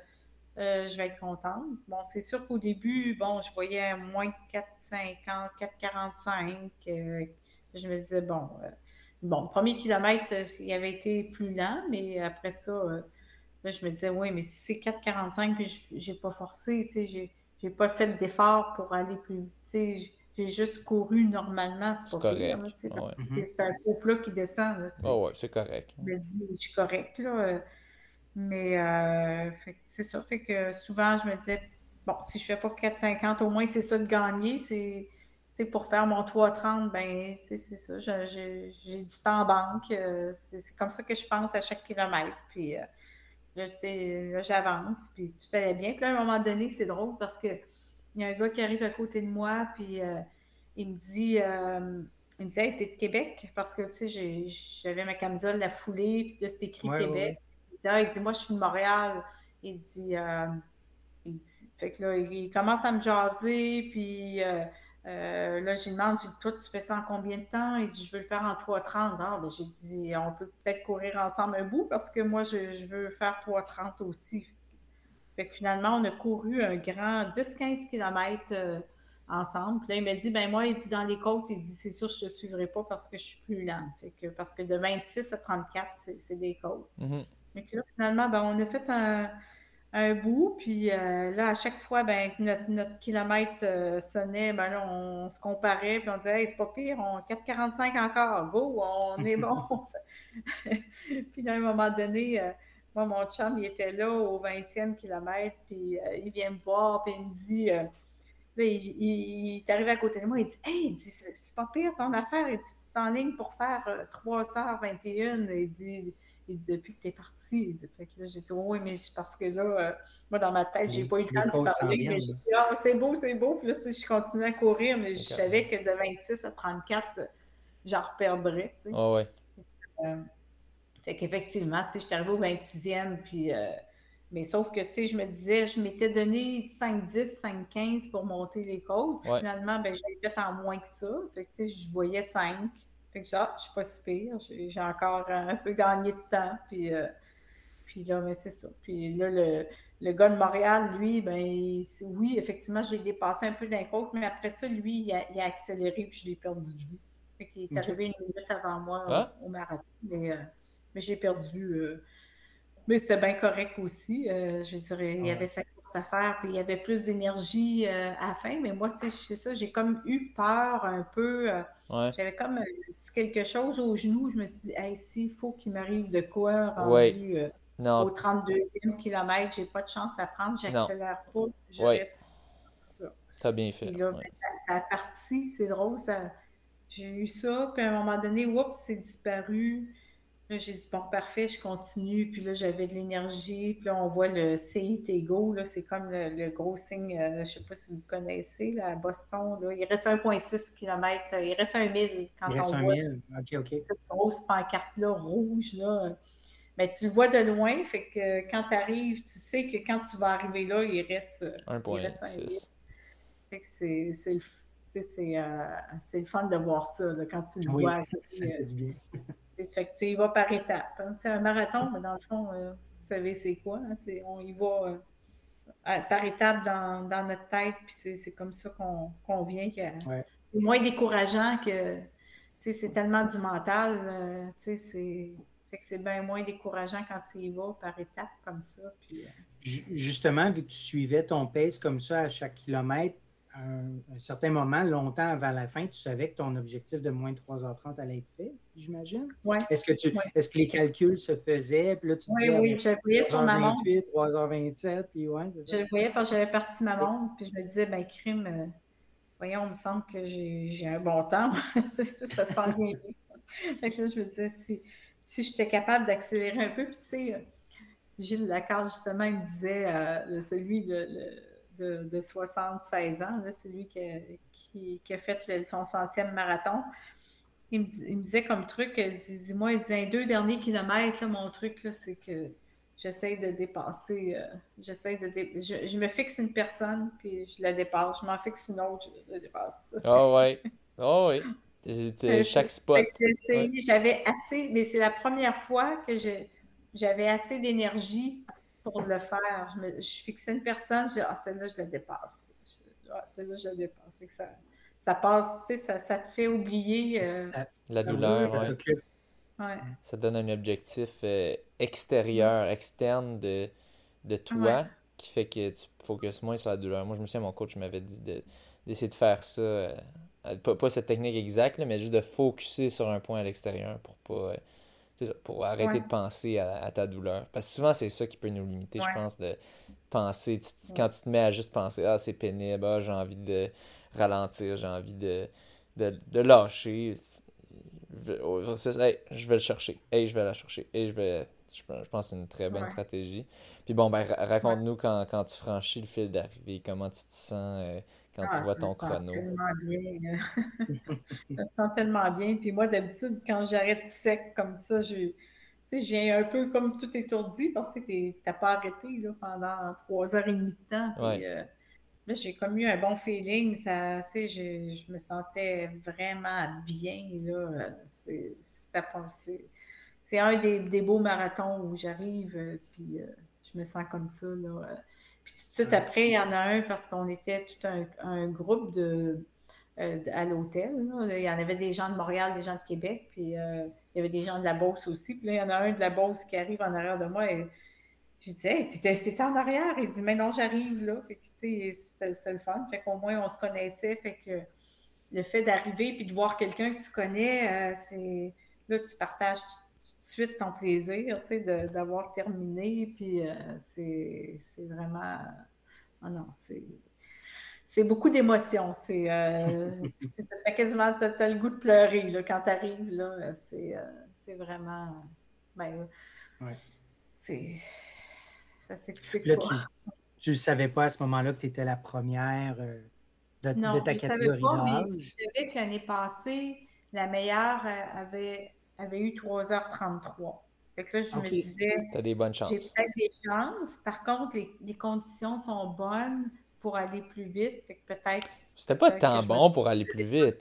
[SPEAKER 3] euh, je vais être contente. Bon, c'est sûr qu'au début, bon, je voyais moins 4,50, 4,45. je me disais, bon, bon, le premier kilomètre, il avait été plus lent, mais après ça, là, je me disais, oui, mais si c'est 4,45, puis j'ai pas forcé, tu sais, j'ai pas fait d'effort pour aller plus vite, j'ai juste couru normalement, c'est pas correct. parce que c'est un faux plat qui descend. Là,
[SPEAKER 1] oh ouais, c'est correct.
[SPEAKER 3] Je me dis, je suis correct, là. Mais euh, c'est sûr, fait que souvent, je me disais, bon, si je fais pas 4,50, au moins c'est ça de gagner. C'est pour faire mon 3,30, ben c'est ça. J'ai du temps en banque. Euh, c'est comme ça que je pense à chaque kilomètre. Puis euh, là, j'avance, puis tout allait bien. Puis à un moment donné, c'est drôle parce que il y a un gars qui arrive à côté de moi, puis euh, il me dit, euh, il me dit, hey, t'es de Québec? Parce que, tu sais, j'avais ma camisole, la foulée, puis c'était écrit Québec. Il, dit, ah, il dit, moi, je suis de Montréal. Il dit, euh, il dit, fait que là, il commence à me jaser, puis là, je lui demande, toi, tu fais ça en combien de temps? Il dit, je veux le faire en 3,30. Ah, ben, j'ai dit, on peut peut-être courir ensemble un bout, parce que moi, je, je veux faire 3,30 aussi. Fait que finalement, on a couru un grand 10-15 km euh, ensemble. Puis là, il m'a dit, ben moi, il dit dans les côtes, il dit, c'est sûr, je ne te suivrai pas parce que je suis plus lent. Fait que, parce que de 26 à 34, c'est des côtes. Mm là, finalement, ben, on a fait un, un bout. Puis euh, là, à chaque fois, ben, notre, notre kilomètre euh, sonnait, ben là, on, se comparait, puis on disait, hey, c'est pas pire, on 4,45 encore, go, on est bon. puis à un moment donné, moi, mon chum, il était là au 20e kilomètre, puis euh, il vient me voir, puis il me dit, euh, il, est arrivé à côté de moi, il dit Hey, c'est pas pire ton affaire, dit, tu t'enlignes pour faire 3h21. Euh, il dit, il dit Depuis que tu es parti, il dit, fait que là, j'ai dit Oui, mais parce que là, euh, moi, dans ma tête, j'ai pas eu le temps de parler. Mais je dis Ah, c'est beau, c'est beau. Puis là, tu sais, je continuais à courir, mais je savais que de 26 à 34, j'en reperdrais. Tu sais.
[SPEAKER 1] Ah ouais.
[SPEAKER 3] Euh, fait qu'effectivement, tu sais, je suis arrivée au 26e, puis. Mais sauf que, tu sais, je me disais, je m'étais donné 5-10, 5-15 pour monter les côtes. Puis finalement, ben, j'ai fait en moins que ça. Fait que, tu sais, je voyais 5. Fait que, ah, je suis pas si pire. J'ai encore un peu gagné de temps. Puis, euh, puis là, mais ben, c'est ça. Puis là, le, le, gars de Montréal, lui, ben, oui, effectivement, je l'ai dépassé un peu d'un côte, mais après ça, lui, il a, il a accéléré, puis je l'ai perdu de vue. Fait qu'il est arrivé une minute avant moi ah. au, marathon. Mais, euh, mais j'ai perdu. Euh, mais c'était bien correct aussi. Euh, je dirais, il y avait sa course à faire, puis il y avait plus d'énergie euh, à la fin. Mais moi, tu sais, ça, j'ai comme eu peur un peu. J'avais comme quelque chose au genou. Je me suis dit, hey, s'il faut qu'il m'arrive de quoi rendu au 32e kilomètre, j'ai pas de chance à prendre, j'accélère pas, je reste ça.
[SPEAKER 1] T'as bien fait.
[SPEAKER 3] Là, ben, ça, a parti, c'est drôle. Ça... J'ai eu ça, puis à un moment donné, oups, c'est disparu. Là, j'ai dit, bon, parfait, je continue. Puis là, j'avais de l'énergie. Puis là, on voit le CIT Go. Là, c'est comme le, gros signe, euh, je ne sais pas si vous connaissez, là, à Boston. Là. Il reste 1,6 km. Il reste un 1000 quand
[SPEAKER 2] il reste
[SPEAKER 3] on
[SPEAKER 2] voit cette
[SPEAKER 3] grosse pancarte-là, rouge. Là. Mais tu le vois de loin. Fait que quand tu arrives, tu sais que quand tu vas arriver là, il reste, 1,6. Fait que c'est, c'est, c'est, euh, c'est le fun de voir ça, là, quand tu le vois.
[SPEAKER 2] Ça fait du bien.
[SPEAKER 3] Fait que tu y vas par étapes. Hein. C'est un marathon, mais dans le fond, euh, vous savez c'est quoi. Hein. on y va euh, par étapes dans, notre tête, puis c'est comme ça qu'on vient. C'est moins décourageant que c'est tellement du mental. Euh, c'est bien moins décourageant quand tu y vas par étapes comme ça.
[SPEAKER 2] Justement, vu que tu suivais ton pace comme ça à chaque kilomètre, un, certain moment, longtemps avant la fin, tu savais que ton objectif de moins de 3h30 allait être fait, j'imagine?
[SPEAKER 3] Oui.
[SPEAKER 2] Est-ce que, tu, est-ce que les calculs se faisaient? Puis là, tu
[SPEAKER 3] oui, oui, je le voyais sur ma montre.
[SPEAKER 2] 3h27, puis ouais, c'est
[SPEAKER 3] ça. Je le voyais parce que j'avais parti ma montre, puis je me disais, ben crime, euh, voyons, il me semble que j'ai un bon temps. ça sent bien. fait que là, je me disais, si, si j'étais capable d'accélérer un peu, puis tu sais, euh, Gilles Lacarde, justement, il me disait, euh, celui de de, 76 ans, celui qui, qui, a fait son centième marathon. Il me, disait comme truc, dis-moi, il disait, deux derniers kilomètres, mon truc, c'est que j'essaie de dépasser, euh, j'essaie de je, me fixe une personne, puis je la dépasse. Je m'en fixe une autre, je la dépasse.
[SPEAKER 1] Ah ouais. Oh oui. Chaque spot.
[SPEAKER 3] J'avais assez, mais c'est la première fois que j'avais assez d'énergie pour le faire. Je, me, je fixais une personne, je dis, ah, celle-là, je la dépasse. ah, celle-là, je la dépasse. ça, ça passe, tu sais, ça, ça, te fait oublier. Euh,
[SPEAKER 1] la douleur, ouais. Ça donne un objectif euh, extérieur, externe de, de toi qui fait que tu focuses moins sur la douleur. Moi, je me souviens, mon coach m'avait dit d'essayer de, faire ça. Euh, pas, cette technique exacte, mais juste de focuser sur un point à l'extérieur pour pas pour arrêter de penser à, ta douleur. Parce que souvent, c'est ça qui peut nous limiter, je pense, de penser. quand tu te mets à juste penser, ah, c'est pénible, ah, j'ai envie de ralentir, j'ai envie de, de, lâcher. Oh, je vais le chercher. Hey, je vais la chercher. Je vais. Je, pense que c'est une très bonne stratégie. Puis bon, ben, raconte-nous quand, quand, tu franchis le fil d'arrivée, comment tu te sens, euh, quand tu ah, vois ton chrono.
[SPEAKER 3] Tellement bien. je me sens tellement bien. Puis moi, d'habitude, quand j'arrête sec comme ça, je, tu sais, un peu comme tout étourdi parce que tu n'as pas arrêté là, pendant trois heures et demie de temps. Puis, euh, là, j'ai comme eu un bon feeling. Ça, tu sais, je, me sentais vraiment bien. Là. C'est, ça C'est un des, des, beaux marathons où j'arrive, euh, puis euh, je me sens comme ça. Là. Puis tout de suite après, il y en a un parce qu'on était tout un, groupe de, euh, à l'hôtel. Il y en avait des gens de Montréal, des gens de Québec, puis euh, il y avait des gens de la Beauce aussi. Puis là, il y en a un de la Beauce qui arrive en arrière de moi et je disais, hey, t'étais en arrière. Il dit, mais non, j'arrive là. Fait que, c'est le fun. Fait qu'au moins, on se connaissait. Fait que le fait d'arriver puis de voir quelqu'un que tu connais, euh, c'est là, tu partages tout de suite ton plaisir, tu sais, d'avoir terminé. Puis euh, c'est vraiment. Oh non, c'est. c'est beaucoup d'émotions. C'est euh, quasiment, as le goût de pleurer là, quand tu arrives. Là, c'est, c'est vraiment. Ben, ouais. C'est. Ça s'explique pas.
[SPEAKER 2] Tu ne savais pas à ce moment-là que tu étais la première de,
[SPEAKER 3] non,
[SPEAKER 2] ta
[SPEAKER 3] je catégorie savais pas, mais je savais que l'année passée, la meilleure avait, avait eu 3h33. Fait que là, je me disais.
[SPEAKER 1] Tu as des bonnes chances.
[SPEAKER 3] J'ai peut-être des chances. Par contre, les, les, conditions sont bonnes pour aller plus vite. Fait que peut-être.
[SPEAKER 1] C'était pas tant bon pour aller plus vite.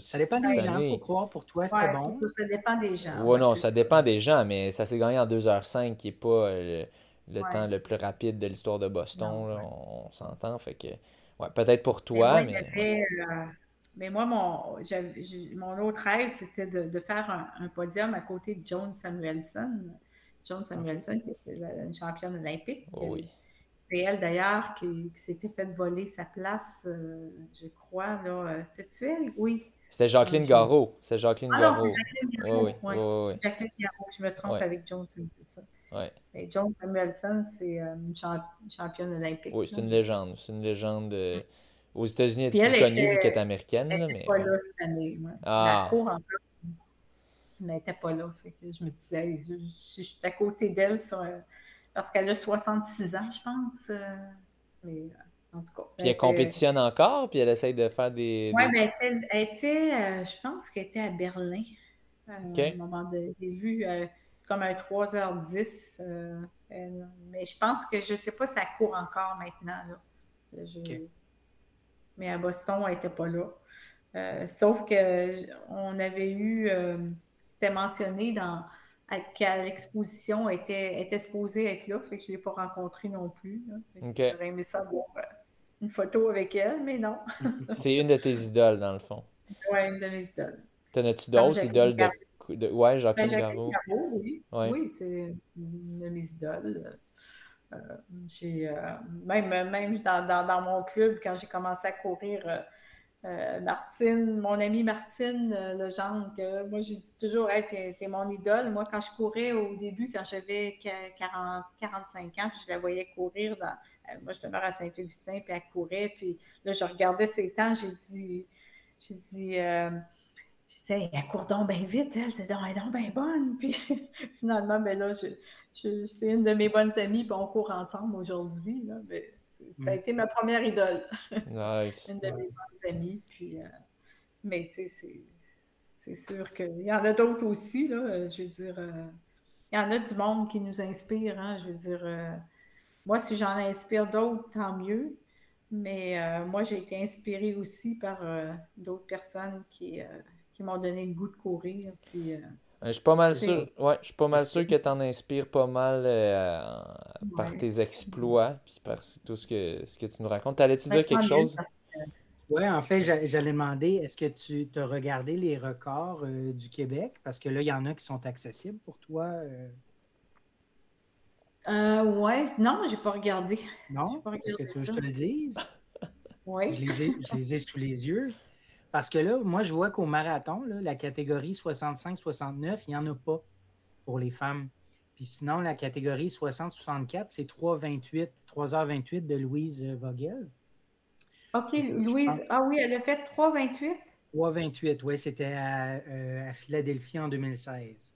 [SPEAKER 2] Ça dépend des gens, faut croire. Pour toi, c'était bon.
[SPEAKER 3] Ça, ça, dépend des gens.
[SPEAKER 1] Ouais, non, ça, dépend des gens, mais ça s'est gagné en 2h05, qui n'est pas euh, le, temps le plus rapide de l'histoire de Boston. là, on, s'entend. Fait que, ouais, peut-être pour toi, mais.
[SPEAKER 3] Euh, mais moi, mon, mon autre rêve, c'était de, faire un, podium à côté de Joan Samuelson. Joan Samuelson, qui était une championne olympique.
[SPEAKER 1] Oh oui.
[SPEAKER 3] C'est elle, d'ailleurs, qui, s'était fait voler sa place, euh, je crois. là. Euh, C'était-tu elle? Oui.
[SPEAKER 1] C'était Jacqueline Garraud. C'est Jacqueline
[SPEAKER 3] ah. Non, Jacqueline Garraud. Oui, oui. oui, Jacqueline. Je me trompe avec Joan Samuelson. Et Joan Samuelson, c'est euh, une championne olympique.
[SPEAKER 1] Oui, c'est une légende. C'est une légende. Aux États-Unis, elle est plus connue vu qu'elle est américaine.
[SPEAKER 3] Elle
[SPEAKER 1] n'était
[SPEAKER 3] pas là cette année. Ah. La cour en plus. Mais elle n'était pas là. Fait que je me disais, je, je, suis à côté d'elle parce qu'elle a 66 ans, je pense. Euh, mais euh, en tout cas.
[SPEAKER 1] Puis elle compétitionne encore, puis elle essaye de faire des.
[SPEAKER 3] Oui, mais elle était, euh, je pense qu'elle était à Berlin. À moment de, j'ai vu comme un 3h10. mais je pense que je ne sais pas si ça court encore maintenant. Là. Je, mais à Boston, elle n'était pas là. Euh, sauf qu'on avait eu, euh, c'était mentionné dans qu'à l'exposition était, était supposée être là, fait que je ne l'ai pas rencontrée non plus. J'aurais aimé savoir euh, une photo avec elle, mais non.
[SPEAKER 1] C'est une de tes idoles, dans le fond.
[SPEAKER 3] Oui, une de mes idoles.
[SPEAKER 1] T'en as-tu d'autres idoles de, de, Ouais, Jacqueline,
[SPEAKER 3] ben, Jacqueline oui. Oui, c'est une de mes idoles. Euh, j'ai euh, même, même dans, dans, mon club, quand j'ai commencé à courir, euh, Martine, mon amie Martine Legendre, que moi je dis toujours, hey, t'es, mon idole. Moi, quand je courais au début, quand j'avais 40, 45 ans, puis je la voyais courir dans. moi, je demeure à Saint-Augustin, puis elle courait, puis là, je regardais ses temps, j'ai dit. J'ai dit je disais, elle court donc bien vite, elle, c'est donc, elle est bien bonne. Puis finalement, ben là, je, c'est une de mes bonnes amies, puis on court ensemble aujourd'hui. ça a mm. été ma première idole.
[SPEAKER 1] Nice.
[SPEAKER 3] une de mes bonnes amies. Puis, euh, mais c'est, sûr qu'il y en a d'autres aussi. Là, euh, je veux dire, euh, il y en a du monde qui nous inspire. Hein, je veux dire, moi, si j'en inspire d'autres, tant mieux. Mais moi, j'ai été inspirée aussi par d'autres personnes qui, qui m'ont donné le goût de courir. Puis,
[SPEAKER 1] euh, je suis pas mal sûr, ouais, je suis pas mal sûr que tu en inspires pas mal euh, par tes exploits puis par tout ce que, ce que tu nous racontes. T'allais-tu dire quelque chose?
[SPEAKER 2] Oui, en fait, j'allais demander, est-ce que tu as regardé les records euh, du Québec? Parce que là, il y en a qui sont accessibles pour toi.
[SPEAKER 3] Euh... ouais, non, j'ai pas regardé.
[SPEAKER 2] Non? Est-ce que tu veux que je te le dise?
[SPEAKER 3] oui.
[SPEAKER 2] Je les, ai, je les ai sous les yeux. Parce que là, moi, je vois qu'au marathon, la catégorie 65-69, il n'y en a pas pour les femmes. Puis sinon, la catégorie 60-64, c'est 3,28, 3h28 de Louise Vogel.
[SPEAKER 3] OK, Louise, ah oui, elle a fait 3,28?
[SPEAKER 2] 3,28, oui, c'était euh, à, Philadelphie en 2016.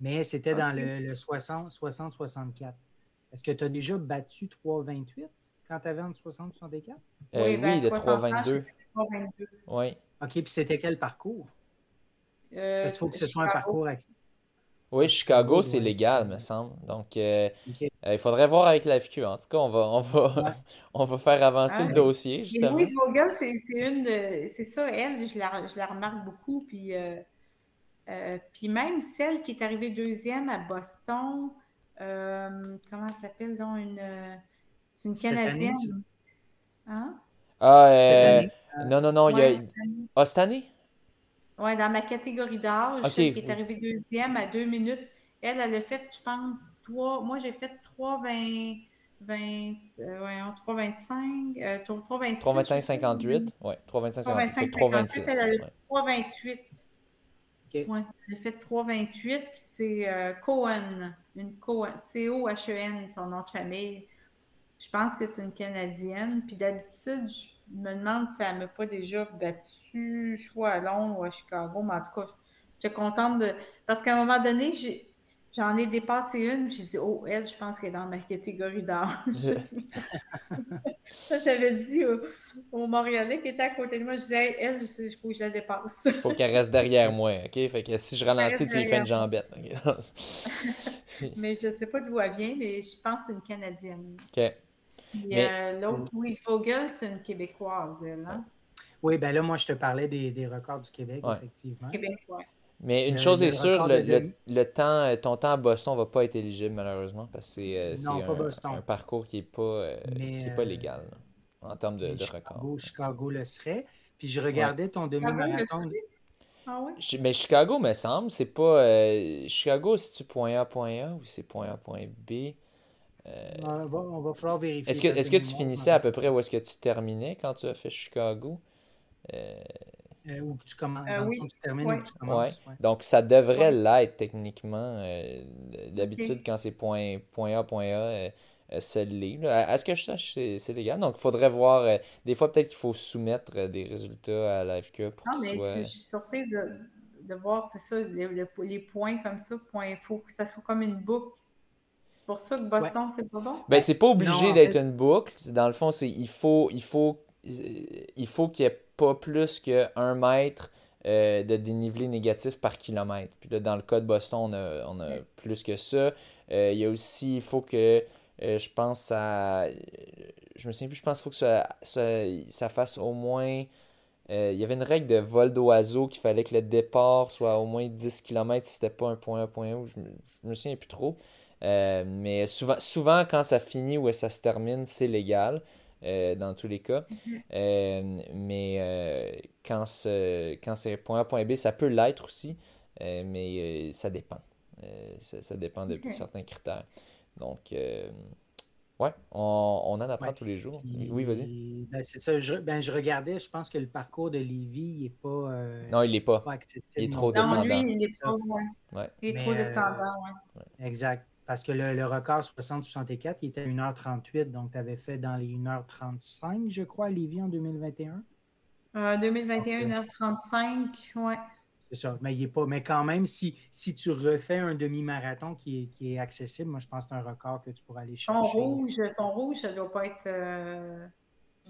[SPEAKER 2] Mais c'était dans le, 60-64. Est-ce que tu as déjà battu 3,28 quand tu avais entre 60 et 64?
[SPEAKER 1] Euh, oui, ben, de 3,22. Oui.
[SPEAKER 2] OK, puis c'était quel parcours? Euh, il faut que ce soit un parcours
[SPEAKER 1] Oui, Chicago, c'est légal, me semble. Donc, euh, euh, il faudrait voir avec la FQ. En tout cas, on va, on va, on va faire avancer le dossier.
[SPEAKER 3] Justement. Louise Vogel, c'est une C'est ça, elle, je la, je la remarque beaucoup. Puis, puis même celle qui est arrivée deuxième à Boston, comment elle s'appelle donc une. C'est une Canadienne. Hein?
[SPEAKER 1] Ah, euh, non, non, non, il y a. Ah, cette année?
[SPEAKER 3] Oui, dans ma catégorie d'âge, celle qui est arrivée deuxième à deux minutes, elle, elle a fait, je pense, trois. Moi, j'ai fait 3,20. 20, euh, 3,25, euh, 3,26.
[SPEAKER 1] 3,25, 58. Oui, 3,25, 58. 3,26.
[SPEAKER 3] Elle a fait 3,28. Okay. Ouais, elle a fait 3,28, puis c'est euh, Cohen, une Cohen, C-O-H-E-N, son nom de famille. je pense que c'est une Canadienne. Puis d'habitude, je me demande si elle ne m'a pas déjà battu, soit à Londres ou à Chicago. Mais en tout cas, je suis contente de. Parce qu'à un moment donné, j'ai J'en ai dépassé une, j'ai dit, oh, elle, je pense qu'elle est dans ma catégorie d'âge. J'avais dit au, Montréalais qui était à côté de moi, je disais, elle, il faut que je la dépasse.
[SPEAKER 1] Il faut qu'elle reste derrière moi, OK? Fait que si je ralentis, tu lui fais une jambette.
[SPEAKER 3] mais je ne sais pas d'où elle vient, mais je pense que c'est une Canadienne.
[SPEAKER 1] OK.
[SPEAKER 3] Euh, l'autre, Louise Vogel, c'est une Québécoise, elle, hein?
[SPEAKER 2] Oui, ben là, moi, je te parlais des, des records du Québec, effectivement.
[SPEAKER 3] Québec, oui.
[SPEAKER 1] Mais une chose est sûre, le, temps, euh, ton temps à Boston va pas être éligible malheureusement parce que c'est euh, un, parcours qui n'est pas, euh, pas légal en termes de, de record.
[SPEAKER 2] Chicago le serait. Puis je regardais ton demi-marathon.
[SPEAKER 3] Ah ouais?
[SPEAKER 1] Mais Chicago, me semble, c'est pas. Chicago, c'est-tu point A, point A ou c'est point A, point B?
[SPEAKER 2] On va, on, va, falloir vérifier.
[SPEAKER 1] Est-ce que, est que tu finissais à peu près où est-ce que tu terminais quand tu as fait Chicago?
[SPEAKER 2] Euh, ou que tu commences, euh, oui. tu termines ou que tu commences.
[SPEAKER 1] Donc, ça devrait l'être techniquement. Euh, d'habitude, quand c'est point, point, A, point A, c'est l'est. À, ce que je sache, c'est légal. Donc, il faudrait voir. des fois, peut-être qu'il faut soumettre des résultats à l'AFQ
[SPEAKER 3] pour Non, mais je, suis surprise de, voir, c'est ça, les, points comme ça, point, il faut que ça soit comme une boucle. C'est pour ça que Boston, c'est pas bon?
[SPEAKER 1] Ben, c'est pas obligé d'être une boucle. Dans le fond, c'est il faut, il faut, il faut qu'il y ait pas plus que 1 mètre euh, de dénivelé négatif par kilomètre. Puis là, dans le cas de Boston, on a, plus que ça. Euh, il y a aussi, il faut que, euh, je pense, à. Je me souviens plus, je pense qu'il faut que ça, ça, fasse au moins. il y avait une règle de vol d'oiseau qu'il fallait que le départ soit au moins 10 km si c'était pas un point 1, point 1, je, je me souviens plus trop. Mais souvent, souvent, quand ça finit ou ça se termine, c'est légal. Euh, dans tous les cas. Mhm. Euh, mais euh, quand, quand c'est point A, point B, ça peut l'être aussi, mais ça dépend. Ça, dépend de certains critères. Donc, ouais, on, on, en apprend tous les jours. oui, vas-y.
[SPEAKER 2] Ben, c'est ça. Je, ben, je regardais, je pense que le parcours de Lévis n'est pas.
[SPEAKER 1] non, il n'est pas. Il est trop descendant.
[SPEAKER 3] Non, lui, il est pas. Ouais. Il est trop descendant, ouais.
[SPEAKER 2] Exact. Parce que le, record 60-64, il était à 1h38, donc tu avais fait dans les 1h35, je crois, à Lévis en 2021.
[SPEAKER 3] Euh, 2021, 1h35, ouais.
[SPEAKER 2] C'est ça. Mais, il est pas, mais quand même, si, si tu refais un demi-marathon qui est, qui est accessible, moi, je pense que c'est un record que tu pourras aller chercher.
[SPEAKER 3] Pont rouge, ton rouge, ça ne doit pas être euh,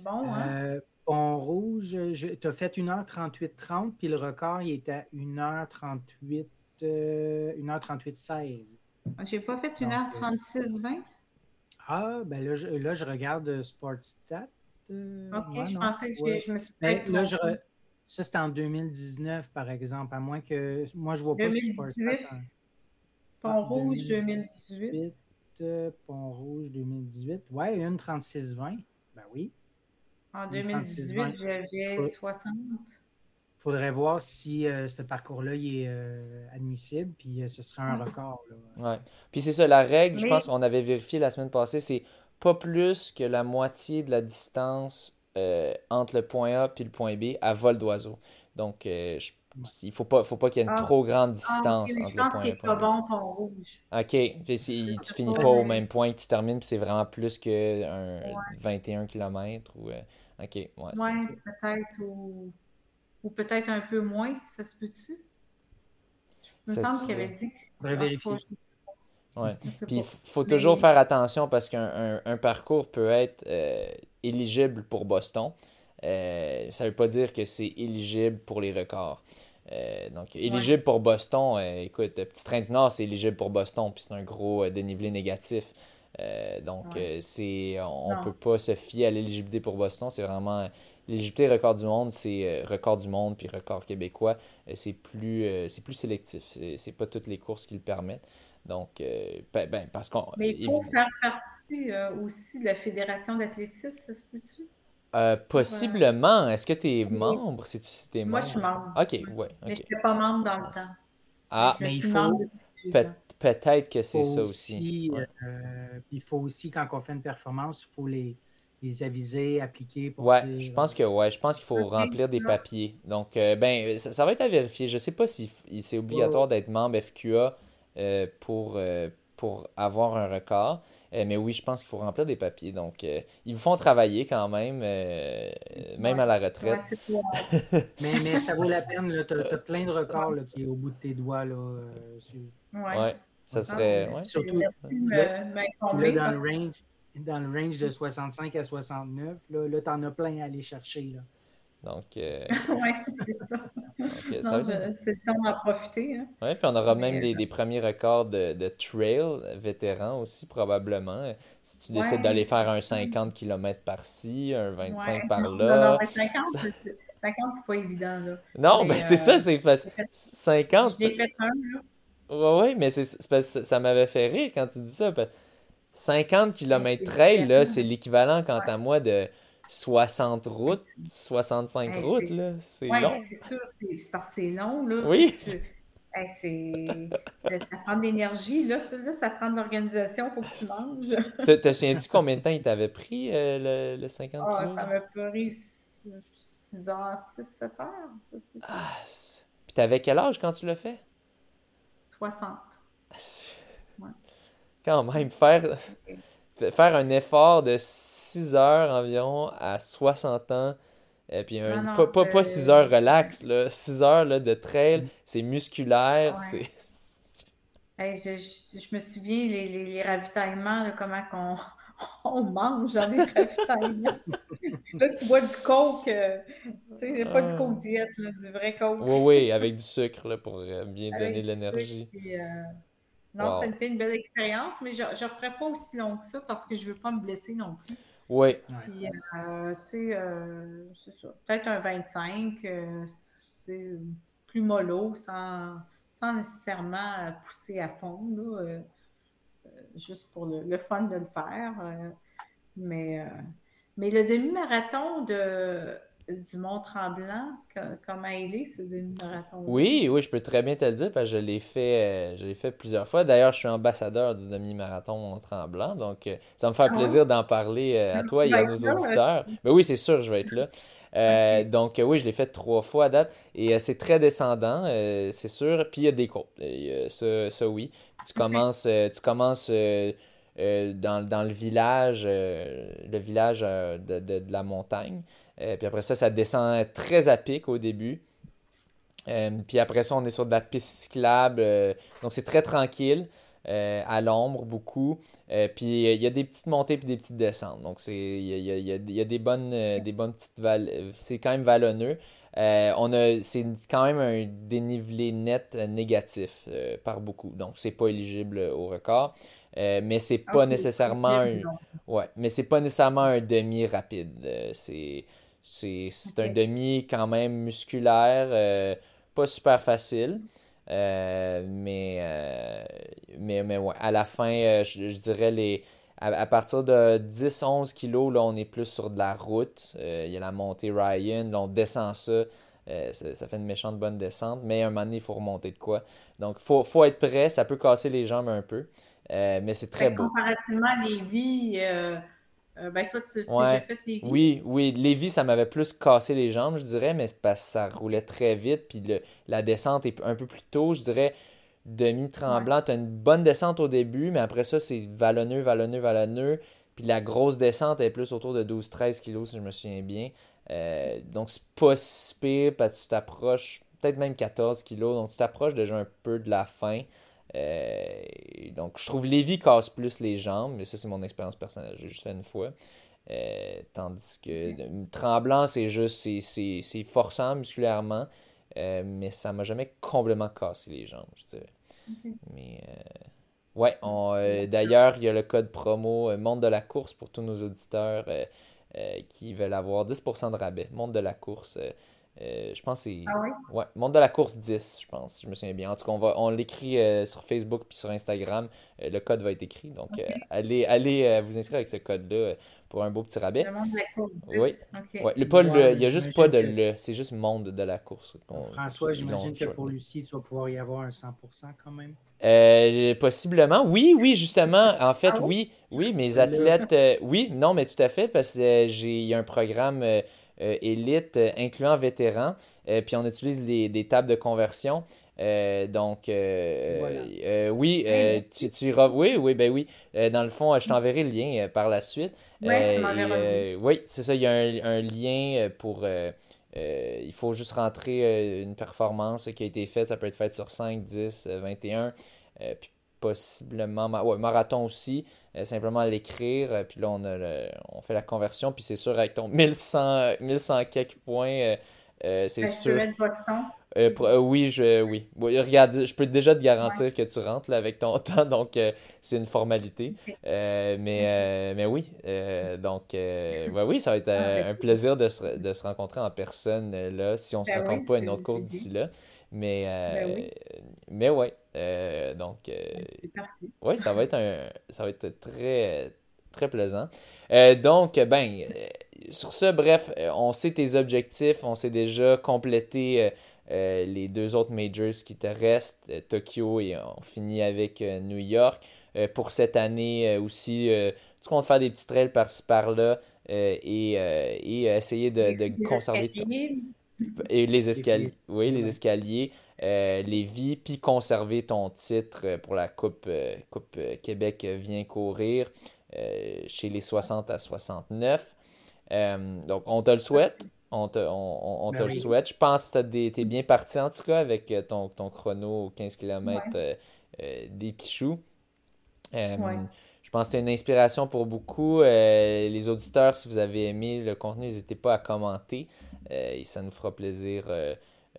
[SPEAKER 3] bon, hein? Euh,
[SPEAKER 2] pont rouge, tu as fait 1h38-30, puis le record, il est à 1h38, 1h38-16.
[SPEAKER 3] J'ai pas fait 1h36-20.
[SPEAKER 2] Ah, ben là, je, là, je regarde euh, Sportstat.
[SPEAKER 3] Euh, ok, je pensais que je me suis
[SPEAKER 2] ben, là, je Ça, c'était en 2019, par exemple, à moins que. Moi, je vois pas Sportstat.
[SPEAKER 3] Pont Rouge 2018.
[SPEAKER 2] Euh, Pont Rouge 2018. Ouais, une 36-20. Ben oui.
[SPEAKER 3] En 2018, j'avais 60
[SPEAKER 2] faudrait voir si euh, ce parcours-là est euh, admissible, puis euh, ce serait un record.
[SPEAKER 1] Ouais. Puis c'est ça, la règle, je pense qu'on avait vérifié la semaine passée, c'est pas plus que la moitié de la distance entre le point A et le point B à vol d'oiseau. Donc, il ne faut pas, faut pas qu'il y ait une ah. trop grande ah, distance entre le point A et le point
[SPEAKER 3] B. pas bon pour rouge.
[SPEAKER 1] OK. Si, tu finis pas au même point que tu termines, puis c'est vraiment plus que 21 km. Ou, OK. Ouais,
[SPEAKER 3] ouais peut-être. Ou ou peut-être un peu moins, ça se peut-tu? Il me semble qu'il avait dit que
[SPEAKER 2] c'est vérifier.
[SPEAKER 1] Oui. Puis il faut toujours faire attention parce qu'un un, parcours peut être euh, éligible pour Boston. Euh, ça ne veut pas dire que c'est éligible pour les records. Euh, donc, éligible pour Boston, écoute, Petit Train du Nord, c'est éligible pour Boston, puis c'est un gros dénivelé négatif. donc, c'est on ne peut pas se fier à l'éligibilité pour Boston. C'est vraiment L'éligibilité record du monde, c'est euh, record du monde puis record québécois. Euh, c'est plus, euh, c'est plus sélectif. C'est pas toutes les courses qui le permettent. Donc, ben, ben, parce qu'on.
[SPEAKER 3] Mais il faut faire partie aussi de la Fédération d'athlétisme, ça se peut-tu?
[SPEAKER 1] possiblement. Est-ce que tu es membre? Si tu
[SPEAKER 3] es Moi, je suis membre.
[SPEAKER 1] OK, ouais.
[SPEAKER 3] Mais je n'étais pas membre dans le temps.
[SPEAKER 1] Ah,
[SPEAKER 3] mais il faut.
[SPEAKER 1] Peut-être que c'est ça aussi.
[SPEAKER 2] il faut aussi, quand on fait une performance, il faut les, les aviser, appliquer
[SPEAKER 1] pour Ouais, je pense que ouais, je pense qu'il faut remplir des papiers. Donc euh, ben ça, va être à vérifier. Je sais pas si c'est obligatoire d'être membre FQA euh, pour, euh, pour avoir un record. Euh, mais oui, je pense qu'il faut remplir des papiers. Donc, euh, ils vous font travailler quand même, euh, même à la retraite.
[SPEAKER 2] mais, mais, ça vaut la peine. Tu as, plein de records là, qui est au bout de tes doigts. Là,
[SPEAKER 1] ouais. ça serait.
[SPEAKER 2] Surtout là, dans, le range, dans le range de 65 à 69, là, là tu en as plein à aller chercher. Là.
[SPEAKER 1] Donc, euh...
[SPEAKER 3] oui, c'est ça. Euh, c'est le temps d'en profiter. Hein.
[SPEAKER 1] Oui, puis on aura même des, des, premiers records de, de, trail vétérans aussi, probablement. Si tu décides d'aller faire un 50 km par-ci, un 25 par là.
[SPEAKER 3] Non, mais 50, 50 c'est pas évident. Là.
[SPEAKER 1] Non, mais, c'est ça, c'est facile. 50.
[SPEAKER 3] J'ai fait un, là.
[SPEAKER 1] Oui, oui, mais c'est, ça m'avait fait rire quand tu dis ça. 50 km trail, là, c'est l'équivalent, quant à moi, de 60 routes, 65 routes, là. C'est
[SPEAKER 3] ouais,
[SPEAKER 1] long.
[SPEAKER 3] c'est sûr, c'est parce que c'est long, là.
[SPEAKER 1] Oui.
[SPEAKER 3] c'est... ça prend de l'énergie, là. Ça, là, ça prend de l'organisation, il faut que tu manges.
[SPEAKER 1] Te, te souviens-tu combien de temps il t'avait pris, euh, le, le, 50
[SPEAKER 3] oh, ah, Ça m'a pris 6 heures, 6, 7 heures. Ça,
[SPEAKER 1] ah, puis t'avais quel âge quand tu l'as fait?
[SPEAKER 3] 60.
[SPEAKER 1] Quand même, faire, faire un effort de 6 heures environ à 60 ans. Et puis pas, pas, 6 heures relax, là. 6 heures là, de trail, mm. c'est musculaire, c'est...
[SPEAKER 3] je, je, me souviens, les, les, les ravitaillements, comment qu'on on mange dans les ravitaillements. là, tu bois du coke, euh, tu sais, pas du ah. coke diète, du vrai coke.
[SPEAKER 1] Oui, oui, avec du sucre là, pour euh, bien donner de l'énergie.
[SPEAKER 3] Euh, non, ça a été une belle expérience, mais je ne referai pas aussi long que ça parce que je ne veux pas me blesser non plus.
[SPEAKER 1] Oui.
[SPEAKER 3] Puis, euh, tu sais, euh, c'est ça. Peut-être un 25, euh, plus mollo, sans, sans nécessairement pousser à fond, là, juste pour le, fun de le faire. mais, mais le demi-marathon de du Mont-Tremblant, comment il est, ce demi-marathon?
[SPEAKER 1] Oui, oui, je peux très bien te le dire, parce que je l'ai fait, euh, je l'ai fait plusieurs fois. D'ailleurs, je suis ambassadeur du demi-marathon Mont-Tremblant, donc euh, ça me fait ah plaisir d'en parler euh, à toi et à nos auditeurs. Mais oui, c'est sûr, je vais être là. Donc oui, je l'ai fait trois fois à date et c'est très descendant, c'est sûr. Puis il y a des côtes, ça, ça, oui. Tu commences, tu commences dans, dans, le village, le village de, de, de, la montagne. Euh, puis après ça, ça descend très à pic au début. Euh, puis après ça, on est sur de la piste cyclable. Euh, donc c'est très tranquille, à l'ombre beaucoup. puis il y a des petites montées puis des petites descentes. Donc il y a, y a, des, bonnes, des bonnes petites vallées. C'est quand même vallonneux. on a, c'est quand même un dénivelé net négatif par beaucoup. Donc c'est pas éligible au record. mais c'est pas nécessairement un, ouais, mais c'est pas nécessairement un demi rapide. c'est c'est un demi quand même musculaire, euh, pas super facile. Euh, mais, euh, mais, mais ouais, à la fin, je, dirais les. À, partir de 10-11 kilos, là, on est plus sur de la route. Il y a la montée Ryan, là, on descend ça. ça. fait une méchante bonne descente, mais à un moment donné, il faut remonter de quoi. Donc, il faut, faut, être prêt. Ça peut casser les jambes un peu, mais c'est très beau.
[SPEAKER 3] Comparativement à Lévis, euh, ben, toi, tu, fait Lévis.
[SPEAKER 1] Oui, oui. Lévis, ça m'avait plus cassé les jambes, je dirais, mais c'est parce que ça roulait très vite. Puis la descente est un peu plus tôt, je dirais, demi-tremblant. Tu as une bonne descente au début, mais après ça, c'est vallonneux, vallonneux, vallonneux. Puis la grosse descente est plus autour de 12-13 kilos, si je me souviens bien. Euh, donc, c'est pas si pire parce que tu t'approches, peut-être même 14 kilos. Donc, tu t'approches déjà un peu de la fin. Euh, donc, je trouve Lévi casse plus les jambes, mais ça, c'est mon expérience personnelle. J'ai juste fait une fois. Euh, tandis que Tremblant, c'est juste, c'est forçant musculairement, euh, mais ça m'a jamais complètement cassé les jambes, je dirais. Mais ouais, d'ailleurs, il y a le code promo Monde de la course pour tous nos auditeurs qui veulent avoir 10% de rabais. Monde de la course. Euh, je pense que c'est.
[SPEAKER 3] Ah oui?
[SPEAKER 1] Ouais, Monde de la course 10, je pense, je me souviens bien. En tout cas, on, va, on l'écrit euh, sur Facebook puis sur Instagram. Euh, le code va être écrit. Donc, allez, allez vous inscrire avec ce code-là pour un beau petit rabais.
[SPEAKER 3] Le monde de la course 10.
[SPEAKER 1] Oui. Le, pas le, il n'y a juste pas de le, c'est juste monde de la course.
[SPEAKER 2] François, j'imagine que pour Lucie, tu vas pouvoir y avoir un 100% quand même.
[SPEAKER 1] possiblement, oui, oui, justement. En fait, ah oui, oui, mes athlètes, oui, non, mais tout à fait, parce que j'ai, il y a un programme euh, élite, euh, incluant vétérans. Euh, puis on utilise des tables de conversion. donc, oui, tu, tu iras. Oui, oui, ben oui. dans le fond, je t'enverrai le lien par la suite. oui, c'est ça. Il y a un, lien pour. il faut juste rentrer une performance qui a été faite. Ça peut être fait sur 5, 10, 21. puis possiblement. Ouais, marathon aussi. Simplement l'écrire. puis là, on, a on fait la conversion. Puis c'est sûr, avec ton 1100, 1100 quelques points euh, c'est sûr. Euh, euh, oui, je, oui. regarde, je peux déjà te garantir que tu rentres là, avec ton temps, donc c'est une formalité. mais, mais oui, donc oui, ça va être ah, ben, un plaisir de se, de se, rencontrer en personne là, si on ne se rencontre pas à une autre course d'ici là. Mais, ben oui. mais ouais, donc oui, ça va être un, ça va être très, très plaisant. donc, ben, sur ce, bref, euh, on sait tes objectifs, on sait déjà compléter euh, euh, les deux autres majors qui te restent, Tokyo et on finit avec New York. pour cette année aussi, tu comptes faire des petits trails par-ci par-là et, essayer de, conserver tout. Et les escaliers. Oui, les escaliers. Les vies, puis conserver ton titre pour la Coupe, coupe Québec vient courir chez les 60 à 69. Euh, donc, on te le souhaite. On te, on, te ben le souhaite. Je pense que tu es bien parti, en tout cas, avec euh, ton, ton chrono 15 km euh, des Pichoux. Je pense que c'est une inspiration pour beaucoup. les auditeurs, si vous avez aimé le contenu, n'hésitez pas à commenter. et ça nous fera plaisir.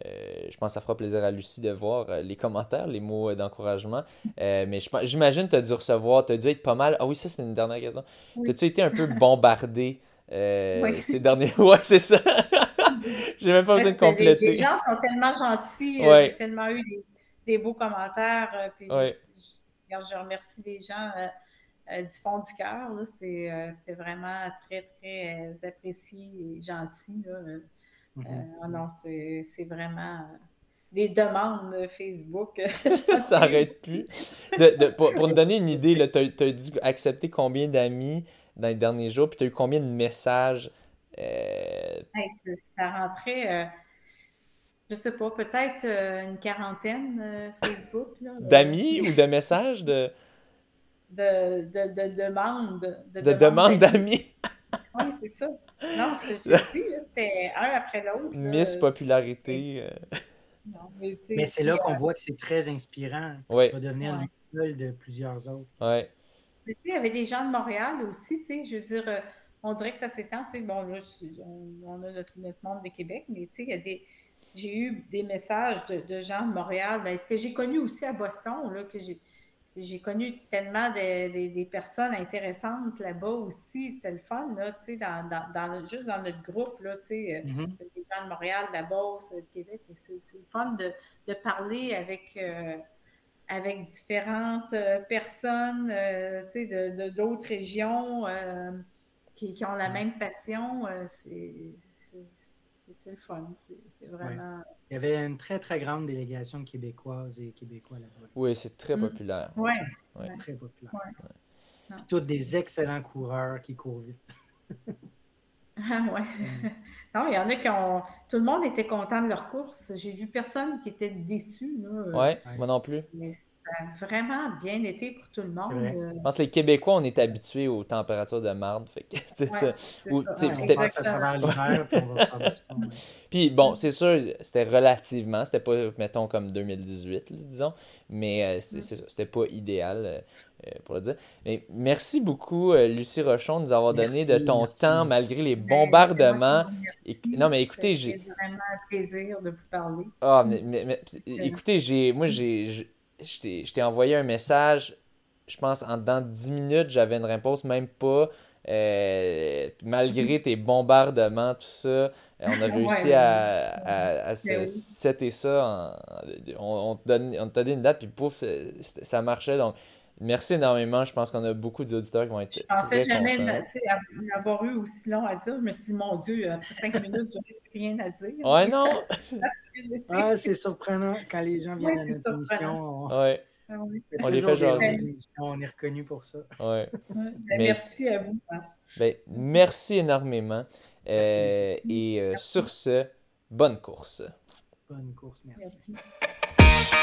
[SPEAKER 1] Je pense que ça fera plaisir à Lucie de voir les commentaires, les mots d'encouragement. mais j'imagine que tu as dû recevoir, tu as dû être pas mal. Ah oui, ça, c'est une dernière question. Oui. As-tu été un peu bombardé euh, ces derniers. Ouais, c'est ça. J'ai même pas besoin de compléter.
[SPEAKER 3] Les, gens sont tellement gentils. Euh, j'ai tellement eu des, beaux commentaires. Euh, puis je, remercie les gens du fond du cœur. C'est vraiment très, très apprécié et gentil. Mm-hmm. c'est vraiment des demandes Facebook.
[SPEAKER 1] ça n'arrête plus. De, pour, pour, nous donner une idée, tu as, as, dû accepter combien d'amis dans les derniers jours? Puis tu as eu combien de messages? Euh...
[SPEAKER 3] ça, rentrait, euh, je sais pas, peut-être euh, une quarantaine euh, Facebook.
[SPEAKER 1] D'amis ou de messages? De,
[SPEAKER 3] de, de, de demandes.
[SPEAKER 1] De, demandes d'amis.
[SPEAKER 3] Oui, c'est ça. Non, c'est un après l'autre.
[SPEAKER 1] Miss popularité.
[SPEAKER 2] mais c'est là qu'on voit que c'est très inspirant. Ouais. Tu vas devenir l'école de plusieurs autres.
[SPEAKER 1] Ouais
[SPEAKER 3] il y avait des gens de Montréal aussi, tu sais, je veux dire, euh, on dirait que ça s'étend, tu sais, bon, là, on, a notre, monde de Québec, mais tu sais, il y a des, j'ai eu des messages de, gens de Montréal, ben, ce que j'ai connu aussi à Boston, là, que j'ai, j'ai connu tellement des personnes intéressantes là-bas aussi, c'est le fun, là, tu sais, dans, dans, juste dans notre groupe, là, tu sais, euh, mm-hmm. des gens de Montréal, de la Beauce, de Québec, c'est, le fun de, de parler avec... Euh, avec différentes euh, personnes euh, de d'autres régions euh, qui, qui, ont la même passion. c'est le fun. C'est vraiment.
[SPEAKER 2] Il y avait une très, très grande délégation québécoise et québécois là-bas.
[SPEAKER 1] Oui, c'est très mm. populaire.
[SPEAKER 3] Oui.
[SPEAKER 2] Ouais. Très populaire. Tous des excellents coureurs qui courent vite.
[SPEAKER 3] Ah ouais. Non, il y en a qui ont. Tout le monde était content de leur course. J'ai vu personne qui était déçu.
[SPEAKER 1] Là. Ouais, moi non plus.
[SPEAKER 3] Mais ça a vraiment bien été pour tout le monde.
[SPEAKER 1] Euh. Je pense que les Québécois, on est habitués aux températures de marde. Fait que, Puis bon, c'est sûr, c'était relativement, c'était pas, mettons, comme 2018, disons, mais euh, c'était pas idéal. Euh, pour le dire. Mais merci beaucoup, Lucie Rochon, de nous avoir donné de ton temps malgré les Non, mais écoutez, j'ai.
[SPEAKER 3] Vraiment un plaisir de vous parler.
[SPEAKER 1] Ah, mais, écoutez, j'ai, moi, j'ai, je t'ai envoyé un message, je pense, en dedans de 10 minutes, j'avais une réponse, même pas. Euh, malgré tes bombardements, tout ça, on a réussi à, à, à ben setter ça. on, on, on t'a donné une date, puis pouf, ça marchait. Donc, Merci énormément. Je pense qu'on a beaucoup d'auditeurs qui vont être.
[SPEAKER 3] Je pensais jamais avoir eu aussi long à dire. Je me suis dit, mon Dieu, après cinq minutes, je n'ai rien à dire.
[SPEAKER 1] Ouais, non.
[SPEAKER 2] ah, c'est surprenant quand les gens viennent à notre émission.
[SPEAKER 1] On... Ouais. Ah on les fait genre.
[SPEAKER 2] On est reconnu pour ça.
[SPEAKER 1] Ouais.
[SPEAKER 3] Ben, merci à vous. Hein.
[SPEAKER 1] Ben, merci énormément. Euh, et euh, sur ce, bonne course.
[SPEAKER 2] Bonne course, merci. merci.